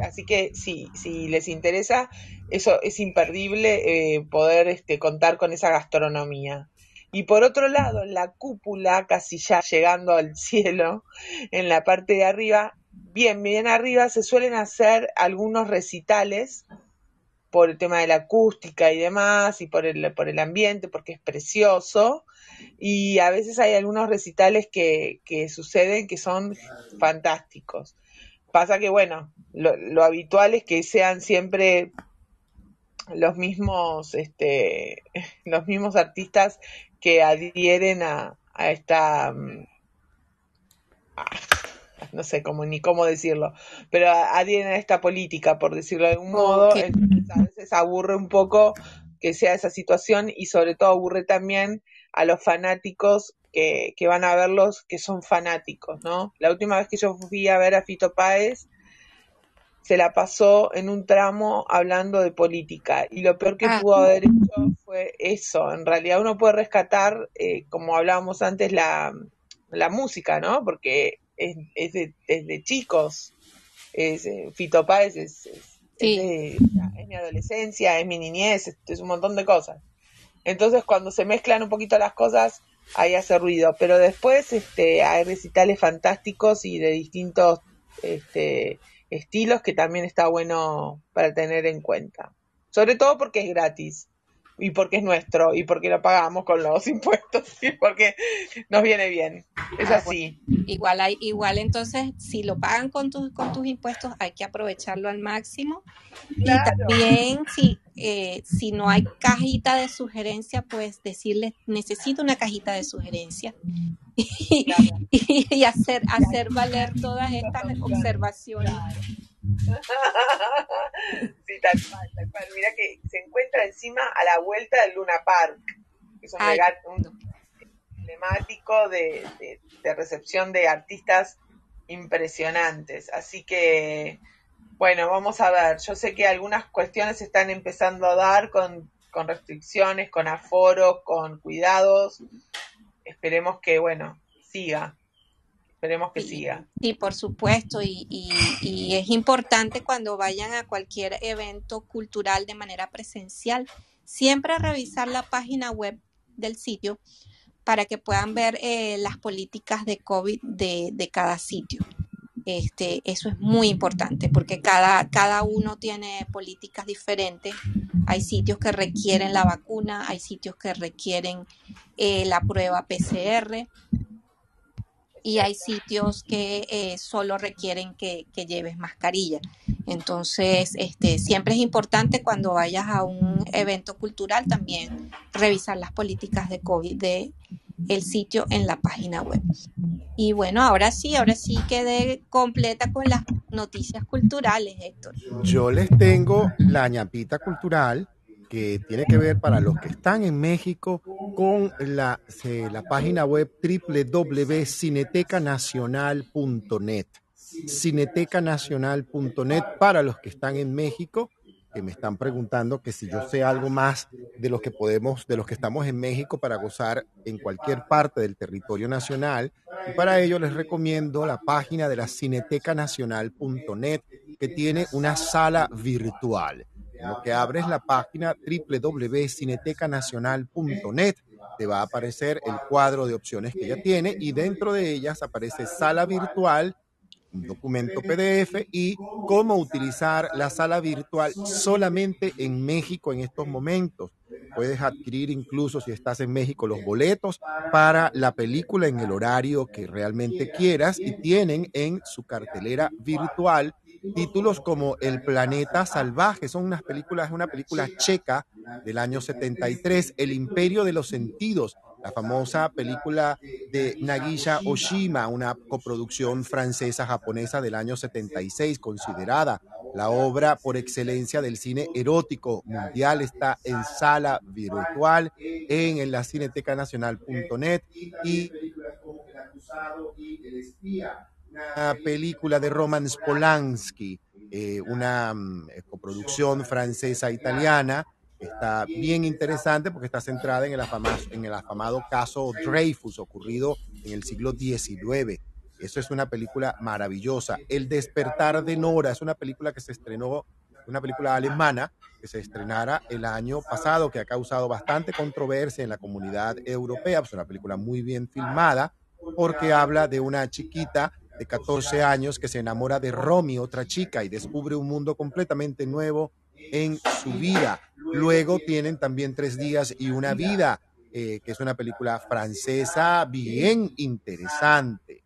Así que si les interesa, eso es imperdible eh, poder este, contar con esa gastronomía. Y por otro lado, en la cúpula, casi ya llegando al cielo, en la parte de arriba, bien, bien arriba, se suelen hacer algunos recitales por el tema de la acústica y demás, y por el, por el ambiente, porque es precioso. Y a veces hay algunos recitales que, que suceden que son fantásticos. Pasa que, bueno, lo, lo habitual es que sean siempre los mismos, este, los mismos artistas que adhieren a, a esta, mm, ah, no sé cómo ni cómo decirlo, pero adhieren a esta política, por decirlo de algún modo, entonces a veces aburre un poco que sea esa situación y sobre todo aburre también a los fanáticos que, que van a verlos que son fanáticos, ¿no? La última vez que yo fui a ver a Fito Páez, se la pasó en un tramo hablando de política y lo peor que Ah. pudo haber hecho fue eso. En realidad uno puede rescatar, eh, como hablábamos antes, la, la música, ¿no? Porque es, es de, es de chicos. Es, eh, Fito Páez es, Sí. de- es mi adolescencia, es mi niñez, es, es un montón de cosas. Entonces cuando se mezclan un poquito las cosas, ahí hace ruido. Pero después este, hay recitales fantásticos y de distintos este, estilos que también está bueno para tener en cuenta. Sobre todo porque es gratis y porque es nuestro y porque lo pagamos con los impuestos y porque nos viene bien. Es Ah, así. Igual hay, igual entonces, si lo pagan con tus, con tus impuestos, hay que aprovecharlo al máximo. Y Claro. también, si, eh, si no hay cajita de sugerencia, pues decirles, necesito una cajita de sugerencia. Y, y hacer, hacer valer todas estas observaciones. Sí, tal cual, tal cual. Mira que se encuentra encima a la vuelta del Luna Park, que es un Ay, lugar un- emblemático de, de- de recepción de artistas impresionantes. Así que, bueno, vamos a ver. Yo sé que algunas cuestiones se están empezando a dar con, con restricciones, con aforos, con cuidados. Esperemos que, bueno, siga. Esperemos que Sí, siga. sí, por supuesto, y, y- y es importante cuando vayan a cualquier evento cultural de manera presencial, siempre revisar la página web del sitio para que puedan ver eh, las políticas de COVID de, de cada sitio. Este, eso es muy importante porque cada, cada uno tiene políticas diferentes. Hay sitios que requieren la vacuna, hay sitios que requieren eh, la prueba PCR y hay sitios que eh, solo requieren que, que lleves mascarilla. Entonces, este, siempre es importante cuando vayas a un evento cultural también revisar las políticas de COVID de el sitio en la página web. Y bueno, ahora sí, ahora sí quedé completa con las noticias culturales, Héctor. Yo les tengo la ñapita cultural que tiene que ver para los que están en México con la, la página web www.cinetecanacional.net. Cinetecanacional.net para los que están en México, que me están preguntando que si yo sé algo más de los que podemos, de los que estamos en México para gozar en cualquier parte del territorio nacional. Y para ello les recomiendo la página de la cinetecanacional.net que tiene una sala virtual. Lo que abres la página www.cinetecanacional.net, te va a aparecer el cuadro de opciones que ella tiene y dentro de ellas aparece sala virtual, un documento PDF y cómo utilizar la sala virtual solamente en México en estos momentos. Puedes adquirir incluso si estás en México los boletos para la película en el horario que realmente quieras y tienen en su cartelera virtual títulos como El planeta salvaje, son unas películas, una película checa del año 73, El imperio de los sentidos, la famosa película de Nagisha Oshima, una coproducción francesa-japonesa del año 76, considerada la obra por excelencia del cine erótico mundial, está en sala virtual en la cinetecanacional.net y una película de Roman Polanski, eh, una mm, coproducción francesa-italiana. Está bien interesante porque está centrada en el, afama- en el afamado caso Dreyfus ocurrido en el siglo XIX. Eso es una película maravillosa. El despertar de Nora es una película que se estrenó, una película alemana que se estrenara el año pasado, que ha causado bastante controversia en la comunidad europea. Es una película muy bien filmada porque habla de una chiquita de 14 años que se enamora de Romy, otra chica, y descubre un mundo completamente nuevo en su vida. Luego tienen también Tres días y una vida, eh, que es una película francesa bien interesante.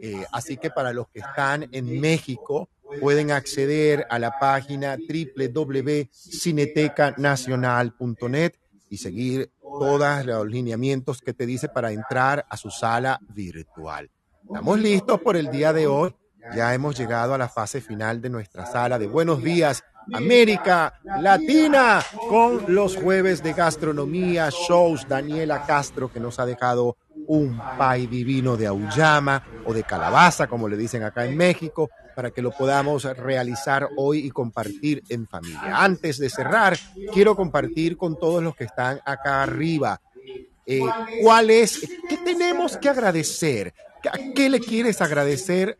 Eh, así que para los que están en México, pueden acceder a la página www.cinetecanacional.net y seguir todos los lineamientos que te dice para entrar a su sala virtual. Estamos listos por el día de hoy. Ya hemos llegado a la fase final de nuestra sala de Buenos Días América Latina con los jueves de gastronomía, shows, Daniela Castro que nos ha dejado un pay divino de auyama o de calabaza, como le dicen acá en México, para que lo podamos realizar hoy y compartir en familia. Antes de cerrar, quiero compartir con todos los que están acá arriba. eh, ¿Cuál es? ¿Qué tenemos que agradecer? ¿A qué le quieres agradecer?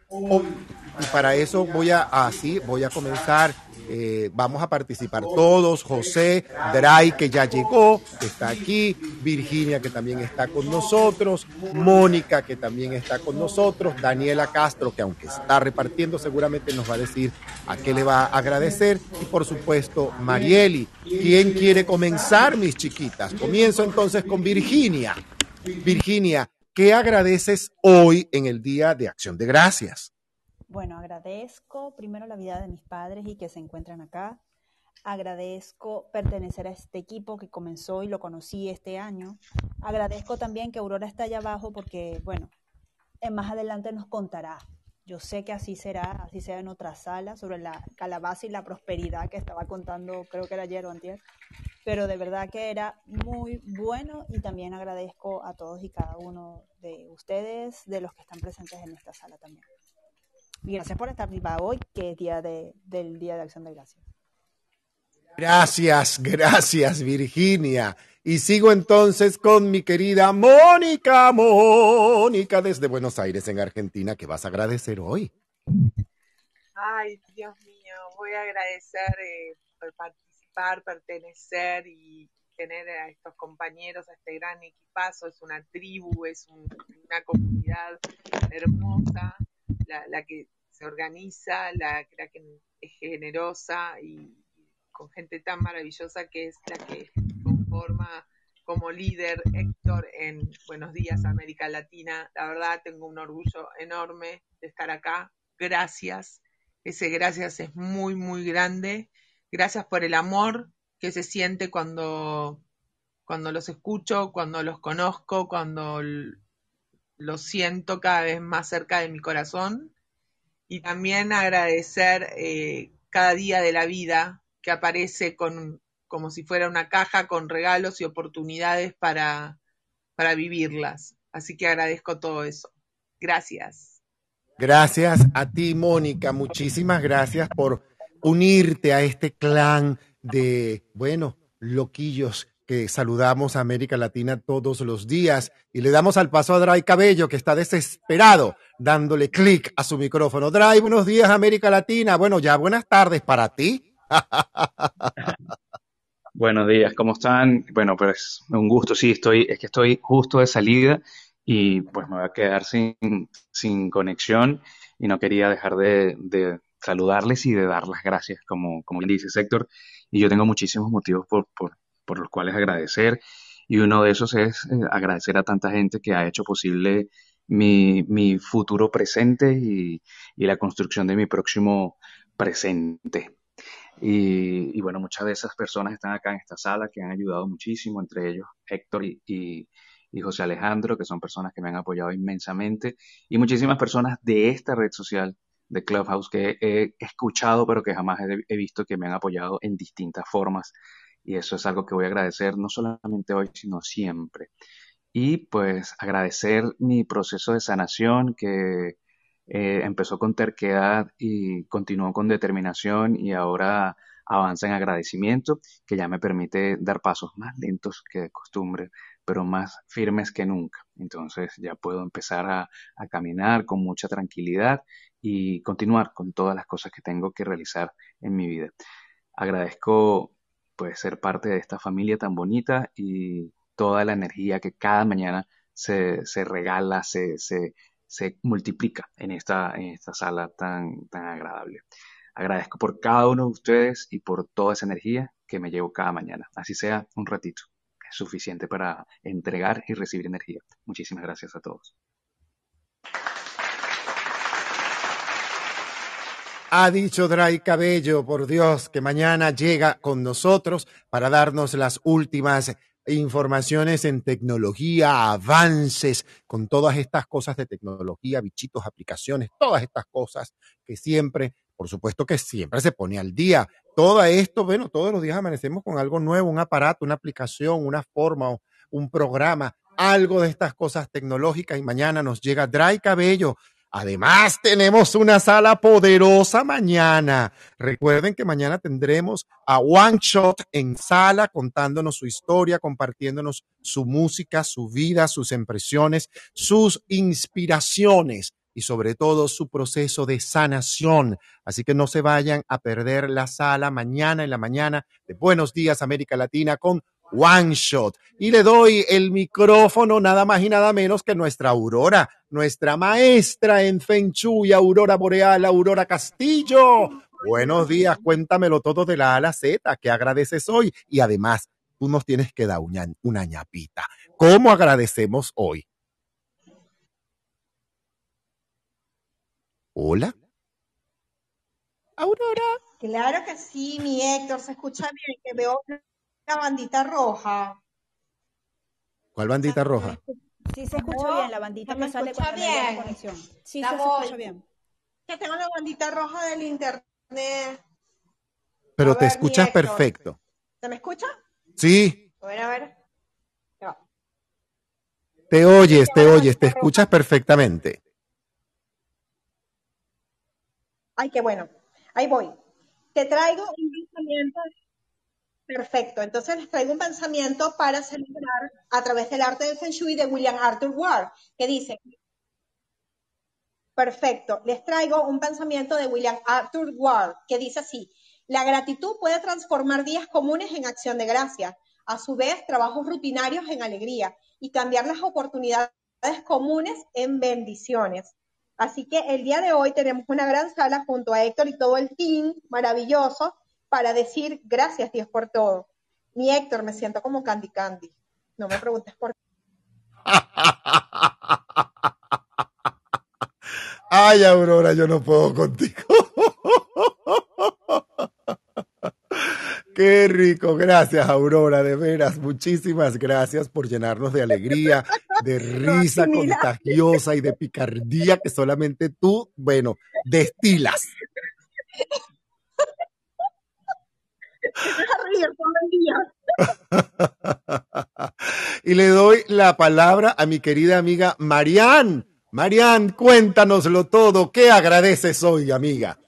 Y para eso voy a, así, voy a comenzar. eh, vamos a participar todos. José Dray, que ya llegó, que está aquí. Virginia, que también está con nosotros. Mónica, que también está con nosotros. Daniela Castro, que aunque está repartiendo, seguramente nos va a decir a qué le va a agradecer. Y por supuesto, Marieli. ¿Quién quiere comenzar, mis chiquitas? Comienzo entonces con Virginia. Virginia, ¿qué agradeces hoy en el Día de Acción de Gracias? Bueno, agradezco primero la vida de mis padres y que se encuentran acá. Agradezco pertenecer a este equipo que comenzó y lo conocí este año. Agradezco también que Aurora está allá abajo porque, bueno, más adelante nos contará. Yo sé que así será, así sea en otra sala, sobre la calabaza y la prosperidad que estaba contando, creo que era ayer o antier. Pero de verdad que era muy bueno y también agradezco a todos y cada uno de ustedes, de los que están presentes en esta sala también. Y gracias por estar viva hoy, que es día de, del Día de Acción de Gracias. Gracias, gracias, Virginia. Y sigo entonces con mi querida Mónica, Mónica desde Buenos Aires, en Argentina, que vas a agradecer hoy. Ay, Dios mío, voy a agradecer eh, por pertenecer y tener a estos compañeros, a este gran equipazo. Es una tribu, es un- una comunidad hermosa, la, que se organiza, la que es generosa y con gente tan maravillosa que es la que conforma como líder Héctor en Buenos Días América Latina. La verdad tengo un orgullo enorme de estar acá. Gracias. Ese gracias es muy, muy grande. Gracias por el amor que se siente cuando, cuando los escucho, cuando los conozco, cuando los siento cada vez más cerca de mi corazón. Y también agradecer eh, cada día de la vida que aparece con, como si fuera una caja con regalos y oportunidades para, para vivirlas. Así que agradezco todo eso. Gracias. Gracias a ti, Mónica. Muchísimas gracias por unirte a este clan de, bueno, loquillos que saludamos a América Latina todos los días y le damos al paso a Dray Cabello, que está desesperado dándole clic a su micrófono. Dray, buenos días, América Latina. Bueno, ya buenas tardes para ti. Buenos días, ¿cómo están? Bueno, pues un gusto, sí, estoy, es que estoy justo de salida y pues me voy a quedar sin, sin conexión y no quería dejar de, de saludarles y de dar las gracias, como, como bien dice Héctor, y yo tengo muchísimos motivos por, por, por los cuales agradecer. Y uno de esos es eh, agradecer a tanta gente que ha hecho posible mi, mi futuro presente y, y la construcción de mi próximo presente. Y, y bueno, muchas de esas personas están acá en esta sala que han ayudado muchísimo, entre ellos Héctor y- y José Alejandro, que son personas que me han apoyado inmensamente, y muchísimas personas de esta red social de Clubhouse que he escuchado, pero que jamás he, visto que me han apoyado en distintas formas. Y eso es algo que voy a agradecer no solamente hoy, sino siempre. Y pues agradecer mi proceso de sanación que eh, empezó con terquedad y continuó con determinación y ahora avanza en agradecimiento, que ya me permite dar pasos más lentos que de costumbre, pero más firmes que nunca. Entonces ya puedo empezar a, caminar con mucha tranquilidad y continuar con todas las cosas que tengo que realizar en mi vida. Agradezco pues ser parte de esta familia tan bonita y toda la energía que cada mañana se, regala, se, se, multiplica en esta, en esta sala tan, tan agradable. Agradezco por cada uno de ustedes y por toda esa energía que me llevo cada mañana, así sea un ratito, suficiente para entregar y recibir energía. Muchísimas gracias a todos. Ha dicho Dray Cabello, por Dios, que mañana llega con nosotros para darnos las últimas informaciones en tecnología, avances, con todas estas cosas de tecnología, bichitos, aplicaciones, todas estas cosas que siempre, por supuesto que siempre se pone al día. Todo esto, bueno, todos los días amanecemos con algo nuevo, un aparato, una aplicación, una forma, un programa, algo de estas cosas tecnológicas y mañana nos llega Dray Cabello. Además, tenemos una sala poderosa mañana. Recuerden que mañana tendremos a One Shot en sala contándonos su historia, compartiéndonos su música, su vida, sus impresiones, sus inspiraciones y sobre todo su proceso de sanación. Así que no se vayan a perder la sala mañana en la mañana de Buenos Días América Latina con One Shot. Y le doy el micrófono nada más y nada menos que nuestra Aurora, nuestra maestra en Feng Shui, Aurora Boreal, Aurora Castillo. Buenos días, cuéntamelo todo de la A a la Z, que agradeces hoy? Y además, tú nos tienes que dar una, una ñapita. ¿Cómo agradecemos hoy? Hola. Aurora. Claro que sí, mi Héctor, se escucha bien, que veo la bandita roja. ¿Cuál bandita roja? Sí se escucha bien, la bandita ¿se me sale escucha cuando bien? conexión. Sí, La se escucha bien. Que tengo la bandita roja del internet. Pero A te ver, escuchas Héctor. perfecto. ¿Se me escucha? Sí, A ver, a ver. Te oyes, te oyes, te escuchas perfectamente. Ay, qué bueno. Ahí voy. Te traigo un pensamiento. Perfecto. Entonces les traigo un pensamiento para celebrar a través del arte del Feng Shui de William Arthur Ward, que dice, perfecto, les traigo un pensamiento de William Arthur Ward, que dice así, la gratitud puede transformar días comunes en acción de gracias, a su vez trabajos rutinarios en alegría y cambiar las oportunidades comunes en bendiciones. Así que el día de hoy tenemos una gran sala junto a Héctor y todo el team maravilloso para decir gracias Dios por todo. Mi Héctor, me siento como Candy Candy. No me preguntes por qué. Ay, Aurora, yo no puedo contigo. Qué rico, gracias Aurora, de veras, muchísimas gracias por llenarnos de alegría, de risa contagiosa y de picardía que solamente tú, bueno, destilas. A. Y le doy la palabra a mi querida amiga Marianne. Marianne, cuéntanoslo todo. ¿Qué agradeces hoy, amiga?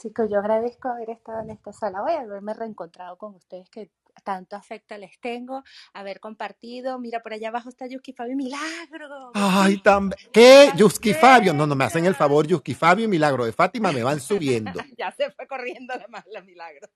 Chicos, yo agradezco haber estado en esta sala hoy, haberme reencontrado con ustedes que tanto afecto les tengo, haber compartido. Mira, por allá abajo está Yuski Fabio Milagro. Ay, tan... ¿Qué? Yuski Fabio. No, no, me hacen el favor, Yuski Fabio y Milagro de Fátima me van subiendo. ya se fue corriendo la más la milagro.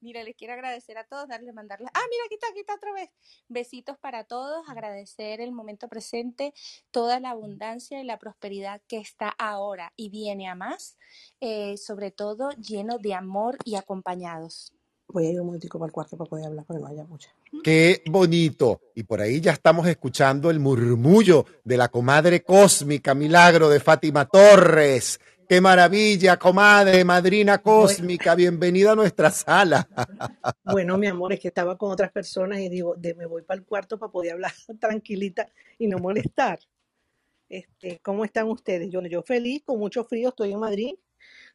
Mira, les quiero agradecer a todos, darle, mandarles. Ah, mira, aquí está, aquí está otra vez. Besitos para todos, agradecer el momento presente, toda la abundancia y la prosperidad que está ahora y viene a más, eh, sobre todo lleno de amor y acompañados. Voy a ir un momentico para el cuarto para poder hablar porque no haya mucha. Qué bonito. Y por ahí ya estamos escuchando el murmullo de la comadre cósmica Milagro de Fátima Torres. Qué maravilla, comadre, madrina cósmica. Bienvenida a nuestra sala. Bueno, mi amor, es que estaba con otras personas y digo, de, me voy para el cuarto para poder hablar tranquilita y no molestar. Este, ¿cómo están ustedes? Yo, yo feliz, con mucho frío, estoy en Madrid,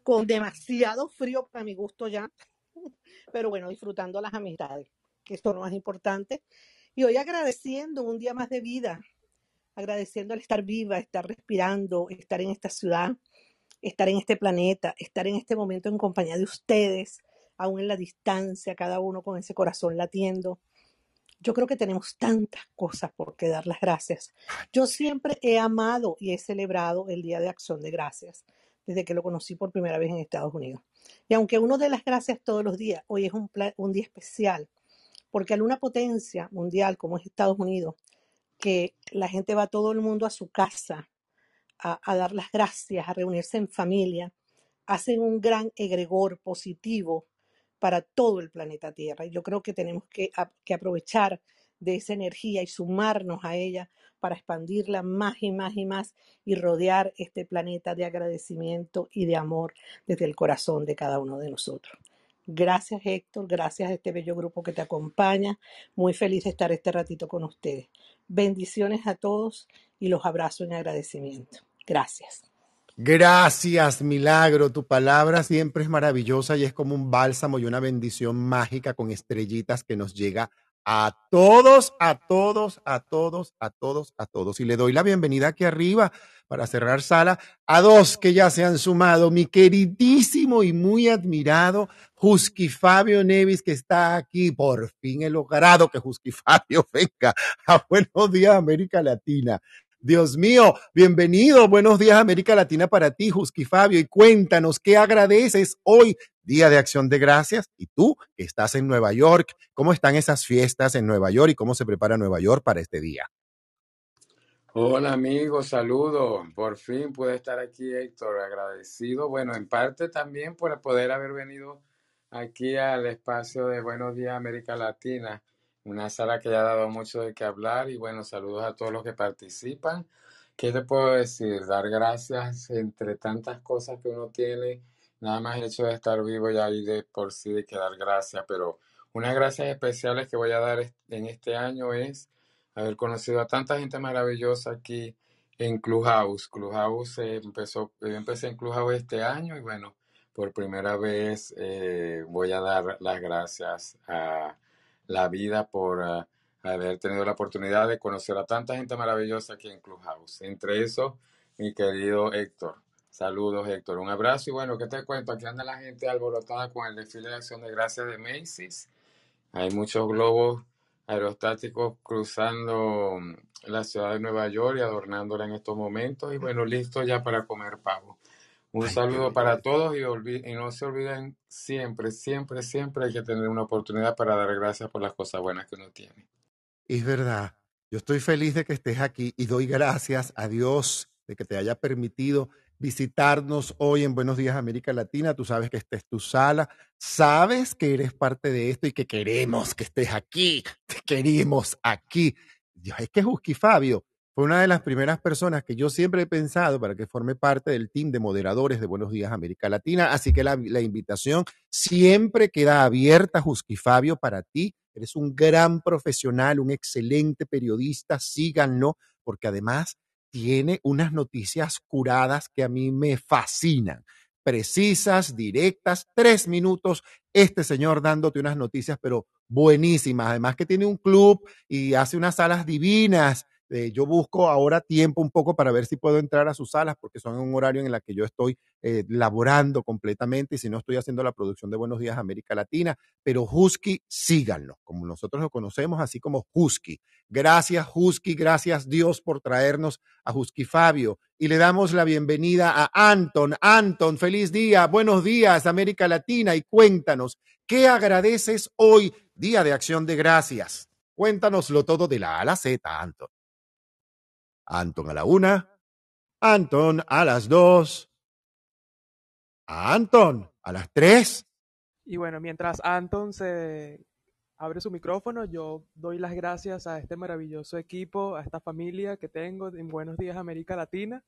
con demasiado frío para mi gusto ya, pero bueno, disfrutando las amistades, que es lo más importante. Y hoy agradeciendo un día más de vida, agradeciendo el estar viva, estar respirando, estar en esta ciudad, estar en este planeta, estar en este momento en compañía de ustedes, aún en la distancia, cada uno con ese corazón latiendo. Yo creo que tenemos tantas cosas por que dar las gracias. Yo siempre he amado y he celebrado el Día de Acción de Gracias desde que lo conocí por primera vez en Estados Unidos. Y aunque uno de las gracias todos los días, hoy es un, día especial, porque al una potencia mundial como es Estados Unidos, que la gente va todo el mundo a su casa a, dar las gracias, a reunirse en familia, hacen un gran egregor positivo para todo el planeta Tierra. Yo creo que tenemos que aprovechar de esa energía y sumarnos a ella para expandirla más y más y más y rodear este planeta de agradecimiento y de amor desde el corazón de cada uno de nosotros. Gracias Héctor, gracias a este bello grupo que te acompaña. Muy feliz de estar este ratito con ustedes. Bendiciones a todos y los abrazo en agradecimiento. Gracias. Gracias, milagro. Tu palabra siempre es maravillosa y es como un bálsamo y una bendición mágica con estrellitas que nos llega a todos, a todos, a todos, a todos, a todos. Y le doy la bienvenida aquí arriba para cerrar sala a dos que ya se han sumado. Mi queridísimo y muy admirado Husky Fabio Nevis, que está aquí. Por fin he logrado que Husky Fabio venga a Buenos Días América Latina. Dios mío, bienvenido. Buenos días América Latina para ti, Husky Fabio. Y cuéntanos qué agradeces hoy, Día de Acción de Gracias. Y tú, que estás en Nueva York, ¿cómo están esas fiestas en Nueva York y cómo se prepara Nueva York para este día? Hola amigos, saludos. Por fin pude estar aquí, Héctor, agradecido. Bueno, en parte también por poder haber venido aquí al espacio de Buenos Días América Latina, una sala que ya ha dado mucho de qué hablar y bueno, saludos a todos los que participan. ¿Qué te puedo decir? Dar gracias entre tantas cosas que uno tiene, nada más el hecho de estar vivo ya ahí de por sí de que dar gracias, pero unas gracias especiales que voy a dar en este año es haber conocido a tanta gente maravillosa aquí en Clubhouse. Clubhouse empezó, yo empecé en Clubhouse este año y bueno, por primera vez eh, voy a dar las gracias a la vida por ah, haber tenido la oportunidad de conocer a tanta gente maravillosa aquí en Clubhouse. Entre eso, mi querido Héctor. Saludos, Héctor. Un abrazo y bueno, ¿qué te cuento? Aquí anda la gente alborotada con el desfile de acción de gracias de Macy's. Hay muchos globos aerostáticos cruzando mm, la ciudad de Nueva York y adornándola en estos momentos. Y bueno, listo ya para comer pavo. Un Ay, saludo para todos y, no se olviden siempre, siempre, siempre hay que tener una oportunidad para dar gracias por las cosas buenas que uno tiene. Es verdad. Yo estoy feliz de que estés aquí y doy gracias a Dios de que te haya permitido visitarnos hoy en Buenos Días América Latina. Tú sabes que esta es tu sala, sabes que eres parte de esto y que queremos que estés aquí, te queremos aquí. Dios, es que Husky Fabio fue una de las primeras personas que yo siempre he pensado para que forme parte del team de moderadores de Buenos Días América Latina. Así que la, invitación siempre queda abierta, Husky Fabio, para ti. Eres un gran profesional, un excelente periodista. Síganlo, porque además tiene unas noticias curadas que a mí me fascinan. Precisas, directas, tres minutos. Este señor dándote unas noticias, pero buenísimas. Además que tiene un club y hace unas salas divinas. Eh, yo busco ahora tiempo un poco para ver si puedo entrar a sus salas porque son un horario en el que yo estoy eh, laborando completamente y si no estoy haciendo la producción de Buenos Días América Latina. Pero Husky, síganlo, como nosotros lo conocemos, así como Husky. Gracias Husky, gracias Dios por traernos a Husky Fabio. Y le damos la bienvenida a Anton. Anton, feliz día, buenos días América Latina y cuéntanos, ¿qué agradeces hoy, Día de Acción de Gracias? Cuéntanoslo todo de la A a la Z, Anton. Anton a la una, Anton a las dos, Anton a las tres. Y bueno, mientras Anton se abre su micrófono, yo doy las gracias a este maravilloso equipo, a esta familia que tengo en Buenos Días América Latina,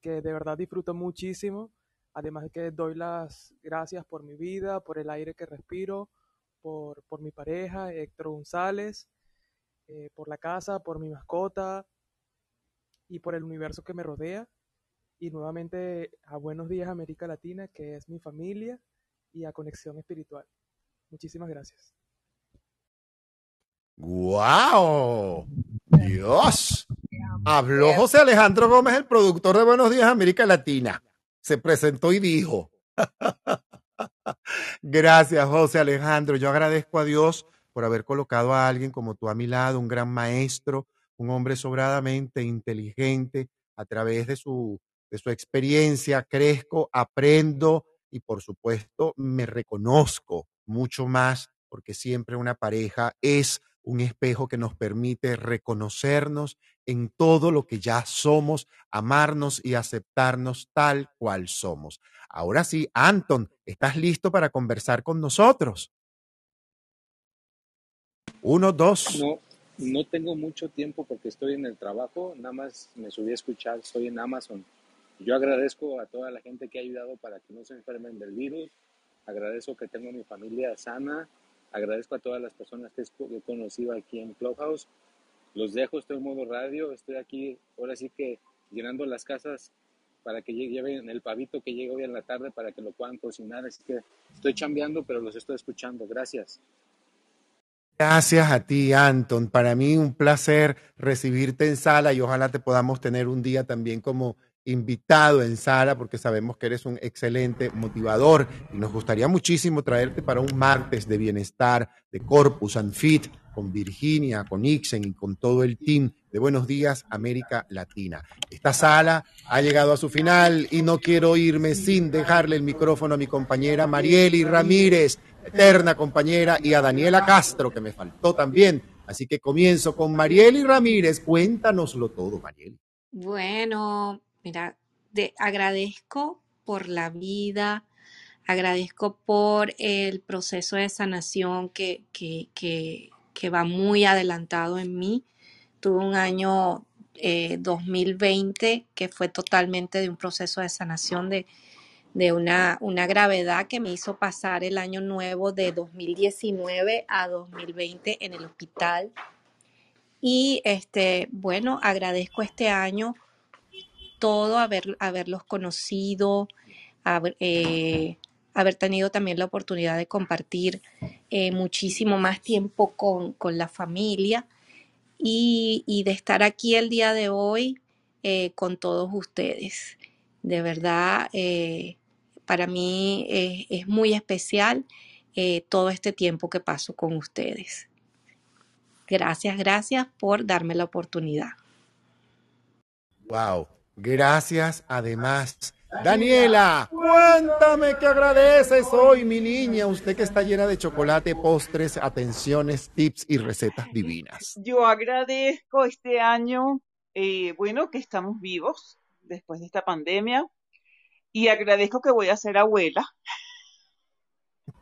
que de verdad disfruto muchísimo. Además que doy las gracias por mi vida, por el aire que respiro, por, por mi pareja, Héctor González, eh, por la casa, por mi mascota y por el universo que me rodea. Y nuevamente a Buenos Días América Latina, que es mi familia, y a Conexión Espiritual. Muchísimas gracias. ¡Wow! Dios. Habló José Alejandro Gómez, el productor de Buenos Días América Latina. Se presentó y dijo. Gracias, José Alejandro. Yo agradezco a Dios por haber colocado a alguien como tú a mi lado, un gran maestro, un hombre sobradamente inteligente. A través de su, de su experiencia crezco, aprendo y por supuesto me reconozco mucho más porque siempre una pareja es un espejo que nos permite reconocernos en todo lo que ya somos, amarnos y aceptarnos tal cual somos. Ahora sí, Anton, ¿estás listo para conversar con nosotros? Uno, dos. No tengo mucho tiempo porque estoy en el trabajo, nada más me subí a escuchar, estoy en Amazon. Yo agradezco a toda la gente que ha ayudado para que no se enfermen del virus, agradezco que tengo mi familia sana, agradezco a todas las personas que he conocido aquí en Clubhouse. Los dejo, estoy en modo radio, estoy aquí, ahora sí que llenando las casas para que lle- lleven el pavito que llegue hoy en la tarde para que lo puedan cocinar. Así que estoy chambeando, pero los estoy escuchando. Gracias. Gracias a ti, Anton. Para mí un placer recibirte en sala y ojalá te podamos tener un día también como invitado en sala porque sabemos que eres un excelente motivador y nos gustaría muchísimo traerte para un martes de bienestar de Corpus and Fit con Virginia, con Ixen y con todo el team de Buenos Días América Latina. Esta sala ha llegado a su final y no quiero irme sin dejarle el micrófono a mi compañera Marieli Ramírez, eterna compañera, y a Daniela Castro, que me faltó también. Así que comienzo con Marieli Ramírez. Cuéntanoslo todo, Marieli. Bueno, mira, de- agradezco por la vida, agradezco por el proceso de sanación que, que, que, va muy adelantado en mí. Tuve un año eh, 2020 que fue totalmente de un proceso de sanación de, de una, una gravedad que me hizo pasar el año nuevo de 2019 a 2020 en el hospital. Y este, bueno, agradezco este año todo, haber, haberlos conocido, haber, eh, tenido también la oportunidad de compartir eh, muchísimo más tiempo con, con la familia y, y de estar aquí el día de hoy eh, con todos ustedes. De verdad, para mí eh, es muy especial eh, todo este tiempo que paso con ustedes. Gracias, gracias por darme la oportunidad. Wow. Gracias, además. Daniela, cuéntame qué agradeces hoy, mi niña. Usted que está llena de chocolate, postres, atenciones, tips y recetas divinas. Yo agradezco este año, eh, bueno, que estamos vivos después de esta pandemia y agradezco que voy a ser abuela.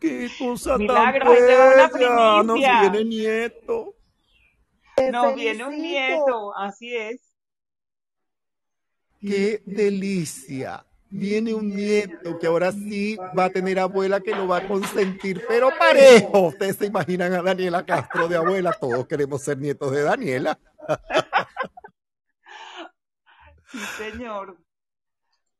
Qué cosa Milagro, tan va una bella. Nos viene nieto. Te Nos viene un felicito. nieto, así es. Qué delicia. Viene un nieto que ahora sí va a tener abuela que lo va a consentir, pero parejo. Ustedes se imaginan a Daniela Castro de abuela. Todos queremos ser nietos de Daniela. Sí, señor.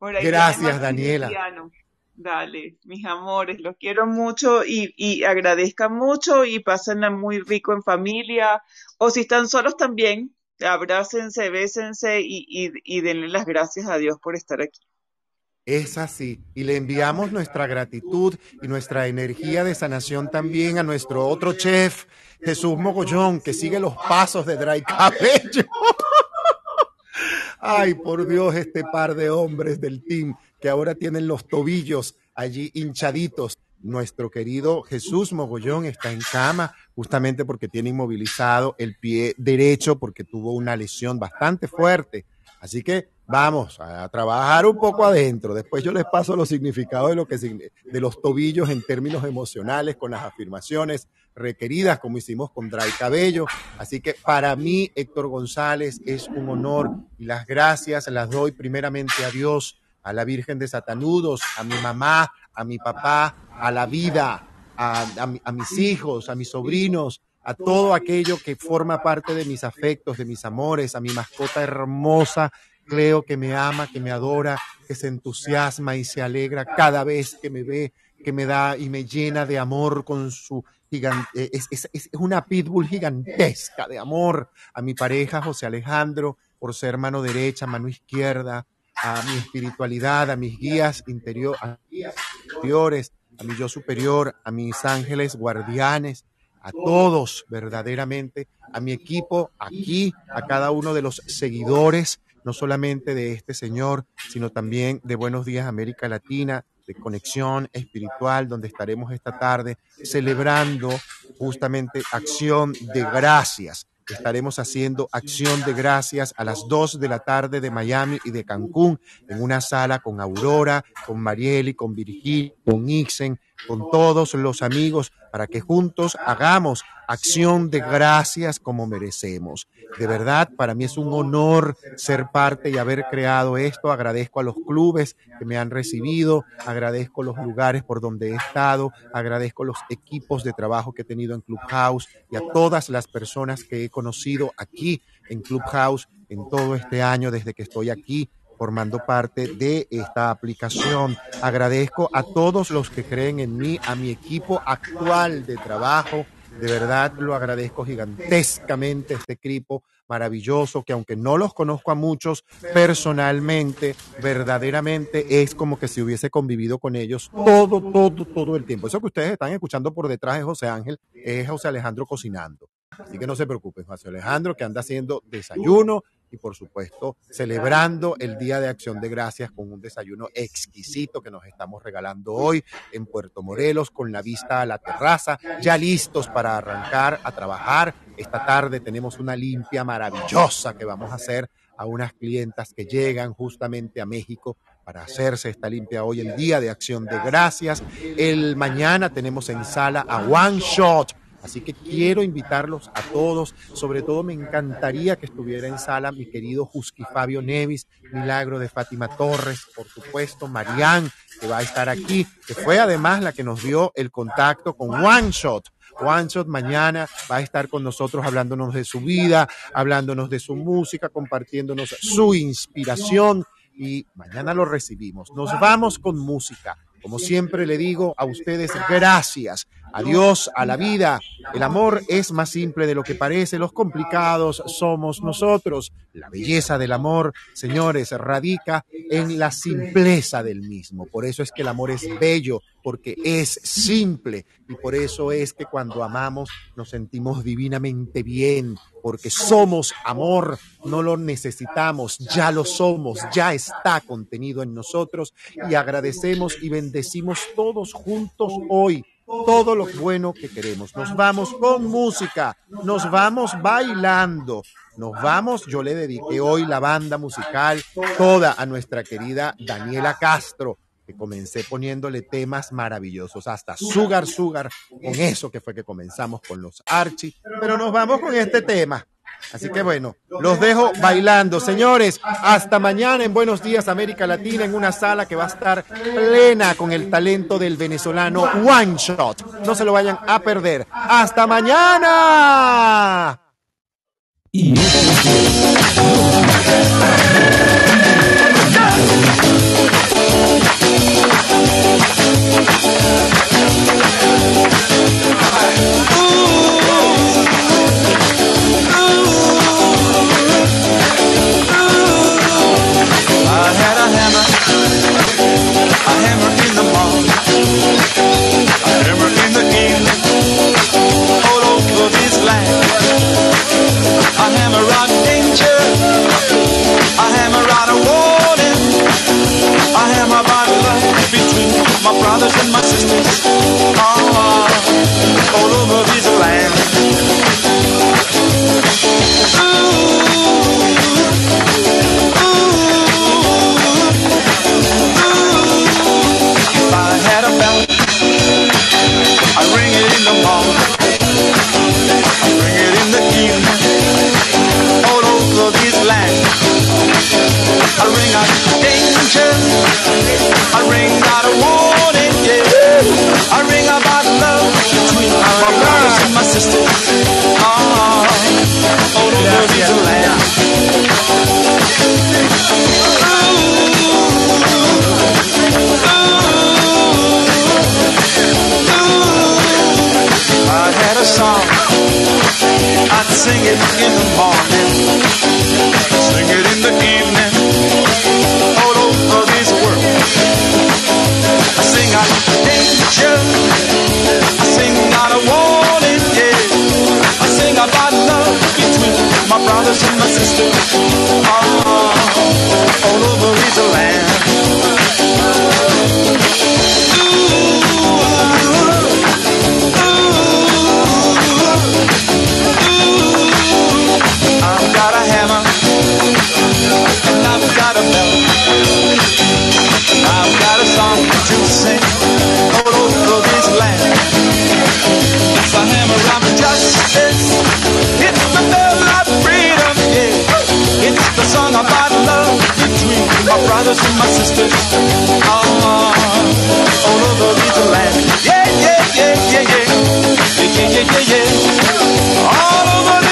Por ahí Gracias, Daniela. Maximiliano. Dale, mis amores, los quiero mucho y, y agradezcan mucho y pásenla muy rico en familia. O si están solos también, abrácense, bésense y, y, y denle las gracias a Dios por estar aquí. Es así. Y le enviamos nuestra gratitud y nuestra energía de sanación también a nuestro otro chef, Jesús Mogollón, que sigue los pasos de Dry Cabello. Ay, por Dios, este par de hombres del team que ahora tienen los tobillos allí hinchaditos. Nuestro querido Jesús Mogollón está en cama justamente porque tiene inmovilizado el pie derecho porque tuvo una lesión bastante fuerte. Así que vamos a trabajar un poco adentro. Después yo les paso los significados de lo que de los tobillos en términos emocionales con las afirmaciones requeridas como hicimos con Dry Cabello. Así que para mí Héctor González es un honor y las gracias las doy primeramente a Dios, a la Virgen de Satanudos, a mi mamá, a mi papá, a la vida, a, a a mis hijos, a mis sobrinos, a todo aquello que forma parte de mis afectos, de mis amores, a mi mascota hermosa, Cleo, que me ama, que me adora, que se entusiasma y se alegra cada vez que me ve, que me da y me llena de amor con su gigante, es, es- es una pitbull gigantesca de amor a mi pareja José Alejandro por ser mano derecha, mano izquierda, a mi espiritualidad, a mis guías interior, a interiores, a mi yo superior, a mis ángeles guardianes, a todos verdaderamente, a mi equipo aquí, a cada uno de los seguidores, no solamente de este señor, sino también de Buenos Días América Latina, de Conexión Espiritual, donde estaremos esta tarde celebrando justamente acción de gracias. Estaremos haciendo acción de gracias a las 2 de la tarde de Miami y de Cancún, en una sala con Aurora, con Marieli, con Virgil, con Ixen, con todos los amigos para que juntos hagamos acción de gracias como merecemos. De verdad, para mí es un honor ser parte y haber creado esto. Agradezco a los clubes que me han recibido, agradezco los lugares por donde he estado, agradezco los equipos de trabajo que he tenido en Clubhouse y a todas las personas que he conocido aquí en Clubhouse en todo este año desde que estoy aquí formando parte de esta aplicación. Agradezco a todos los que creen en mí, a mi equipo actual de trabajo. De verdad lo agradezco gigantescamente, este equipo maravilloso, que aunque no los conozco a muchos personalmente, verdaderamente es como que si hubiese convivido con ellos todo, todo, todo el tiempo. Eso que ustedes están escuchando por detrás de José Ángel es José Alejandro cocinando. Así que no se preocupen, José Alejandro, que anda haciendo desayuno y por supuesto celebrando el Día de Acción de Gracias con un desayuno exquisito que nos estamos regalando hoy en Puerto Morelos con la vista a la terraza, ya listos para arrancar a trabajar. Esta tarde tenemos una limpia maravillosa que vamos a hacer a unas clientas que llegan justamente a México para hacerse esta limpia hoy, el Día de Acción de Gracias. El mañana tenemos en sala a One Shot Así que quiero invitarlos a todos. Sobre todo me encantaría que estuviera en sala mi querido Jusqui Fabio Nevis, Milagro de Fátima Torres, por supuesto, Marianne, que va a estar aquí, que fue además la que nos dio el contacto con One Shot. One Shot mañana va a estar con nosotros hablándonos de su vida, hablándonos de su música, compartiéndonos su inspiración y mañana lo recibimos. Nos vamos con música. Como siempre le digo a ustedes, gracias. Adiós a la vida. El amor es más simple de lo que parece. Los complicados somos nosotros. La belleza del amor, señores, radica en la simpleza del mismo. Por eso es que el amor es bello, porque es simple. Y por eso es que cuando amamos nos sentimos divinamente bien, porque somos amor, no lo necesitamos, ya lo somos, ya está contenido en nosotros. Y agradecemos y bendecimos todos juntos hoy todo lo bueno que queremos. Nos vamos con música, nos vamos bailando, nos vamos. Yo le dediqué hoy la banda musical toda a nuestra querida Daniela Castro, que comencé poniéndole temas maravillosos, hasta Sugar Sugar, con eso que fue que comenzamos con los Archie. Pero nos vamos con este tema. Así que bueno, los dejo bailando. Señores, hasta mañana en Buenos Días América Latina, en una sala que va a estar plena con el talento del venezolano One Shot. No se lo vayan a perder. Hasta mañana. All over this land. A a ring of danger, a ring out of warning, yeah, a ring about love between our brothers and my sister. Ah, oh, oh, oh the world is a land. Ooh, ooh, ooh. I had a song, I'd sing it in the morning. brothers and my sisters all, all over Israel. I've got a hammer and I've got a bell. I've got a song to sing all over. It's a hammer. Brothers and my sisters. Ah, all over this land. Yeah, yeah, yeah, yeah, yeah. Yeah, yeah, yeah, yeah, yeah. All over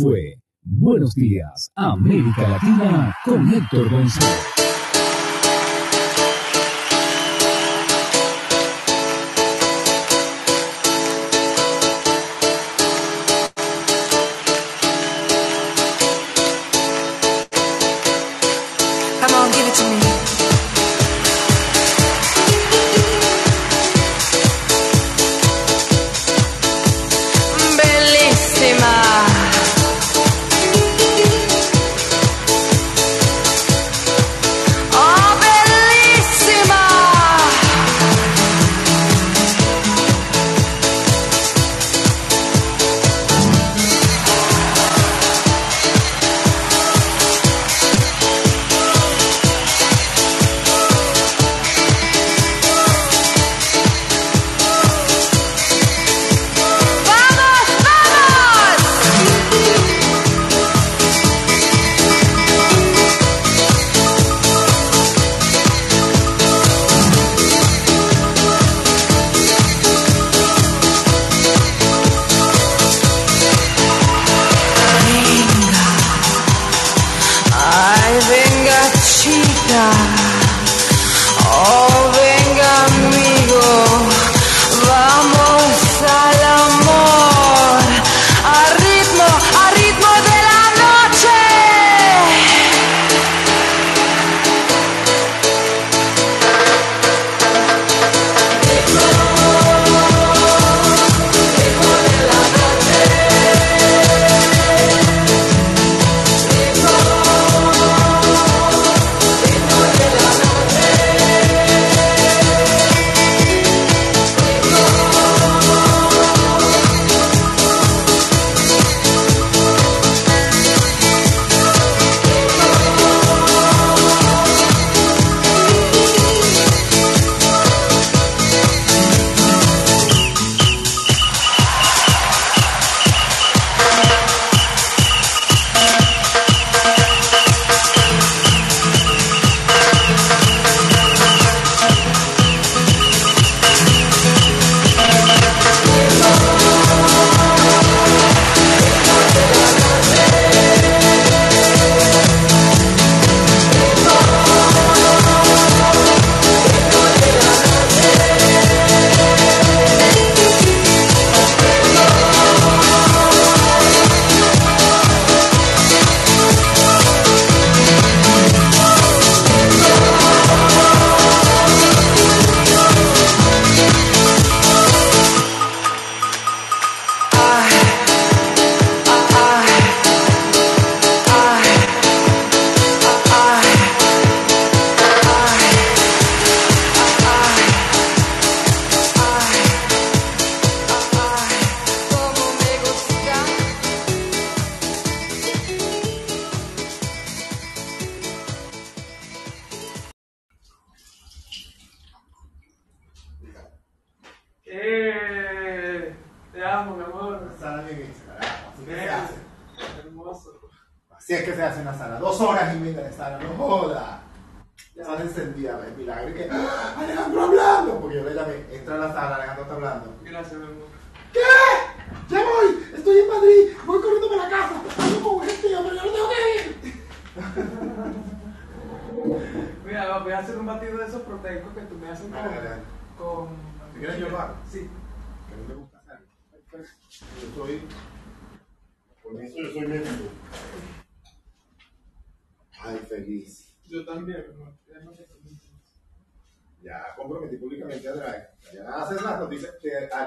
fue Buenos Días, América Latina con Héctor González.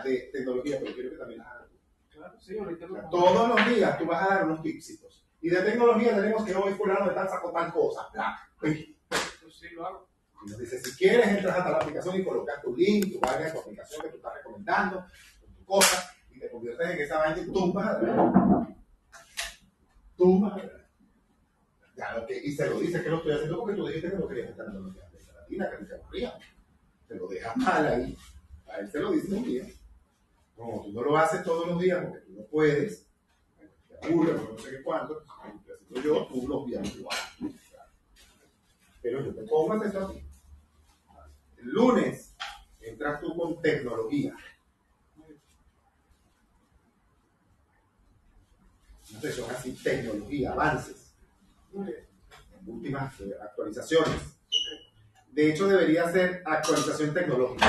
De, tecnología, pero quiero que también las hagas. Claro, sí, ahorita lo Todos los días tú vas a dar unos tipsitos. Y de tecnología tenemos que hoy fulano de tal sacó tal cosa. Y Pues sí, lo hago. nos dice, si quieres, entras hasta la aplicación y colocas tu link, tu vaina, tu aplicación que tú estás recomendando, tu cosas y te conviertes en esa vaina y tumbas atrás. Tumbas atrás. Ya, lo que, y se lo dice que lo estoy haciendo porque tú dijiste que no querías estar en la Latina, que te aburría. Te lo dejas mal ahí. A él se lo dice un día. Como tú no lo haces todos los días porque tú no puedes, te aburre, no sé qué cuánto, lo haciendo yo, tú los días igual. Pero yo te pongo a hacer esto a ti. El lunes entras tú con tecnología. Una sesión así, tecnología, avances, últimas eh, actualizaciones. De hecho, debería ser actualización tecnológica.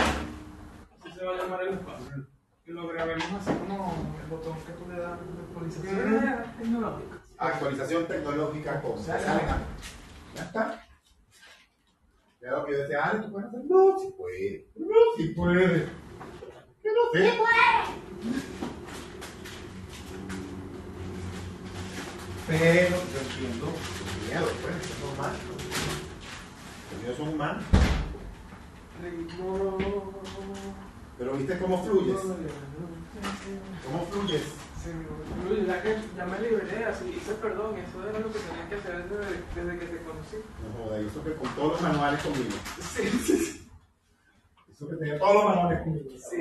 Así se va a llamar el espacio. Lo grabemos así como el botón que tú le das de actualización tecnológica. Actualización tecnológica con Ya Ya está. Ya lo que yo decía, ah, ¿tú puedes hacer? No, si puede. No, si puede. Que no se puede. Pero yo entiendo el miedo, pues, es normal. Los miedos son humanos. Pero viste cómo fluyes. ¿Cómo fluyes? Sí, fluye, ya que ya me liberé, así hice perdón, eso era lo que tenía que hacer desde, desde que te conocí. No joda, hizo que con todos los manuales conmigo. Sí, sí, sí. Hizo que tenía todos los manuales conmigo. Sí.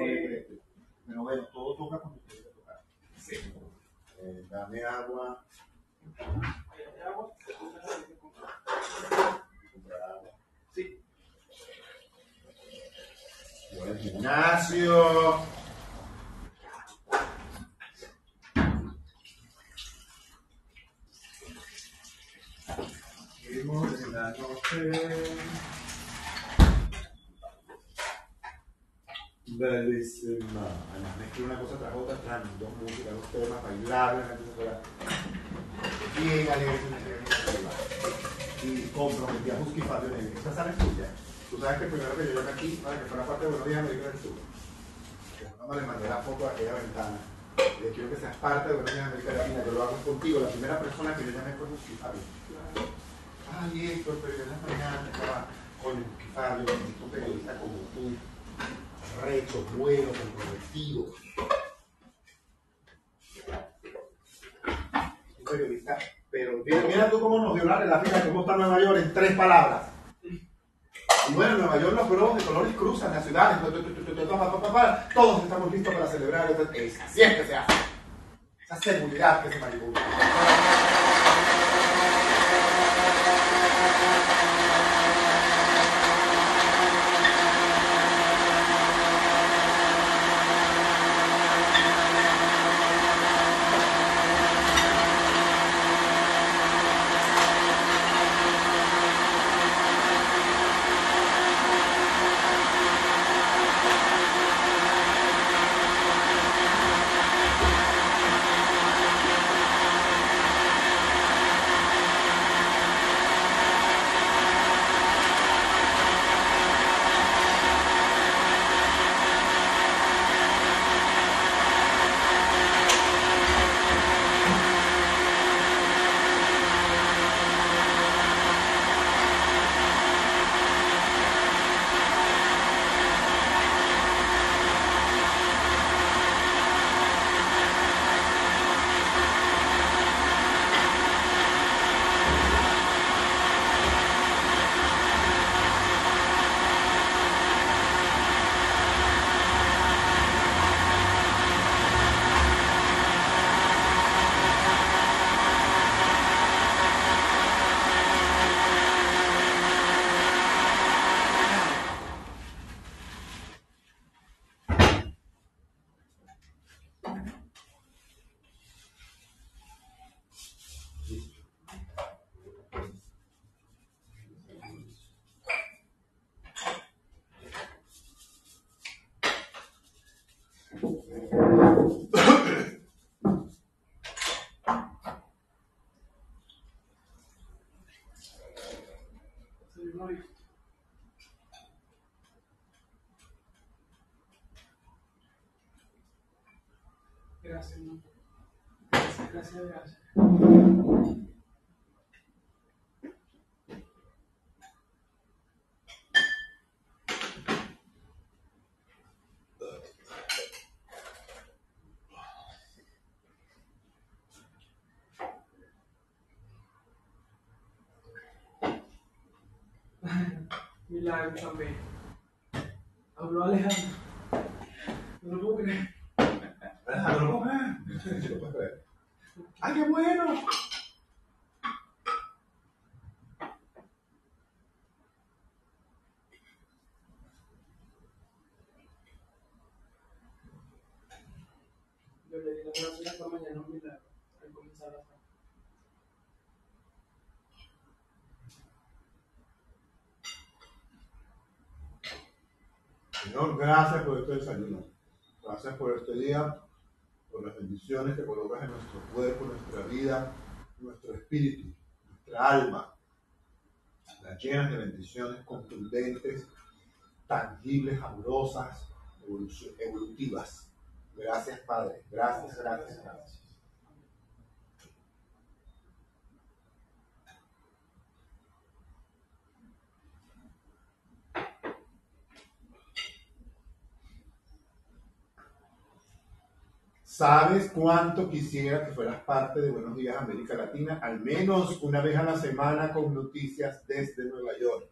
Pero bueno, todo toca cuando tiene que tocar. Sí. Eh, dame agua. Comprar agua. Sí. Al gimnasio. Seguimos en la noche. Bellísima. Además, mezclé una cosa tras otra, tras dos músicas, dos temas, bailables, fuera bien alegre, y comprometí a Husky Fabio Negri. Esa sala es tuya. Tú sabes que primero que yo llamé aquí, para que fuera parte de Buenos Días América. Que fue Cuando le mandé la foto a aquella ventana, le quiero que seas parte de Buenos Días América Latina, yo lo hago contigo. La primera persona que yo llamé fue Husky Fabio. Ay, Héctor, pero yo en la mañana estaba con Husky Fabio, un periodista como tú, recho, bueno, comprometido. Un periodista, pero mira, tú cómo nos dio la relación de cómo está Nueva York en tres palabras. Y bueno, en Nueva York los globos de colores cruzan las ciudades, todos estamos listos para celebrar. Es así es que se hace. Esa seguridad que se manipula. gracias, hermano. Gracias, gracias, gracias. Milagro también. Habló Alejandro. No lo puedo creer. ¡Ay, qué bueno! Yo le di las gracias esta mañana a un milagro. Al comenzar la tarde. Señor, gracias por este desayuno. Gracias por este día, por las bendiciones que colocas en nuestro cuerpo, nuestra vida, nuestro espíritu, nuestra alma. Las llenas de bendiciones contundentes, tangibles, amorosas, evolutivas. Gracias, Padre. Gracias, gracias, gracias. ¿Sabes cuánto quisiera que fueras parte de Buenos Días América Latina? Al menos una vez a la semana con noticias desde Nueva York.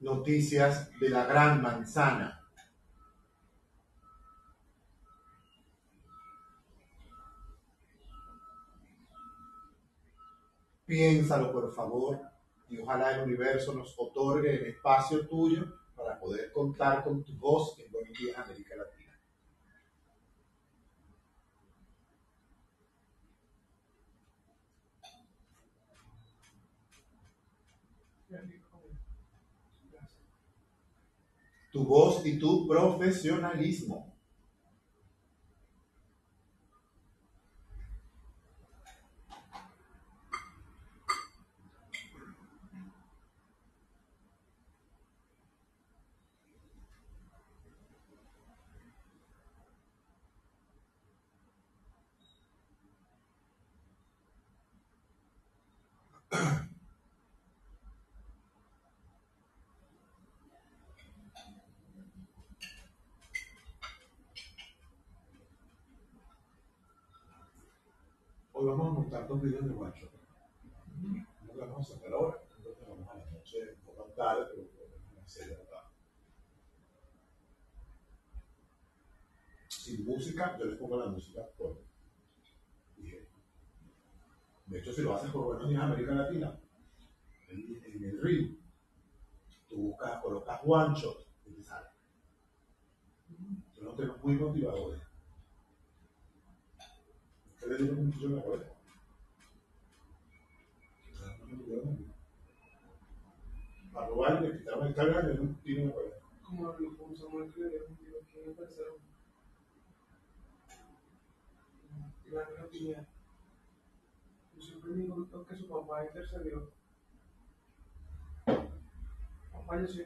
Noticias de la Gran Manzana. Piénsalo, por favor, y ojalá el universo nos otorgue el espacio tuyo para poder contar con tu voz en Buenos Días América Latina. Tu voz y tu profesionalismo. Hoy vamos a dos videos de guacho. No lo vamos a sacar ahora, entonces vamos a la noche, un poco tarde, pero a las. Sin música, yo les pongo la música por. dije. De hecho, si lo haces por Buenos Días América Latina, en, el reel, tú buscas, colocas one shot y te sale. Son los temas muy motivadores. Ustedes dieron mucho en la cabeza. Para robar le quitaron el carga y un tiro en la cabeza. Como habló con Samuel que dio un tiro en el tercero. Y la niña tenía. Yo siempre digo que su papá intercedió. Papá, yo sí.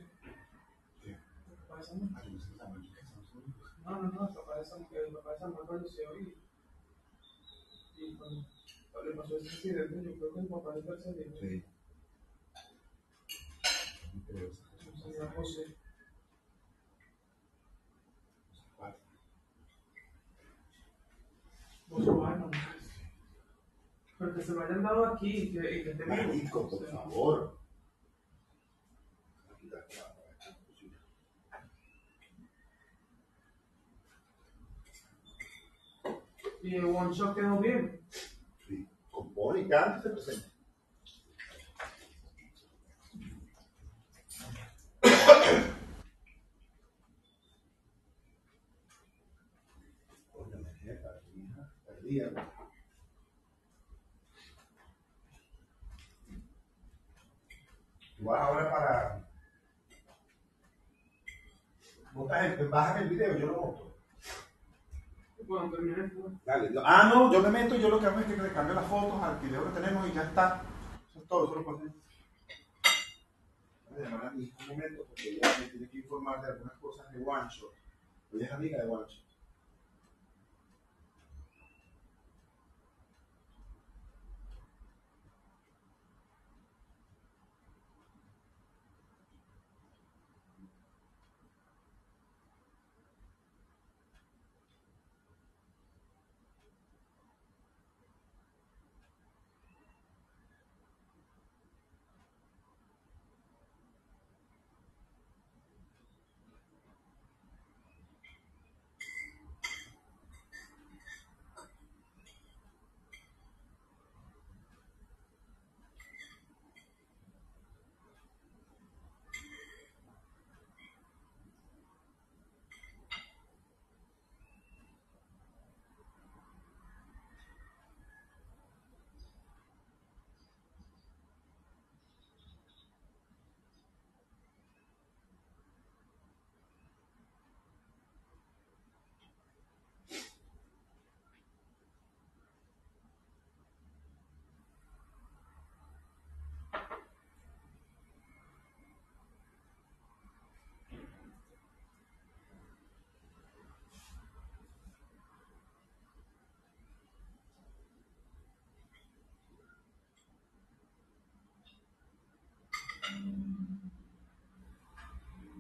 Papá de Samuel. Ah, que. No, no, no, papá de Samuel, el papá de Samuel falleció y, le pasó yo creo que el papá intercedió. Sí. Pero que se lo hayan dado aquí y que, y que esté vivo. Marico, por favor. Y el one shot quedó bien. Coño, me dejé perdida, perdida. Tú vas ahora para. Montas el, video, yo lo monto. Ah, no, yo me meto yo lo que hago es que le cambio las fotos al video que tenemos y ya está. Eso es todo, eso lo hacer. Voy a llamar a mi un momento porque ella me tiene que informar de algunas cosas de One Shot. Ella es amiga de One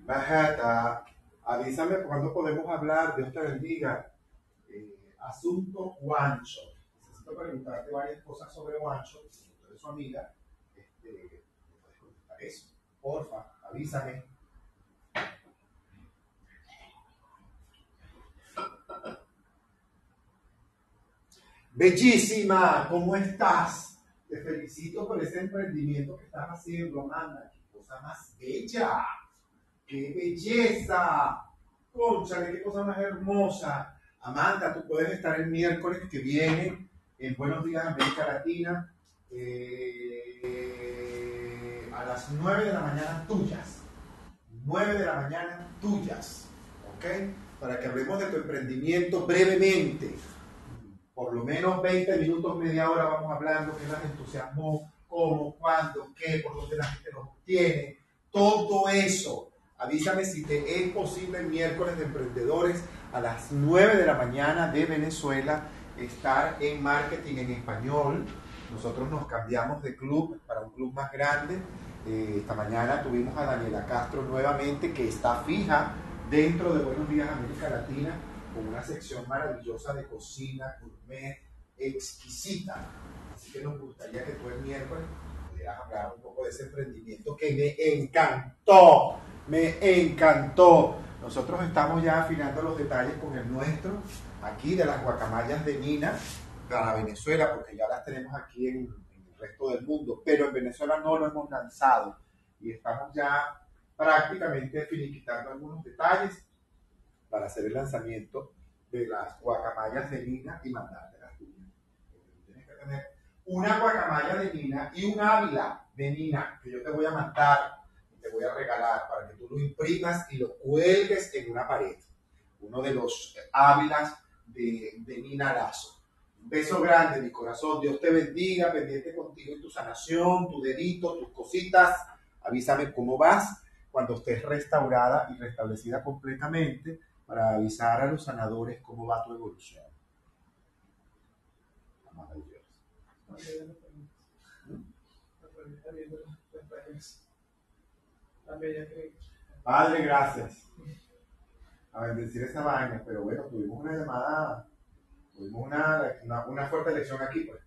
Bajata, avísame cuándo podemos hablar, Dios te bendiga. Eh, asunto Guancho. Necesito preguntarte varias cosas sobre Guancho, si tú eres su amiga, este, me puedes contestar eso. Porfa, avísame. Bellísima, ¿cómo estás? Te felicito por ese emprendimiento que estás haciendo, Amanda. Qué cosa más bella. ¡Qué belleza! Conchale, qué cosa más hermosa. Amanda, tú puedes estar el miércoles que viene en Buenos Días América Latina eh, a las 9 de la mañana tuyas. 9 de la mañana tuyas. ¿Ok? Para que hablemos de tu emprendimiento brevemente. Por lo menos 20 minutos, media hora vamos hablando qué las entusiasmó, cómo, cuándo, qué, por dónde la gente los obtiene. Todo eso. Avísame si te es posible el miércoles de emprendedores a las 9 de la mañana de Venezuela estar en marketing en español. Nosotros nos cambiamos de club para un club más grande. Eh, esta mañana tuvimos a Daniela Castro nuevamente, que está fija dentro de Buenos Días América Latina, con una sección maravillosa de cocina, gourmet, exquisita. Así que nos gustaría que tú el miércoles pudieras hablar un poco de ese emprendimiento que me encantó, me encantó. Nosotros estamos ya afinando los detalles con el nuestro, aquí de las guacamayas de Nina para Venezuela, porque ya las tenemos aquí en, el resto del mundo, pero en Venezuela no lo hemos lanzado y estamos ya prácticamente finiquitando algunos detalles para hacer el lanzamiento de las guacamayas de Nina y mandarte las tuyas. Tienes que tener una guacamaya de Nina y un ávila de Nina que yo te voy a mandar voy a regalar para que tú lo imprimas y lo cuelgues en una pared. Uno de los ávilas de, de Nina. Un beso grande, mi corazón. Dios te bendiga, pendiente contigo en tu sanación, tu dedito, tus cositas. Avísame cómo vas cuando estés restaurada y restablecida completamente para avisar a los sanadores cómo va tu evolución. Maravilloso. Padre, gracias. A bendecir esta vaina, pero bueno, tuvimos una llamada, tuvimos una, una, fuerte elección aquí, pues.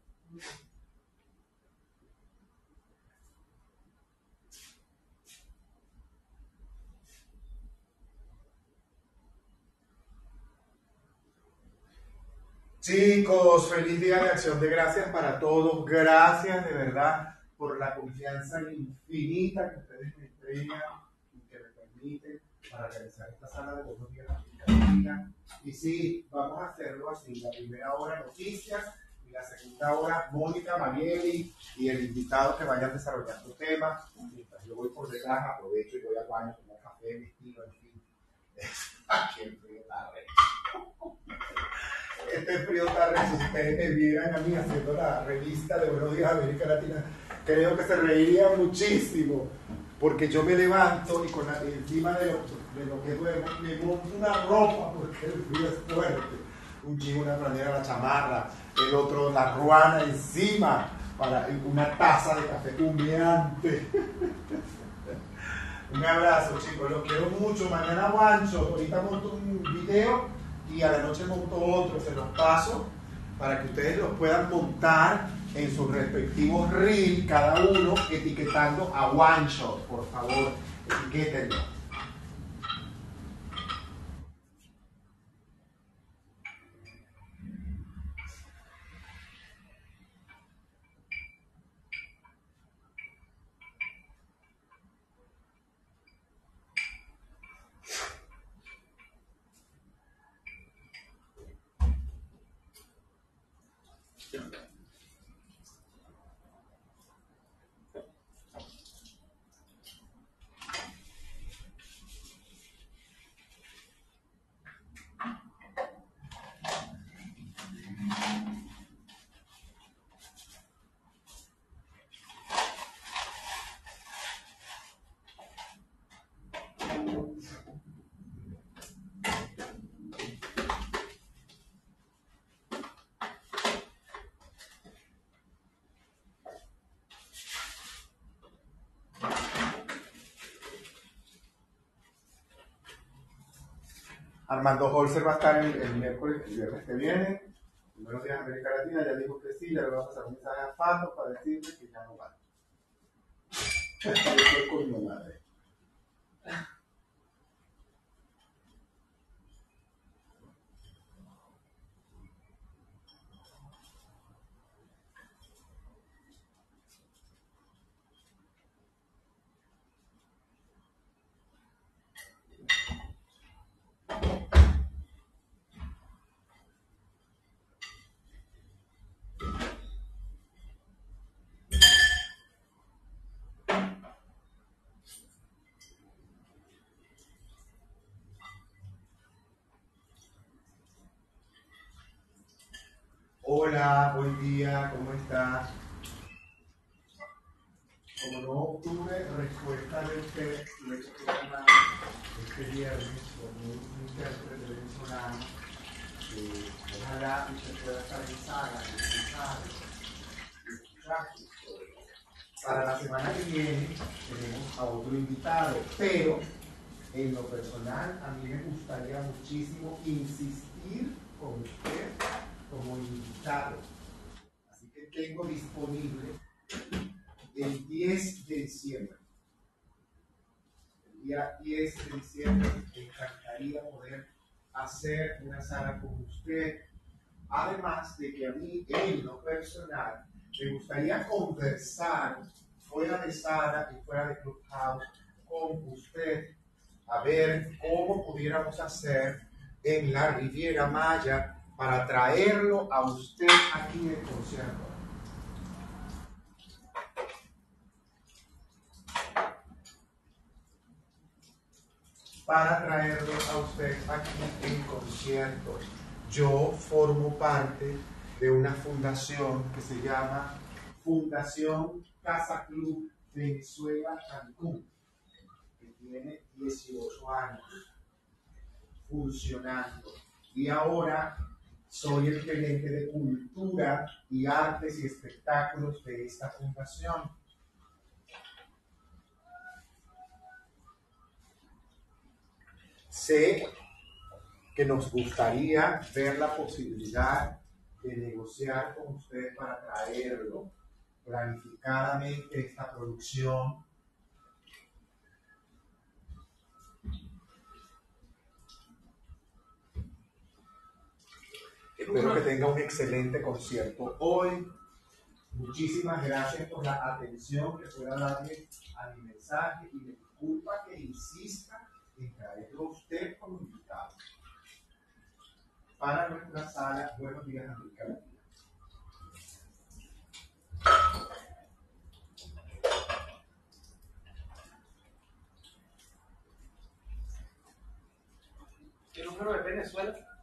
Chicos, feliz día de acción de gracias para todos. Gracias de verdad por la confianza infinita que ustedes me que me permiten para realizar esta sala de buenos días América. Y sí, vamos a hacerlo así. La primera hora noticias y la segunda hora Mónica, Marieli y el invitado que vayan desarrollando temas. Mientras yo voy por detrás, aprovecho y voy al baño, tomo café, me estiro, en fin. Aquí el frío está re. Este frío re. Si ustedes me vieran a mí haciendo la revista de Buenos Días América Latina, creo que se reiría muchísimo. Porque yo me levanto y con la, encima de lo, de lo que duermo me monto una ropa porque el frío es fuerte. Un jean, una franela, la chamarra, el otro la ruana encima para una taza de café humeante. Un abrazo, chicos, los quiero mucho. Mañana guancho, ahorita monto un video y a la noche monto otro, se los paso para que ustedes los puedan montar en sus respectivos reel, cada uno etiquetando a One Shot, por favor, etiquétenlo. Armando Holzer va a estar el, miércoles, el viernes que viene. Buenos días, América Latina. Ya dijo que sí, ya le voy a pasar un mensaje a Fato para decirle que ya no va. Estoy con mi madre. Hola, buen día, ¿cómo estás? Como no obtuve respuesta de usted, lo he hecho este viernes con un intérprete venezolano. que ojalá usted pueda estar en sala, historia. Para la semana que viene tenemos a otro invitado, pero en lo personal a mí me gustaría muchísimo insistir con usted como invitado. Así que tengo disponible el 10 de diciembre. El día 10 de diciembre me encantaría poder hacer una sala con usted. Además de que a mí, en lo personal, me gustaría conversar fuera de sala y fuera de Clubhouse con usted a ver cómo pudiéramos hacer en la Riviera Maya para traerlo a usted aquí en concierto. Para traerlo a usted aquí en concierto. Yo formo parte de una fundación que se llama Fundación Casa Club Venezuela Cancún, que tiene 18 años funcionando. Y ahora soy el gerente de cultura y artes y espectáculos de esta fundación. Sé que nos gustaría ver la posibilidad de negociar con usted para traerlo planificadamente esta producción Espero que tenga un excelente concierto hoy. Muchísimas gracias por la atención que pueda darle a mi mensaje y me disculpa que insista en traerlo a usted como invitado. Para nuestra sala, buenos días, América Latina. ¿Qué número es Venezuela?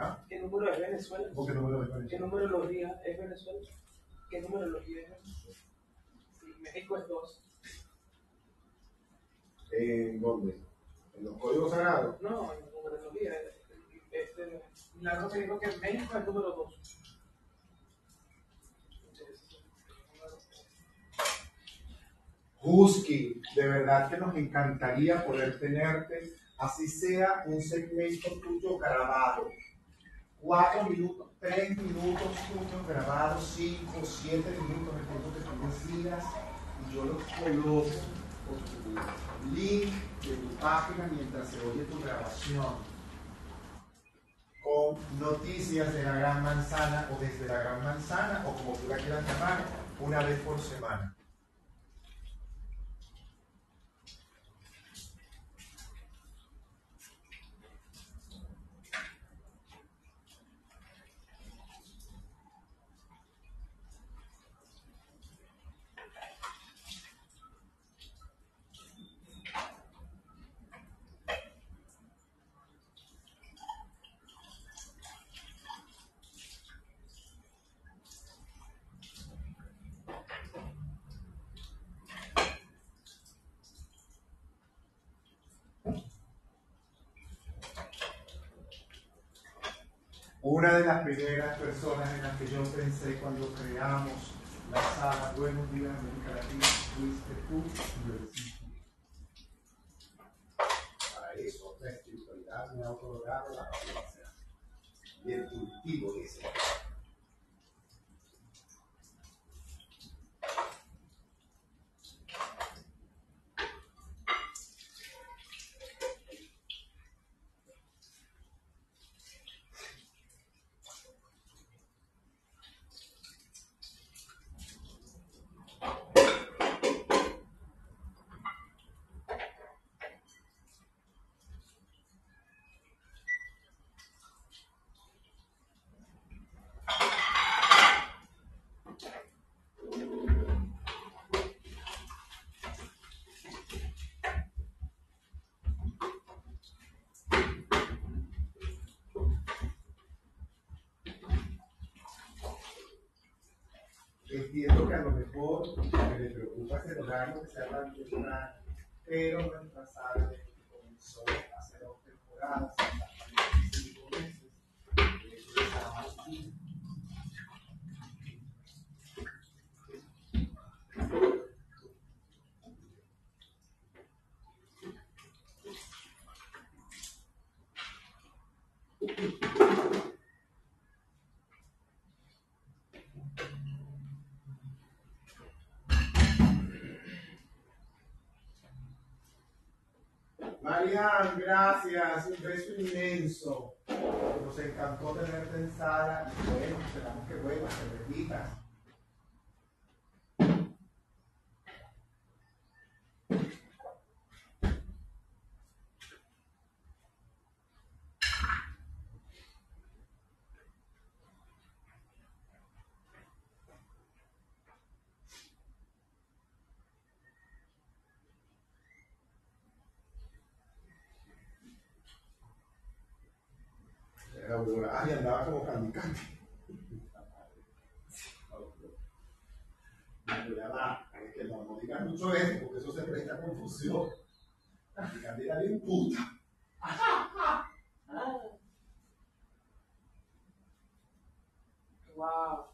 ¿Ah? ¿Qué número es Venezuela? ¿Por qué número es Venezuela? ¿Qué días es Venezuela? ¿Qué número de los días es Venezuela? Sí, México es 2. ¿En dónde? ¿En los códigos sagrados? No, el número de los días. Este, la cosa dijo que México es el número 2. Husky, de verdad que nos encantaría poder tenerte, así sea un segmento tuyo grabado. Cuatro minutos, tres minutos tuyos grabados, cinco, siete minutos, tiempo que tú decidas, y yo los coloco por tu link de tu página mientras se oye tu grabación con noticias de la Gran Manzana o desde la Gran Manzana o como tú la quieras llamar, una vez por semana. Una de las primeras personas en las que yo pensé cuando creamos la sala Buenos Días América Latina fuiste tú. Para eso, la espiritualidad me he autologrado la capacidad. Y el cultivo dice. Entiendo que a lo mejor lo que le preocupa es el horario que sea tan temprano, pero nuestra sala desde que comenzó hace dos temporadas, hasta cinco meses, eh, estaba aquí. Marian, gracias, un beso inmenso. Nos encantó tenerte en sala bueno, esperamos que vuelvas, que repitas. Era Ay, andaba como va, es que no, no digan mucho eso, porque eso se presta a confusión. Candy era bien puta. Wow.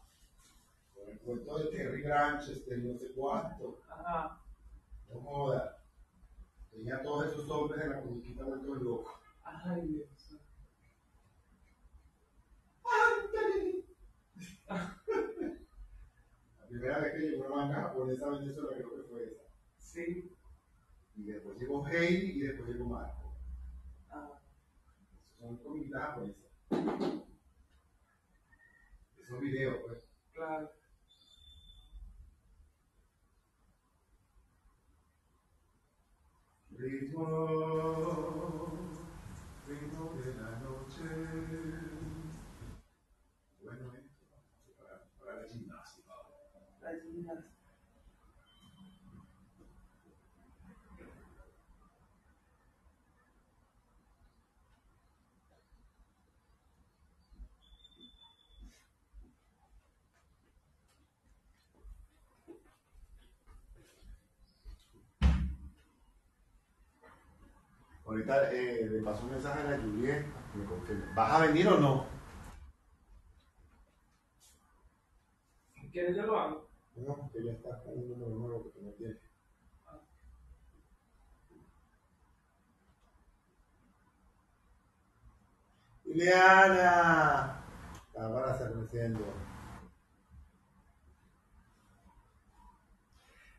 Con el cuento de Terry Granchester, no sé cuánto. Ajá. No joda. Tenía todos esos hombres en la comiquita vueltos locos. Ay, Dios. La primera vez que llegó una manga japonesa a Venezuela creo que fue esa. Sí. Y después llegó Heidi y después llegó Marco. Ah. Son comiquitas japonesas. Esos videos, pues. Claro. Ritmo de la noche. Bueno, esto, para, para la gimnasia. La gimnasia. Ahorita eh, le paso un mensaje a la Juliet. que me. ¿Vas a venir o no? Si quieres, yo lo hago. No, porque ya está con un número nuevo que tú no tienes. Ileana. Cámara se creciendo.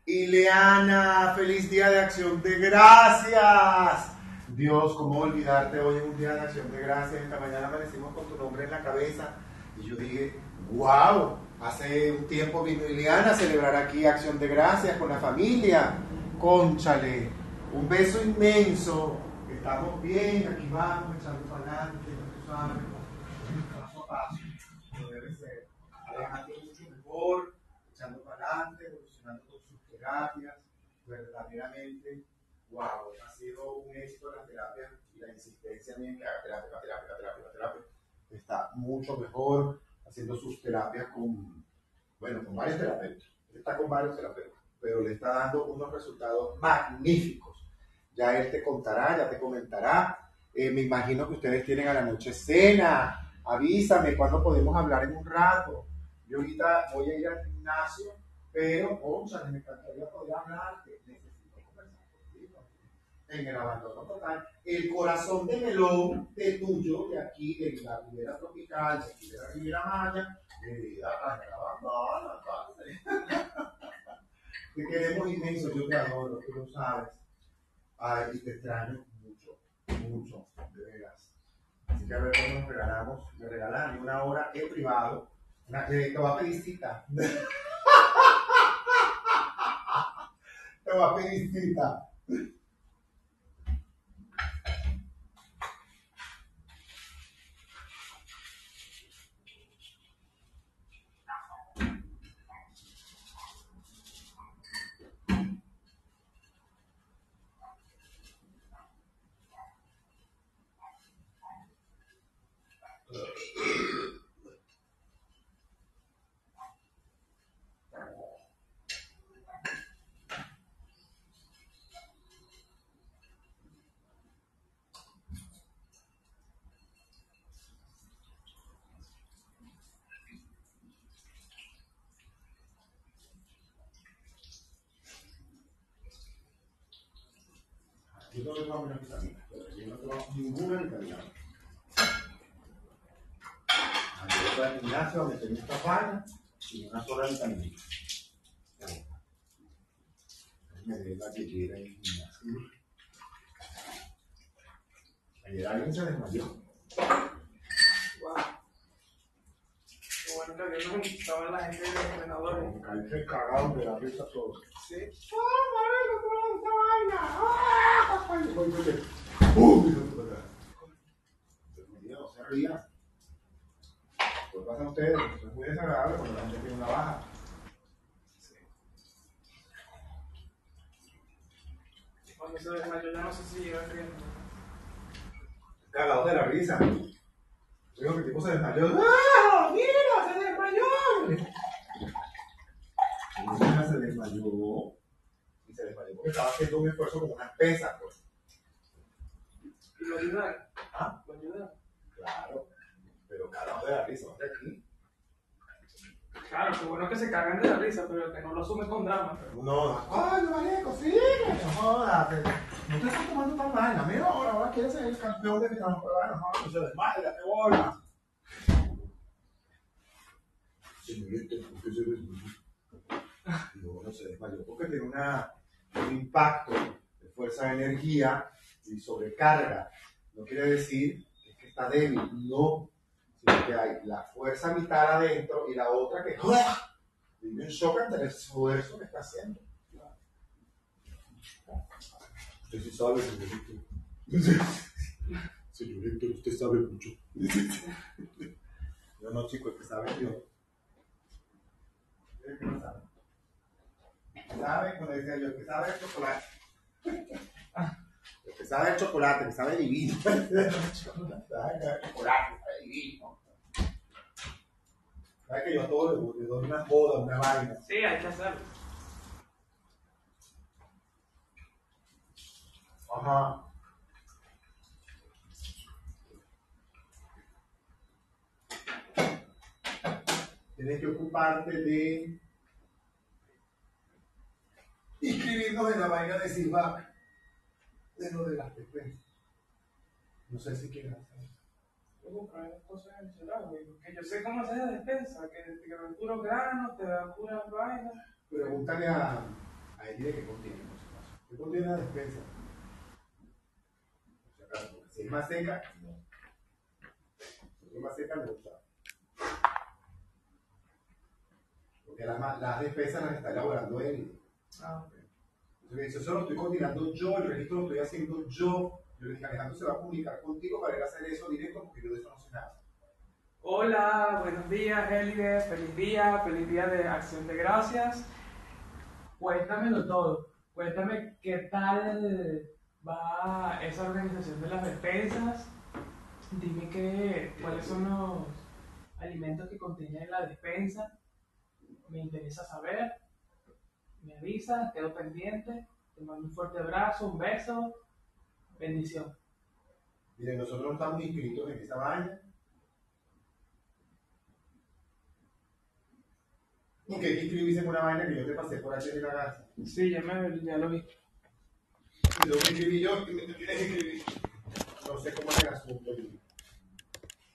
Ileana, feliz día de acción de gracias. Dios, ¿cómo olvidarte hoy en un día de acción de gracias? Esta mañana amanecimos con tu nombre en la cabeza y yo dije, wow, hace un tiempo vino Ileana a celebrar aquí acción de gracias con la familia. Conchale, un beso inmenso. Estamos bien, aquí vamos, echando para adelante, tú sabes, paso a paso, como debe ser. Alejandro mucho mejor, echando para adelante, evolucionando con sus terapias, verdaderamente, wow, ha sido un éxito la terapia y la insistencia en que haga terapia, haga terapia, haga terapia, haga terapia. Está mucho mejor haciendo sus terapias con, bueno, con varios terapeutas. Está con varios terapeutas, pero le está dando unos resultados magníficos. Ya él te contará, ya te comentará. Eh, me imagino que ustedes tienen a la noche cena. Avísame cuándo podemos hablar en un rato. Yo ahorita voy a ir al gimnasio, pero, concha, me encantaría poder hablarte. En el abandono total. El corazón de melón de tuyo, de aquí, de la Ribera Tropical, de aquí de la Ribera Maya, de el abandono. Te queremos inmenso, yo te adoro, tú lo sabes. Ay, y te extraño mucho, mucho, de veras. Así que a ver cómo nos regalamos, me regalan una hora en privado, una que te va a pedir cita. te va a pedir cita. No tomo una vitamina, yo no tomo ninguna vitamina. Voy al gimnasio a meter esta vaina y una sola vitamina. Me dé la que quiera en el gimnasio. Ayer alguien se desmayó. Qué bueno que nos estaban la gente de los entrenadores. Ahí se cagaron de la risa todos. Sí. ¡Ah, marico, toda esta vaina! ¡Ah! Ay, voy, voy, voy. ¡Uh! Se rían. Pues ustedes, es muy desagradable cuando la gente tiene una baja. Cuando se desmayó, ya no sé si iba riendo. Cagados de la risa. Digo que el tipo se desmayó. ¡Ah! ¡Mira! ¡Se desmayó! Se desmayó. Porque estaba haciendo un esfuerzo con unas pesas, pues. Y lo ayudaron. ¿Ah? Lo ayudaron. Claro. Pero cagados de la risa, ¿viste aquí? Claro, qué bueno que se cagan de la risa, pero que no lo asume con drama. No, ¡ay, no marico, sí! No jodas, no te estás tomando tan mal. Ahora, ahora quieres ser el campeón de que no, bueno, no, no se desmaya, te bola. Señorita, ¿por qué se desmayó? Digo, bueno, se desmayó porque tiene una, un impacto de fuerza de energía y sobrecarga. No quiere decir que, es que está débil, no. Sino que hay la fuerza mitad adentro y la otra que vive en shock ante el esfuerzo que está haciendo. Usted sí sabe, señorito. Señorito, usted sabe mucho. Yo no, chico, el que sabe yo. El que no sabe. ¿Sabe? Como decía yo, que sabe el chocolate. Que sabe el chocolate, que sabe divino. El chocolate, sabe divino. ¿Sabes que yo a todos les doy una joda, una vaina? Sí, hay que hacerlo. Ajá. Tienes que ocuparte de inscribirnos en la vaina de Silva de lo de las defensas. No sé si quieres hacer. Yo compré las cosas en el celular, güey, porque yo sé cómo hacer la defensa, que te dan puros granos, te dan puras vainas. Pregúntale a, a él de qué contiene, por si acaso. ¿Qué contiene la despensa? Por si acaso, porque si es más seca, no. Si es más seca, no gusta. Porque las, las despensas las está elaborando él. Ah, ok. Entonces lo estoy coordinando yo, el registro lo estoy haciendo yo. Yo le dije, Alejandro se va a comunicar contigo para ir a hacer eso directo porque yo de eso no sé nada. Hola, buenos días, Elige, feliz día, feliz día de Acción de Gracias. Cuéntamelo todo. Cuéntame qué tal va esa organización de las despensas. Dime qué, cuáles son los alimentos que contiene la despensa. Me interesa saber. Me avisas, quedo pendiente. Te mando un fuerte abrazo, un beso. Bendición. Miren, nosotros no estamos inscritos en esa vaina. Porque hay que inscribirse en una vaina que yo te pasé por hacer la garza. Sí, ya, me, ya lo vi. Y luego me escribí yo, que me tienes que escribir. No sé cómo es el asunto.